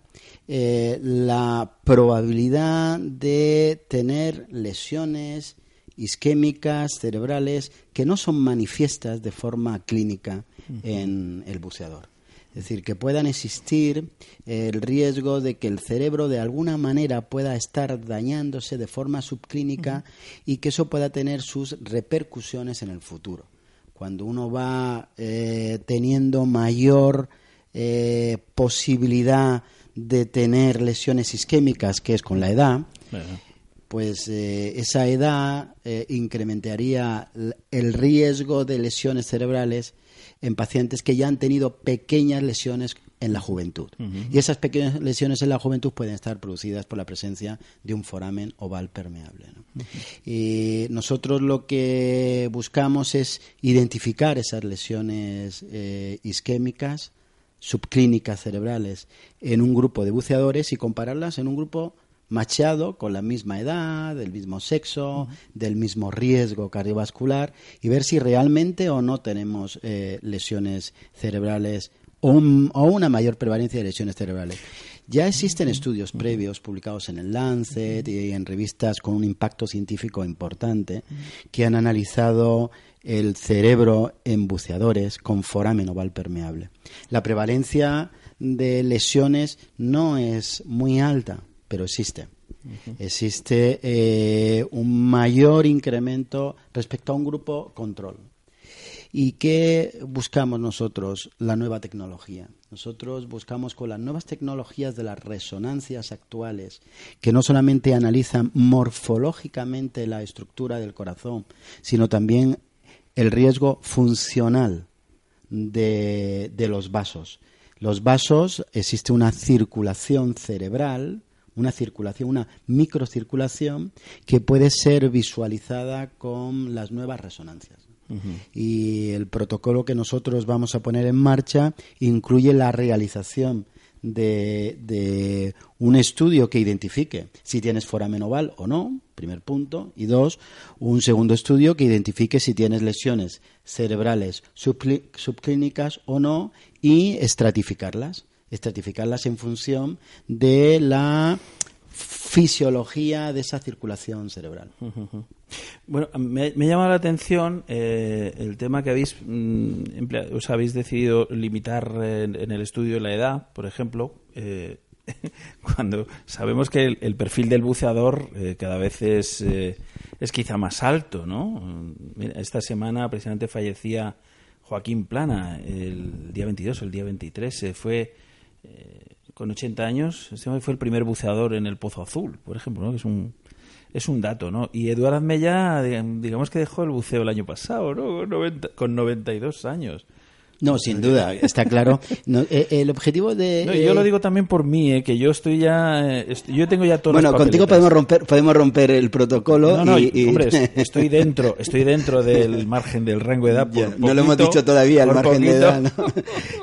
eh, la probabilidad de tener lesiones isquémicas cerebrales que no son manifiestas de forma clínica en el buceador. Es decir, que puedan existir el riesgo de que el cerebro de alguna manera pueda estar dañándose de forma subclínica y que eso pueda tener sus repercusiones en el futuro. Cuando uno va eh, teniendo mayor eh, posibilidad de tener lesiones isquémicas, que es con la edad, pues eh, esa edad eh, incrementaría el riesgo de lesiones cerebrales en pacientes que ya han tenido pequeñas lesiones en la juventud. Y esas pequeñas lesiones en la juventud pueden estar producidas por la presencia de un foramen oval permeable. ¿no? Y nosotros lo que buscamos es identificar esas lesiones eh, isquémicas, subclínicas cerebrales, en un grupo de buceadores y compararlas en un grupo machado con la misma edad, del mismo sexo, del mismo riesgo cardiovascular y ver si realmente o no tenemos eh, lesiones cerebrales o, un- o una mayor prevalencia de lesiones cerebrales. Ya existen estudios previos publicados en el Lancet y en revistas con un impacto científico importante que han analizado el cerebro en buceadores con foramen oval permeable. La prevalencia de lesiones no es muy alta, pero existe. Existe eh, un mayor incremento respecto a un grupo control. ¿Y qué buscamos nosotros? La nueva tecnología. Nosotros buscamos con las nuevas tecnologías de las resonancias actuales, que no solamente analizan morfológicamente la estructura del corazón, sino también el riesgo funcional de, de los vasos. Los vasos, existe una circulación cerebral, una circulación, una microcirculación que puede ser visualizada con las nuevas resonancias. Y el protocolo que nosotros vamos a poner en marcha incluye la realización de, de un estudio que identifique si tienes foramen oval o no, primer punto, y dos, un segundo estudio que identifique si tienes lesiones cerebrales subclí- subclínicas o no y estratificarlas, estratificarlas en función de la fisiología de esa circulación cerebral. Bueno, me, me llama la atención eh, el tema que habéis, mm, os habéis decidido limitar en, en el estudio la edad, por ejemplo, eh, *laughs* cuando sabemos que el, perfil del buceador eh, cada vez es, eh, es quizá más alto, ¿no? Mira, Esta semana precisamente fallecía Joaquín Plana, el día 22 o el día 23, se fue eh, con 80 años, este fue el primer buceador en el Pozo Azul, por ejemplo, ¿no? que es un es un dato, ¿no? Y Eduardo Mella, digamos que dejó el buceo el año pasado, ¿no? Con, 90 con 92 años. No, sin duda, está claro. No, eh, el objetivo de... No, yo eh, lo digo también por mí, ¿eh? que yo estoy ya... eh, yo tengo ya todas Bueno, contigo podemos romper, podemos romper el protocolo. No, no, y, y- hombre, es- *laughs* estoy dentro, estoy dentro del margen del rango de edad. Ya, por no lo hemos dicho todavía, el margen de edad. ¿no? *laughs*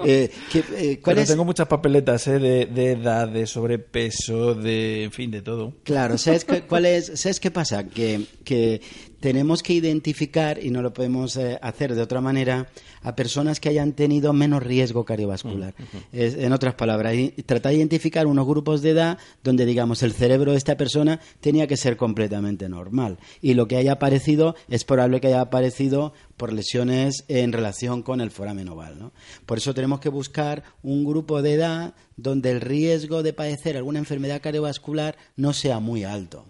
Eh, ¿qué- eh, ¿Cuál Pero es? tengo muchas papeletas ¿eh? de, de edad, de sobrepeso, de, en fin, de todo. Claro, ¿sabes qué, cuál es, ¿sabes qué pasa? Que, que tenemos que identificar, y no lo podemos eh, hacer de otra manera, a personas que hayan tenido menos riesgo cardiovascular. Es- en otras palabras, tratar de identificar unos grupos de edad donde, digamos, el cerebro de esta persona tenía que ser completamente normal. Y lo que haya aparecido es probable que haya aparecido por lesiones en relación con el foramen oval. ¿no? Por eso tenemos que buscar un grupo de edad donde el riesgo de padecer alguna enfermedad cardiovascular no sea muy alto.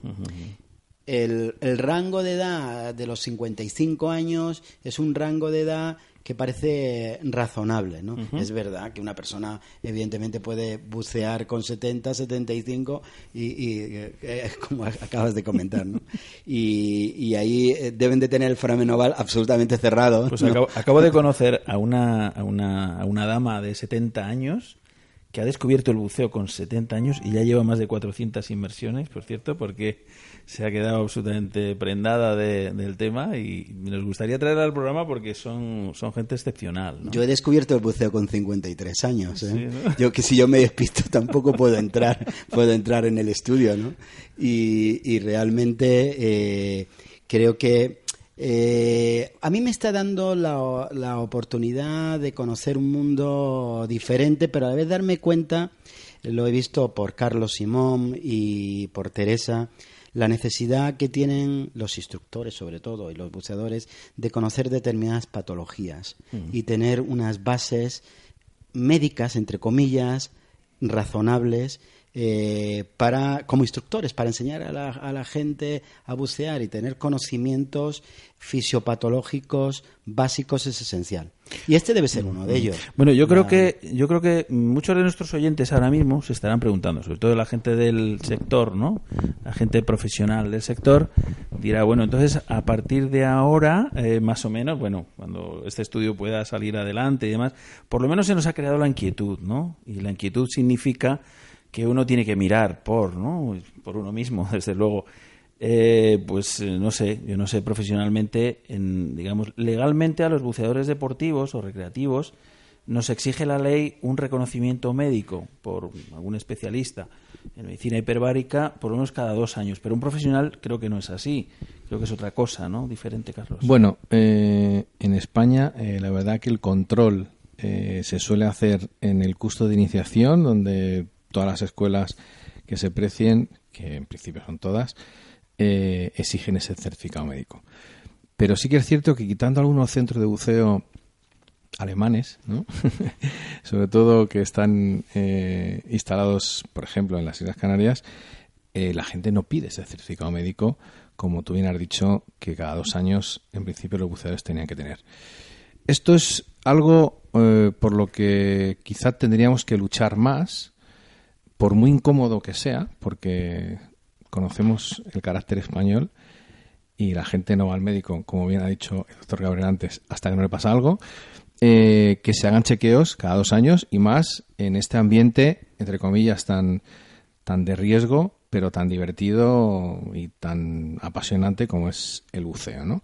El, el rango de edad de los 55 años es un rango de edad que parece razonable, ¿no? Es verdad que una persona evidentemente puede bucear con 70, 75 y, y, eh, eh, como *laughs* acabas de comentar, ¿no? Y, y ahí eh, deben de tener el foramen oval absolutamente cerrado. Pues ¿no? acabo, acabo de conocer a una, a, una, a una dama de 70 años que ha descubierto el buceo con 70 años y ya lleva más de 400 inmersiones, por cierto, porque se ha quedado absolutamente prendada de- del tema y nos gustaría traerla al programa porque son, son gente excepcional. ¿no? Yo he descubierto el buceo con 53 años. ¿eh? Sí, ¿no? Yo que si yo me despisto *laughs* tampoco puedo entrar, puedo entrar en el estudio, ¿no? Y, y realmente eh, creo que eh, a mí me está dando la, la oportunidad de conocer un mundo diferente, pero a la vez darme cuenta, lo he visto por Carlos Simón y por Teresa, la necesidad que tienen los instructores, sobre todo, y los buceadores, de conocer determinadas patologías Mm. y tener unas bases médicas, entre comillas, razonables, eh, para, como instructores, para enseñar a la, a la gente a bucear y tener conocimientos fisiopatológicos básicos es esencial. Y este debe ser uno de ellos. Bueno, yo creo que yo creo que muchos de nuestros oyentes ahora mismo se estarán preguntando, sobre todo la gente del sector, ¿no? La gente profesional del sector dirá, bueno, entonces a partir de ahora, eh, más o menos, bueno, cuando este estudio pueda salir adelante y demás, por lo menos se nos ha creado la inquietud, ¿no? Y la inquietud significa que uno tiene que mirar por, ¿no? Por uno mismo, *laughs* desde luego. Eh, pues eh, no sé, yo no sé profesionalmente, en, digamos, legalmente a los buceadores deportivos o recreativos nos exige la ley un reconocimiento médico por algún especialista en medicina hiperbárica por menos cada dos años, pero un profesional creo que no es así, creo que es otra cosa, ¿no? Diferente, Carlos. Bueno, eh, en España la verdad que el control se suele hacer en el curso de iniciación, donde todas las escuelas que se precien, que en principio son todas, eh, exigen ese certificado médico. Pero sí que es cierto que quitando algunos centros de buceo alemanes, ¿no? *laughs* sobre todo que están eh, instalados, por ejemplo, en las Islas Canarias, eh, la gente no pide ese certificado médico, como tú bien has dicho, que cada dos años, en principio, los buceadores tenían que tener. Esto es algo por lo que quizá tendríamos que luchar más, por muy incómodo que sea, porque conocemos el carácter español y la gente no va al médico, como bien ha dicho el doctor Gabriel antes, hasta que no le pasa algo, eh, que se hagan chequeos cada dos años y más en este ambiente, entre comillas, tan, tan de riesgo, pero tan divertido y tan apasionante como es el buceo. ¿no?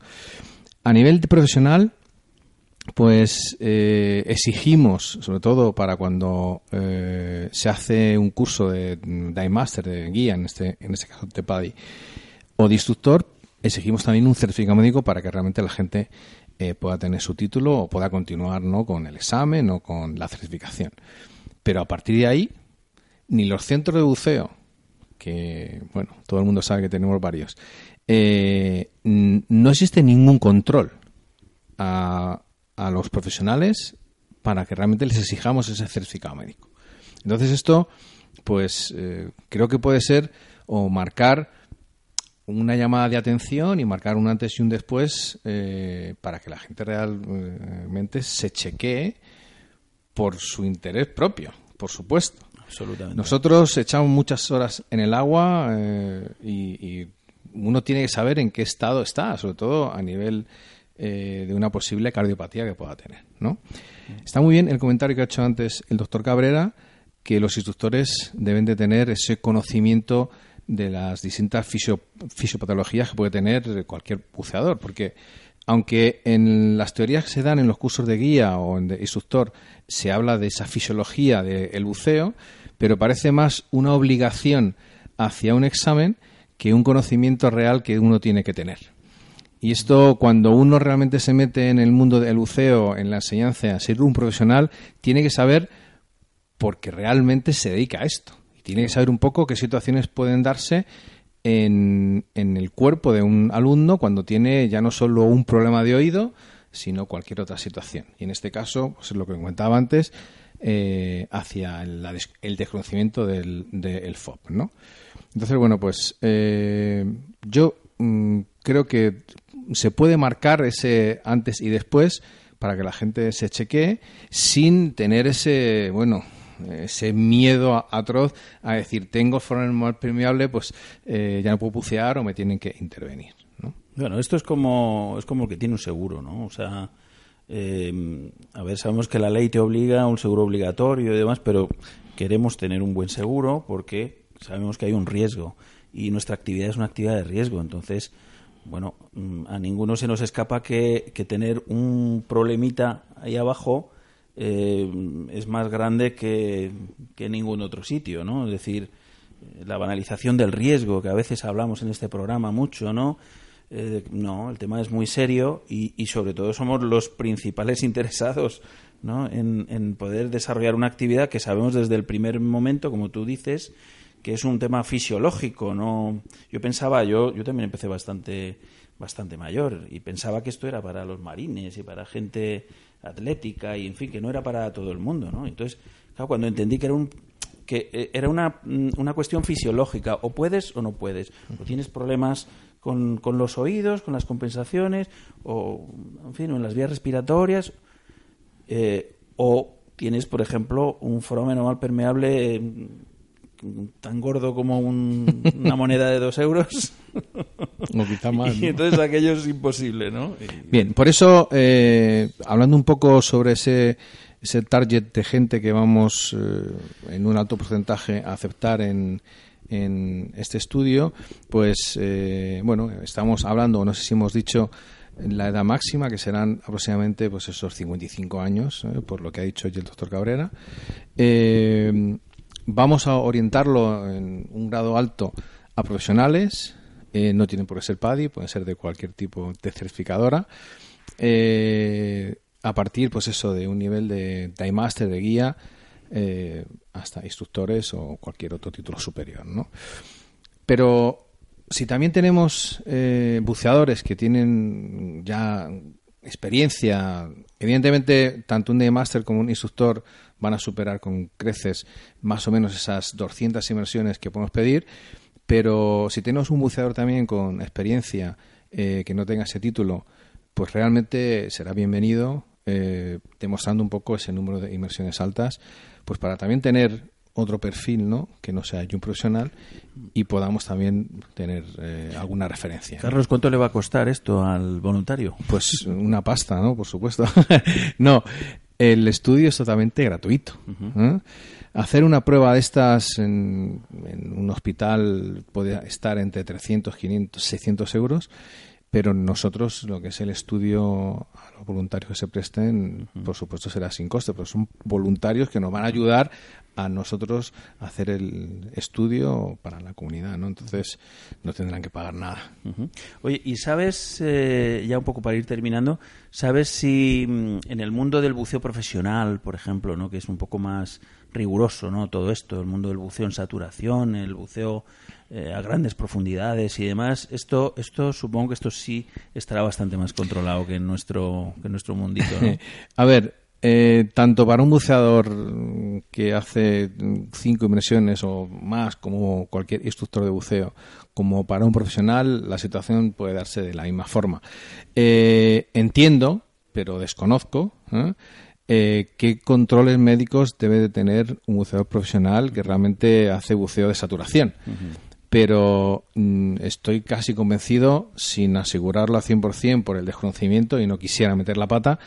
A nivel profesional, pues eh, exigimos, sobre todo para cuando eh, se hace un curso de Dive Master, de guía, en este, en este caso de PADI, o de instructor, exigimos también un certificado médico para que realmente la gente eh, pueda tener su título o pueda continuar ¿no? con el examen o con la certificación. Pero a partir de ahí, ni los centros de buceo, que bueno, todo el mundo sabe que tenemos varios, no existe ningún control a, a los profesionales para que realmente les exijamos ese certificado médico. Entonces esto, pues eh, creo que puede ser o marcar una llamada de atención y marcar un antes y un después eh, para que la gente realmente se chequee por su interés propio, por supuesto. Absolutamente. Nosotros echamos muchas horas en el agua eh, y, y, uno tiene que saber en qué estado está, sobre todo a nivel eh, de una posible cardiopatía que pueda tener. ¿no? Está muy bien el comentario que ha hecho antes el doctor Cabrera, que los instructores deben de tener ese conocimiento de las distintas fisiopatologías que puede tener cualquier buceador, porque aunque en las teorías que se dan en los cursos de guía o en de instructor se habla de esa fisiología del buceo, pero parece más una obligación hacia un examen que un conocimiento real que uno tiene que tener. Y esto, cuando uno realmente se mete en el mundo del buceo, en la enseñanza, ser un profesional, tiene que saber porque realmente se dedica a esto. Y tiene que saber un poco qué situaciones pueden darse en, el cuerpo de un alumno cuando tiene ya no solo un problema de oído, sino cualquier otra situación. Y en este caso, pues es lo que comentaba antes, eh, hacia el, desconocimiento del, FOP, ¿no? Entonces, bueno, pues eh, yo mm, creo que se puede marcar ese antes y después para que la gente se chequee sin tener ese, bueno, ese miedo atroz a decir tengo forma permeable, pues eh, ya no puedo bucear o me tienen que intervenir. ¿no? Bueno, esto es como es como el que tiene un seguro, ¿no? O sea, eh, a ver, sabemos que la ley te obliga a un seguro obligatorio y demás, pero queremos tener un buen seguro porque sabemos que hay un riesgo y nuestra actividad es una actividad de riesgo, entonces bueno, mm, a ninguno se nos escapa que, tener un problemita ahí abajo eh, es más grande que, que ningún otro sitio, ¿no? Es decir, la banalización del riesgo, que a veces hablamos en este programa mucho, ¿no? Eh, no, el tema es muy serio y, y, sobre todo somos los principales *laughs* interesados ¿no? en, en poder desarrollar una actividad que sabemos desde el primer momento, como tú dices, que es un tema fisiológico, no yo pensaba, yo yo también empecé bastante bastante mayor y pensaba que esto era para los marines y para gente atlética y en fin, que no era para todo el mundo, ¿no? Entonces, claro, cuando entendí que era un que eh, era una, mm, una cuestión fisiológica, o puedes o no puedes, o tienes problemas con, con los oídos, con las compensaciones, o en fin, en las vías respiratorias, eh, o tienes, por ejemplo, un foramen mal permeable eh, tan gordo como un- una moneda de dos euros. O quizá más, Y entonces aquello es imposible, ¿no? Bien, por eso, eh, hablando un poco sobre ese, ese target de gente que vamos eh, en un alto porcentaje a aceptar en, en este estudio, pues, eh, bueno, estamos hablando, no sé si hemos dicho, la edad máxima, que serán aproximadamente pues esos 55 años, eh, por lo que ha dicho hoy el doctor Cabrera. Eh, vamos a orientarlo en un grado alto a profesionales, eh, no tienen por qué ser PADI, pueden ser de cualquier tipo de certificadora. Eh, a partir, pues eso, de un nivel de Time Master, de guía, eh, hasta instructores o cualquier otro título superior, ¿no? Pero si también tenemos buceadores que tienen ya experiencia, evidentemente tanto un Day Master como un instructor van a superar con creces más o menos esas 200 inmersiones que podemos pedir, pero si tenemos un buceador también con experiencia eh, que no tenga ese título, pues realmente será bienvenido, eh, demostrando un poco ese número de inmersiones altas, pues para también tener otro perfil, ¿no? Que no sea yo un profesional y podamos también tener eh, alguna referencia. Carlos, ¿cuánto le va a costar esto al voluntario? Pues una pasta, ¿no? Por supuesto. *laughs* no, el estudio es totalmente gratuito. ¿eh? Hacer una prueba de estas en, en un hospital puede estar entre 300, 500, 600 euros, pero nosotros lo que es el estudio a los voluntarios que se presten, por supuesto será sin coste, pero son voluntarios que nos van a ayudar a nosotros hacer el estudio para la comunidad, ¿no? Entonces no tendrán que pagar nada. Oye, ¿y sabes, eh, ya un poco para ir terminando, sabes si mm, en el mundo del buceo profesional, por ejemplo, ¿no? que es un poco más riguroso, ¿no? Todo esto, el mundo del buceo en saturación, el buceo eh, a grandes profundidades y demás, esto, esto supongo que esto sí estará bastante más controlado que en nuestro, que en nuestro mundito, ¿no? *laughs* A ver, eh, tanto para un buceador que hace cinco inmersiones o más, como cualquier instructor de buceo, como para un profesional, la situación puede darse de la misma forma. Eh, entiendo, pero desconozco, ¿eh? Eh, qué controles médicos debe de tener un buceador profesional que realmente hace buceo de saturación pero mm, estoy casi convencido, sin asegurarlo al 100% por el desconocimiento y no quisiera meter la pata,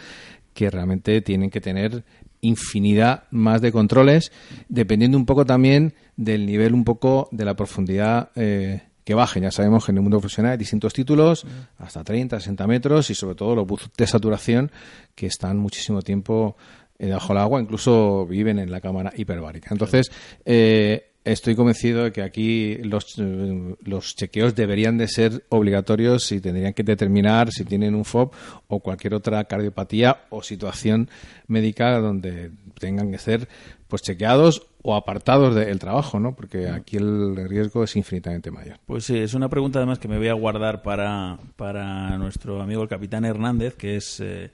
que realmente tienen que tener infinidad más de controles, dependiendo un poco también del nivel, un poco de la profundidad eh, que bajen. Ya sabemos que en el mundo profesional hay distintos títulos, hasta 30, 60 metros, y sobre todo los buzos de saturación, que están muchísimo tiempo debajo del agua, incluso viven en la cámara hiperbárica. Entonces, eh, estoy convencido de que aquí los, eh, los chequeos deberían de ser obligatorios y tendrían que determinar si tienen un FOB o cualquier otra cardiopatía o situación médica donde tengan que ser pues chequeados o apartados del trabajo, ¿no? Porque aquí el riesgo es infinitamente mayor. Pues sí, es una pregunta además que me voy a guardar para, para nuestro amigo el capitán Hernández, que es, eh,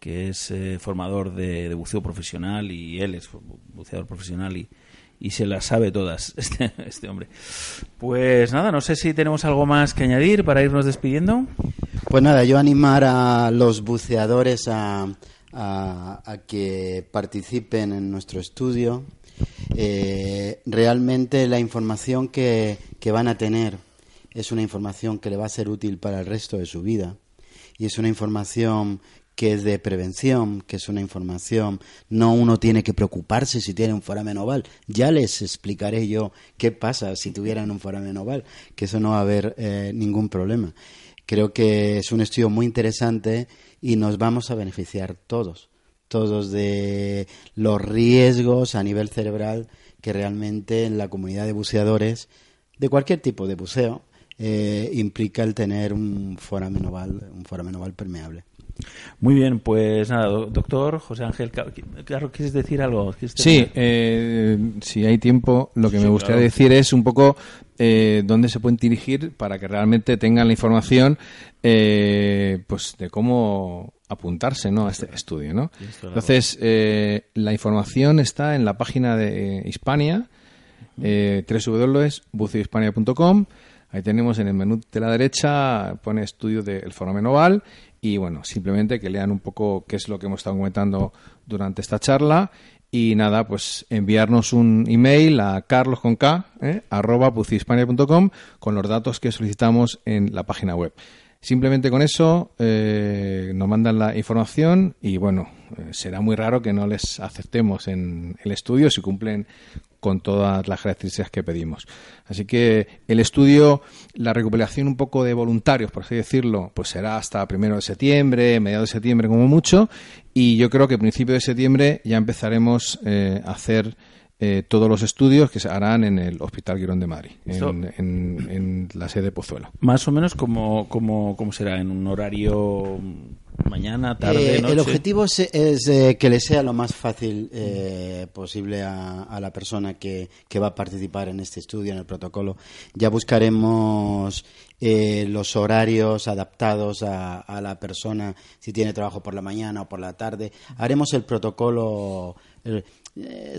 que es eh, formador de, de buceo profesional y él es buceador profesional y, y se las sabe todas, *laughs* este, este hombre. Pues nada, no sé si tenemos algo más que añadir para irnos despidiendo. Pues nada, yo animar a los buceadores a, a- que participen en nuestro estudio. Eh, realmente la información que, que van a tener es una información que le va a ser útil para el resto de su vida y es una información que es de prevención, que es una información, no uno tiene que preocuparse si tiene un foramen oval. Ya les explicaré yo qué pasa si tuvieran un foramen oval, que eso no va a haber eh, ningún problema. Creo que es un estudio muy interesante y nos vamos a beneficiar todos, todos de los riesgos a nivel cerebral que realmente en la comunidad de buceadores, de cualquier tipo de buceo, eh, implica el tener un foramen oval, un foramen oval permeable. Muy bien, pues nada, do- doctor José Ángel, claro, ¿quieres decir algo? ¿Quieres Sí, eh, si hay tiempo, lo que Sí, me gustaría claro. decir es un poco eh, dónde se pueden dirigir para que realmente tengan la información eh, pues de cómo apuntarse ¿no? a este estudio. ¿no? Entonces, eh, la información está en la página de Hispania, eh, www.buceohispania.com. Ahí tenemos en el menú de la derecha, pone estudio del fenómeno oval y bueno, simplemente que lean un poco qué es lo que hemos estado comentando durante esta charla y nada, pues enviarnos un email a carlos con K, eh, arroba buceohispania.com con los datos que solicitamos en la página web. Simplemente con eso eh, nos mandan la información y bueno, eh, será muy raro que no les aceptemos en el estudio si cumplen con todas las características que pedimos. Así que el estudio, la recuperación un poco de voluntarios, por así decirlo, pues será hasta primero de septiembre, mediados de septiembre como mucho, y yo creo que a principio de septiembre ya empezaremos eh, a hacer eh, todos los estudios que se harán en el Hospital Quirón de Madrid, en, en- en la sede de Pozuelo. Más o menos como, como, como será, en un horario mañana, tarde, Eh, noche. el objetivo es, es, eh, que le sea lo más fácil eh, posible a, a la persona que, que va a participar en este estudio, en el protocolo. Ya buscaremos eh, los horarios adaptados a, a la persona, si tiene trabajo por la mañana o por la tarde. Haremos el protocolo.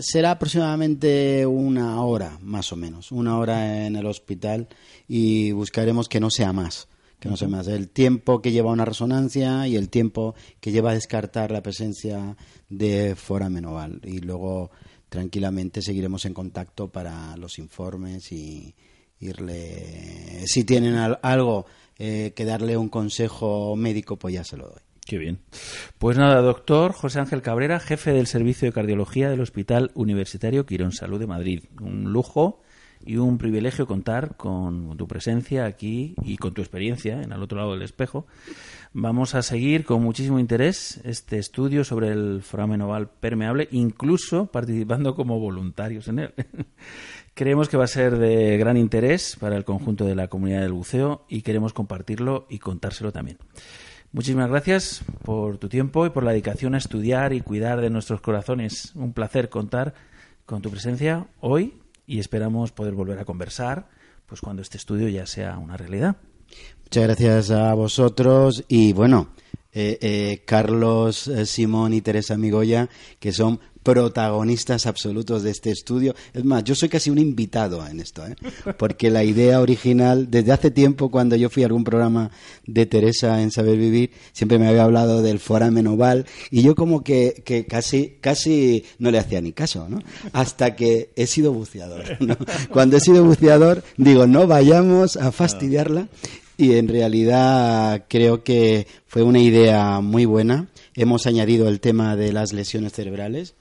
será aproximadamente una hora, más o menos, una hora en el hospital y buscaremos que no sea más que no sea más. El tiempo que lleva una resonancia y el tiempo que lleva a descartar la presencia de foramen oval. Y luego tranquilamente seguiremos en contacto para los informes y irle. Si tienen al- algo eh, que darle un consejo médico, pues ya se lo doy. Qué bien. Pues nada, doctor José Ángel Cabrera, jefe del Servicio de Cardiología del Hospital Universitario Quirón Salud de Madrid. Un lujo y un privilegio contar con tu presencia aquí y con tu experiencia en el otro lado del espejo. Vamos a seguir con muchísimo interés este estudio sobre el foramen oval permeable, incluso participando como voluntarios en él. *laughs* Creemos que va a ser de gran interés para el conjunto de la comunidad del buceo y queremos compartirlo y contárselo también. Muchísimas gracias por tu tiempo y por la dedicación a estudiar y cuidar de nuestros corazones. Un placer contar con tu presencia hoy y esperamos poder volver a conversar pues cuando este estudio ya sea una realidad. Muchas gracias a vosotros y bueno, eh, eh, Carlos, eh, Simón y Teresa Migoya, que son protagonistas absolutos de este estudio. Es más, yo soy casi un invitado en esto, ¿eh? porque la idea original, desde hace tiempo, cuando yo fui a algún programa de Teresa en Saber Vivir, siempre me había hablado del foramen oval y yo como que, casi, casi no le hacía ni caso, ¿no? Hasta que he sido buceador. Cuando he sido buceador, digo, no vayamos a fastidiarla y en realidad creo que fue una idea muy buena. Hemos añadido el tema de las lesiones cerebrales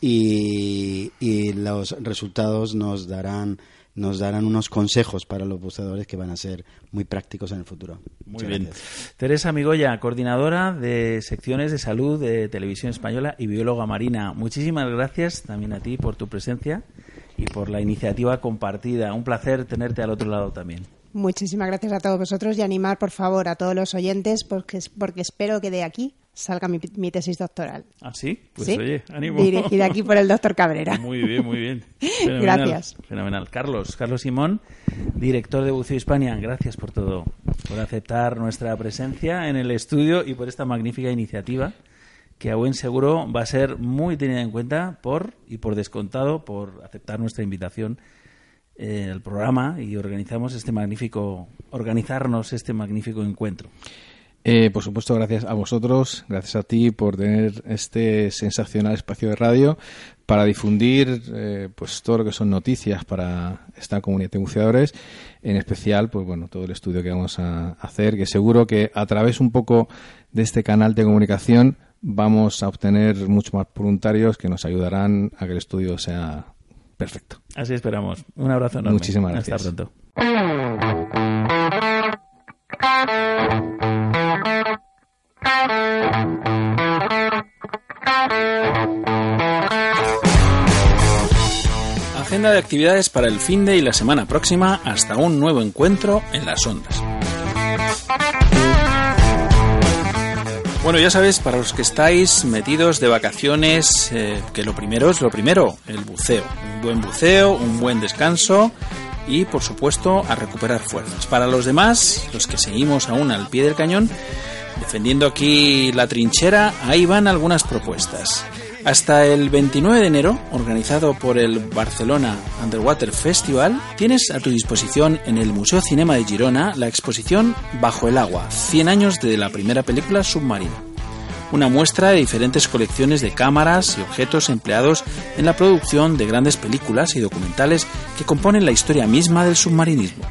y, y los resultados nos darán nos darán unos consejos para los buceadores que van a ser muy prácticos en el futuro. Muy Muchas bien. gracias. Teresa Migoya, coordinadora de secciones de salud de Televisión Española y bióloga marina. Muchísimas gracias también a ti por tu presencia y por la iniciativa compartida. Un placer tenerte al otro lado también. Muchísimas gracias a todos vosotros y animar, por favor, a todos los oyentes porque, porque espero que de aquí salga mi, mi tesis doctoral. ¿Ah, sí? Pues ¿Sí? oye, ánimo. Dirigida aquí por el doctor Cabrera. *laughs* Muy bien, muy bien. *laughs* Fenomenal, Gracias. Fenomenal. Carlos, Carlos Simón, director de Buceo Hispania, gracias por todo, por aceptar nuestra presencia en el estudio y por esta magnífica iniciativa que a buen seguro va a ser muy tenida en cuenta por y por descontado por aceptar nuestra invitación en el programa y organizamos este magnífico organizarnos este magnífico encuentro. Eh, por supuesto, gracias a vosotros, gracias a ti por tener este sensacional espacio de radio para difundir eh, pues todo lo que son noticias para esta comunidad de buceadores, en especial pues bueno todo el estudio que vamos a hacer, que seguro que a través un poco de este canal de comunicación vamos a obtener muchos más voluntarios que nos ayudarán a que el estudio sea perfecto. Así esperamos. Un abrazo enorme. Muchísimas gracias. Hasta pronto. Agenda de actividades para el fin de y la semana próxima hasta un nuevo encuentro en las ondas. Bueno, ya sabes, para los que estáis metidos de vacaciones, eh, que lo primero es lo primero, el buceo. Un buen buceo, un buen descanso y, por supuesto, a recuperar fuerzas. Para los demás, los que seguimos aún al pie del cañón, defendiendo aquí la trinchera, ahí van algunas propuestas. Hasta el 29 de enero, organizado por el Barcelona Underwater Festival, tienes a tu disposición en el Museo Cinema de Girona la exposición Bajo el agua, 100 años de la primera película submarina. Una muestra de diferentes colecciones de cámaras y objetos empleados en la producción de grandes películas y documentales que componen la historia misma del submarinismo.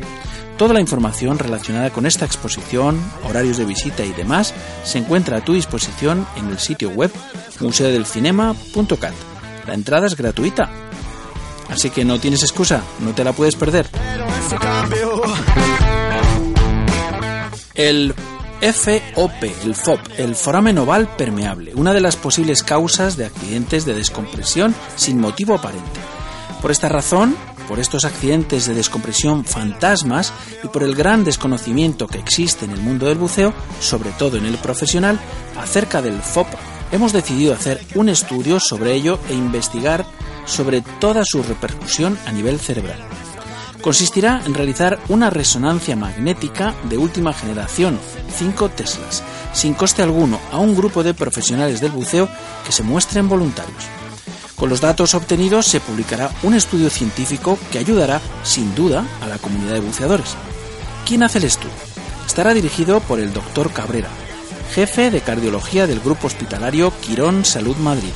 Toda la información relacionada con esta exposición, horarios de visita y demás se encuentra a tu disposición en el sitio web museodelcinema.cat. La entrada es gratuita. Así que no tienes excusa, no te la puedes perder. El FOP, el FOP, el foramen oval permeable, una de las posibles causas de accidentes de descompresión sin motivo aparente. Por esta razón, por estos accidentes de descompresión fantasmas y por el gran desconocimiento que existe en el mundo del buceo, sobre todo en el profesional, acerca del FOP, hemos decidido hacer un estudio sobre ello e investigar sobre toda su repercusión a nivel cerebral. Consistirá en realizar una resonancia magnética de última generación, 5 Teslas, sin coste alguno, a un grupo de profesionales del buceo que se muestren voluntarios. Con los datos obtenidos se publicará un estudio científico que ayudará, sin duda, a la comunidad de buceadores. ¿Quién hace el estudio? Estará dirigido por el doctor Cabrera, jefe de cardiología del Grupo Hospitalario Quirón Salud Madrid,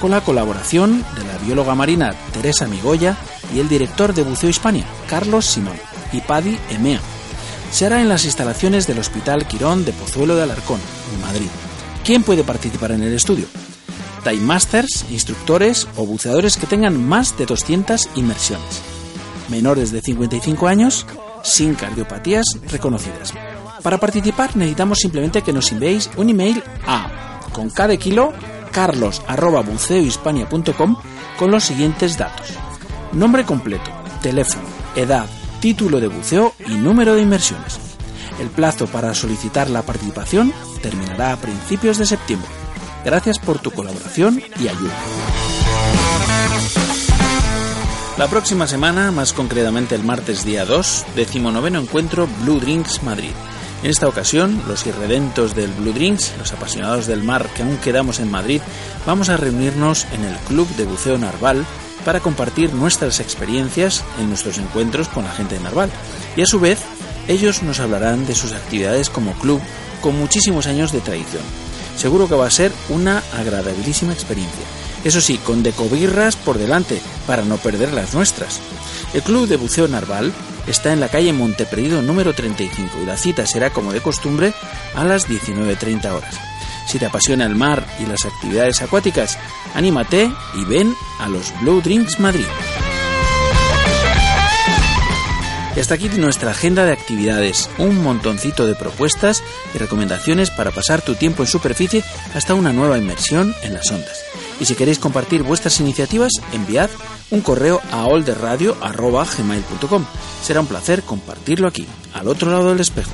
con la colaboración de la bióloga marina Teresa Migoya y el director de Buceo Hispania, Carlos Simón, y Paddy Emea. Se hará en las instalaciones del Hospital Quirón de Pozuelo de Alarcón, en Madrid. ¿Quién puede participar en el estudio? Time Masters, instructores o buceadores que tengan más de 200 inmersiones. Menores de 55 años, sin cardiopatías reconocidas. Para participar necesitamos simplemente que nos enviéis un email a con cada kilo carlos arroba buceohispania.com con los siguientes datos. Nombre completo, teléfono, edad, título de buceo y número de inmersiones. El plazo para solicitar la participación terminará a principios de septiembre. Gracias por tu colaboración y ayuda. La próxima semana, más concretamente el martes día 2, decimonoveno encuentro Blue Drinks Madrid. En esta ocasión, los irredentos del Blue Drinks, los apasionados del mar que aún quedamos en Madrid, vamos a reunirnos en el Club de Buceo Narval para compartir nuestras experiencias en nuestros encuentros con la gente de Narval. Y a su vez, ellos nos hablarán de sus actividades como club con muchísimos años de tradición. Seguro que va a ser una agradabilísima experiencia. Eso sí, con decobirras por delante, para no perder las nuestras. El Club de Buceo Narval está en la calle Montepredido número 35 y la cita será como de costumbre a las 19.30 horas. Si te apasiona el mar y las actividades acuáticas, anímate y ven a los Blue Drinks Madrid. Y hasta aquí nuestra agenda de actividades, un montoncito de propuestas y recomendaciones para pasar tu tiempo en superficie hasta una nueva inmersión en las ondas. Y si queréis compartir vuestras iniciativas, enviad un correo a olderradio.gmail.com. Será un placer compartirlo aquí, al otro lado del espejo.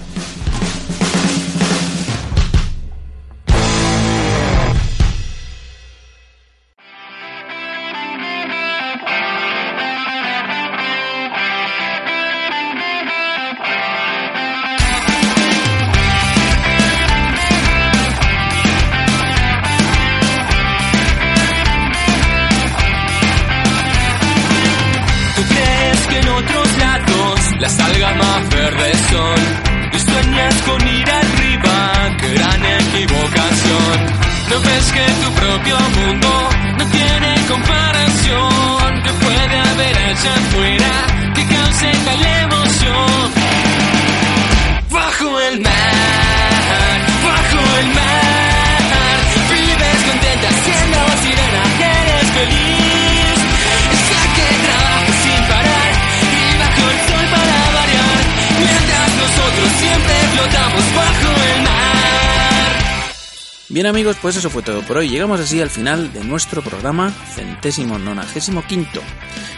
Amigos, pues eso fue todo por hoy. Llegamos así al final de nuestro programa centésimo nonagésimo quinto.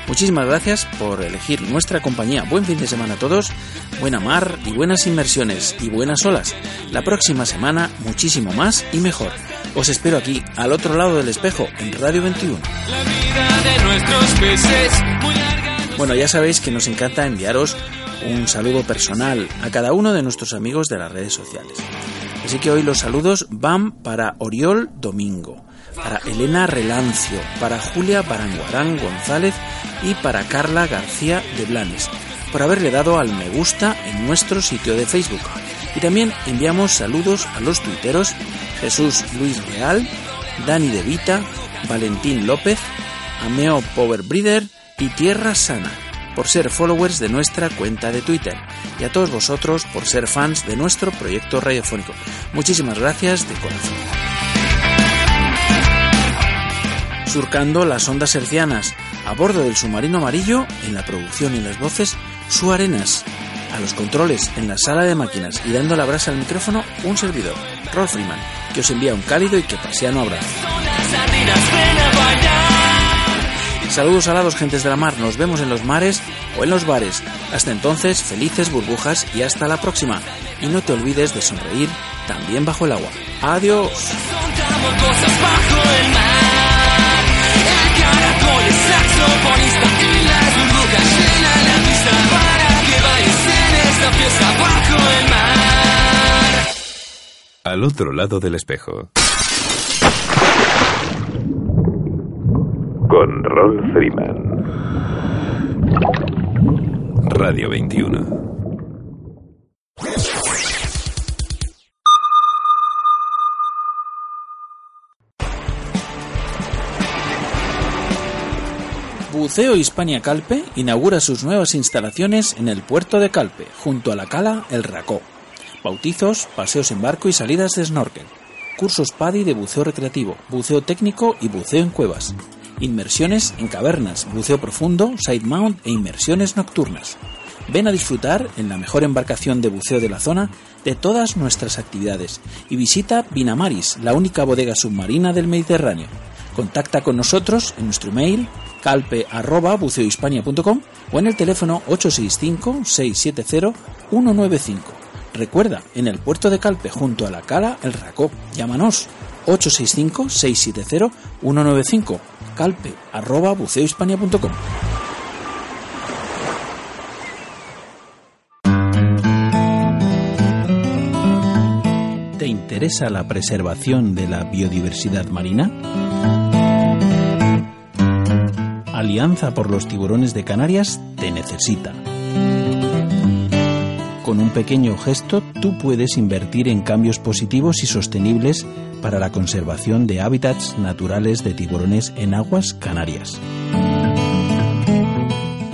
Muchísimas gracias por elegir nuestra compañía. Buen fin de semana a todos, buena mar y buenas inmersiones y buenas olas. La próxima semana muchísimo más y mejor. Os espero aquí, al otro lado del espejo, en Radio 21. La vida de nuestros peces muy larga. Bueno, ya sabéis que nos encanta enviaros un saludo personal a cada uno de nuestros amigos de las redes sociales. Así que hoy los saludos van para Oriol Domingo, para Elena Relancio, para Julia Baranguarán González y para Carla García de Blanes, por haberle dado al me gusta en nuestro sitio de Facebook. Y también enviamos saludos a los tuiteros Jesús Luis Real, Dani De Vita, Valentín López, Ameo Power Breeder y Tierra Sana, por ser followers de nuestra cuenta de Twitter, y a todos vosotros por ser fans de nuestro proyecto radiofónico. Muchísimas gracias de corazón. Surcando las ondas hercianas, a bordo del submarino amarillo, en la producción y las voces, Su Arenas. A los controles, en la sala de máquinas y dando la brasa al micrófono, un servidor, Rolf Freeman, que os envía un cálido y que paseano abrazo. Saludos alados gentes de la mar, nos vemos en los mares o en los bares. Hasta entonces, felices burbujas y hasta la próxima. Y no te olvides de sonreír también bajo el agua. Adiós. cosas bajo el mar. El caracol es saxofonista y las burbujas llenan la pista para que bailes en esta fiesta bajo el mar. Al otro lado del espejo. Con Rolf Freeman. Radio 21. Buceo Hispania Calpe inaugura sus nuevas instalaciones en el puerto de Calpe, junto a la cala El Racó. Bautizos, paseos en barco y salidas de snorkel. Cursos PADI de buceo recreativo, buceo técnico y buceo en cuevas. Inmersiones en cavernas, buceo profundo, side mount e inmersiones nocturnas. Ven a disfrutar en la mejor embarcación de buceo de la zona de todas nuestras actividades y visita Vinamaris, la única bodega submarina del Mediterráneo. Contacta con nosotros en nuestro email calpe@buceohispania.com o en el teléfono 865-670-195. Recuerda, en el puerto de Calpe junto a la cala El Racó. Llámanos 865-670-195. calpe@buceohispania.com. ¿Te interesa la preservación de la biodiversidad marina? Alianza por los Tiburones de Canarias te necesita. Con un pequeño gesto tú puedes invertir en cambios positivos y sostenibles para la conservación de hábitats naturales de tiburones en aguas canarias.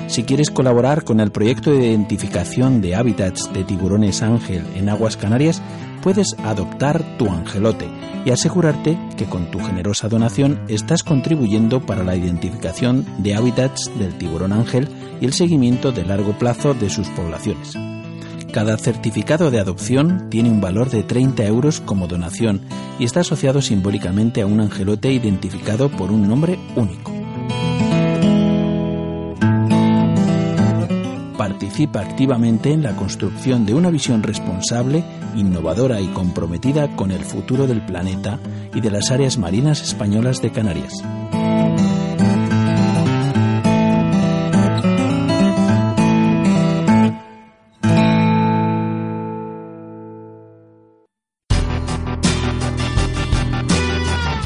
Si quieres colaborar con el proyecto de identificación de hábitats de tiburones ángel en aguas canarias, puedes adoptar tu angelote y asegurarte que con tu generosa donación estás contribuyendo para la identificación de hábitats del tiburón ángel y el seguimiento de largo plazo de sus poblaciones. Cada certificado de adopción tiene un valor de 30 euros como donación y está asociado simbólicamente a un angelote identificado por un nombre único. Participa activamente en la construcción de una visión responsable, innovadora y comprometida con el futuro del planeta y de las áreas marinas españolas de Canarias.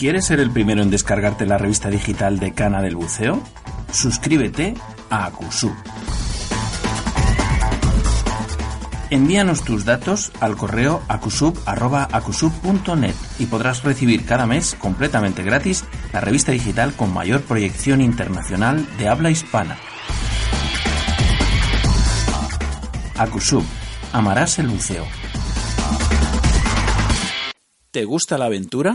¿Quieres ser el primero en descargarte la revista digital de Cana del Buceo? Suscríbete a Acusu. Envíanos tus datos al correo acusub.acusub.net y podrás recibir cada mes completamente gratis la revista digital con mayor proyección internacional de habla hispana. Acusub. Amarás el buceo. ¿Te gusta la aventura?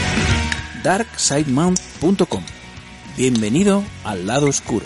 darksidemount.com. Bienvenido al lado oscuro.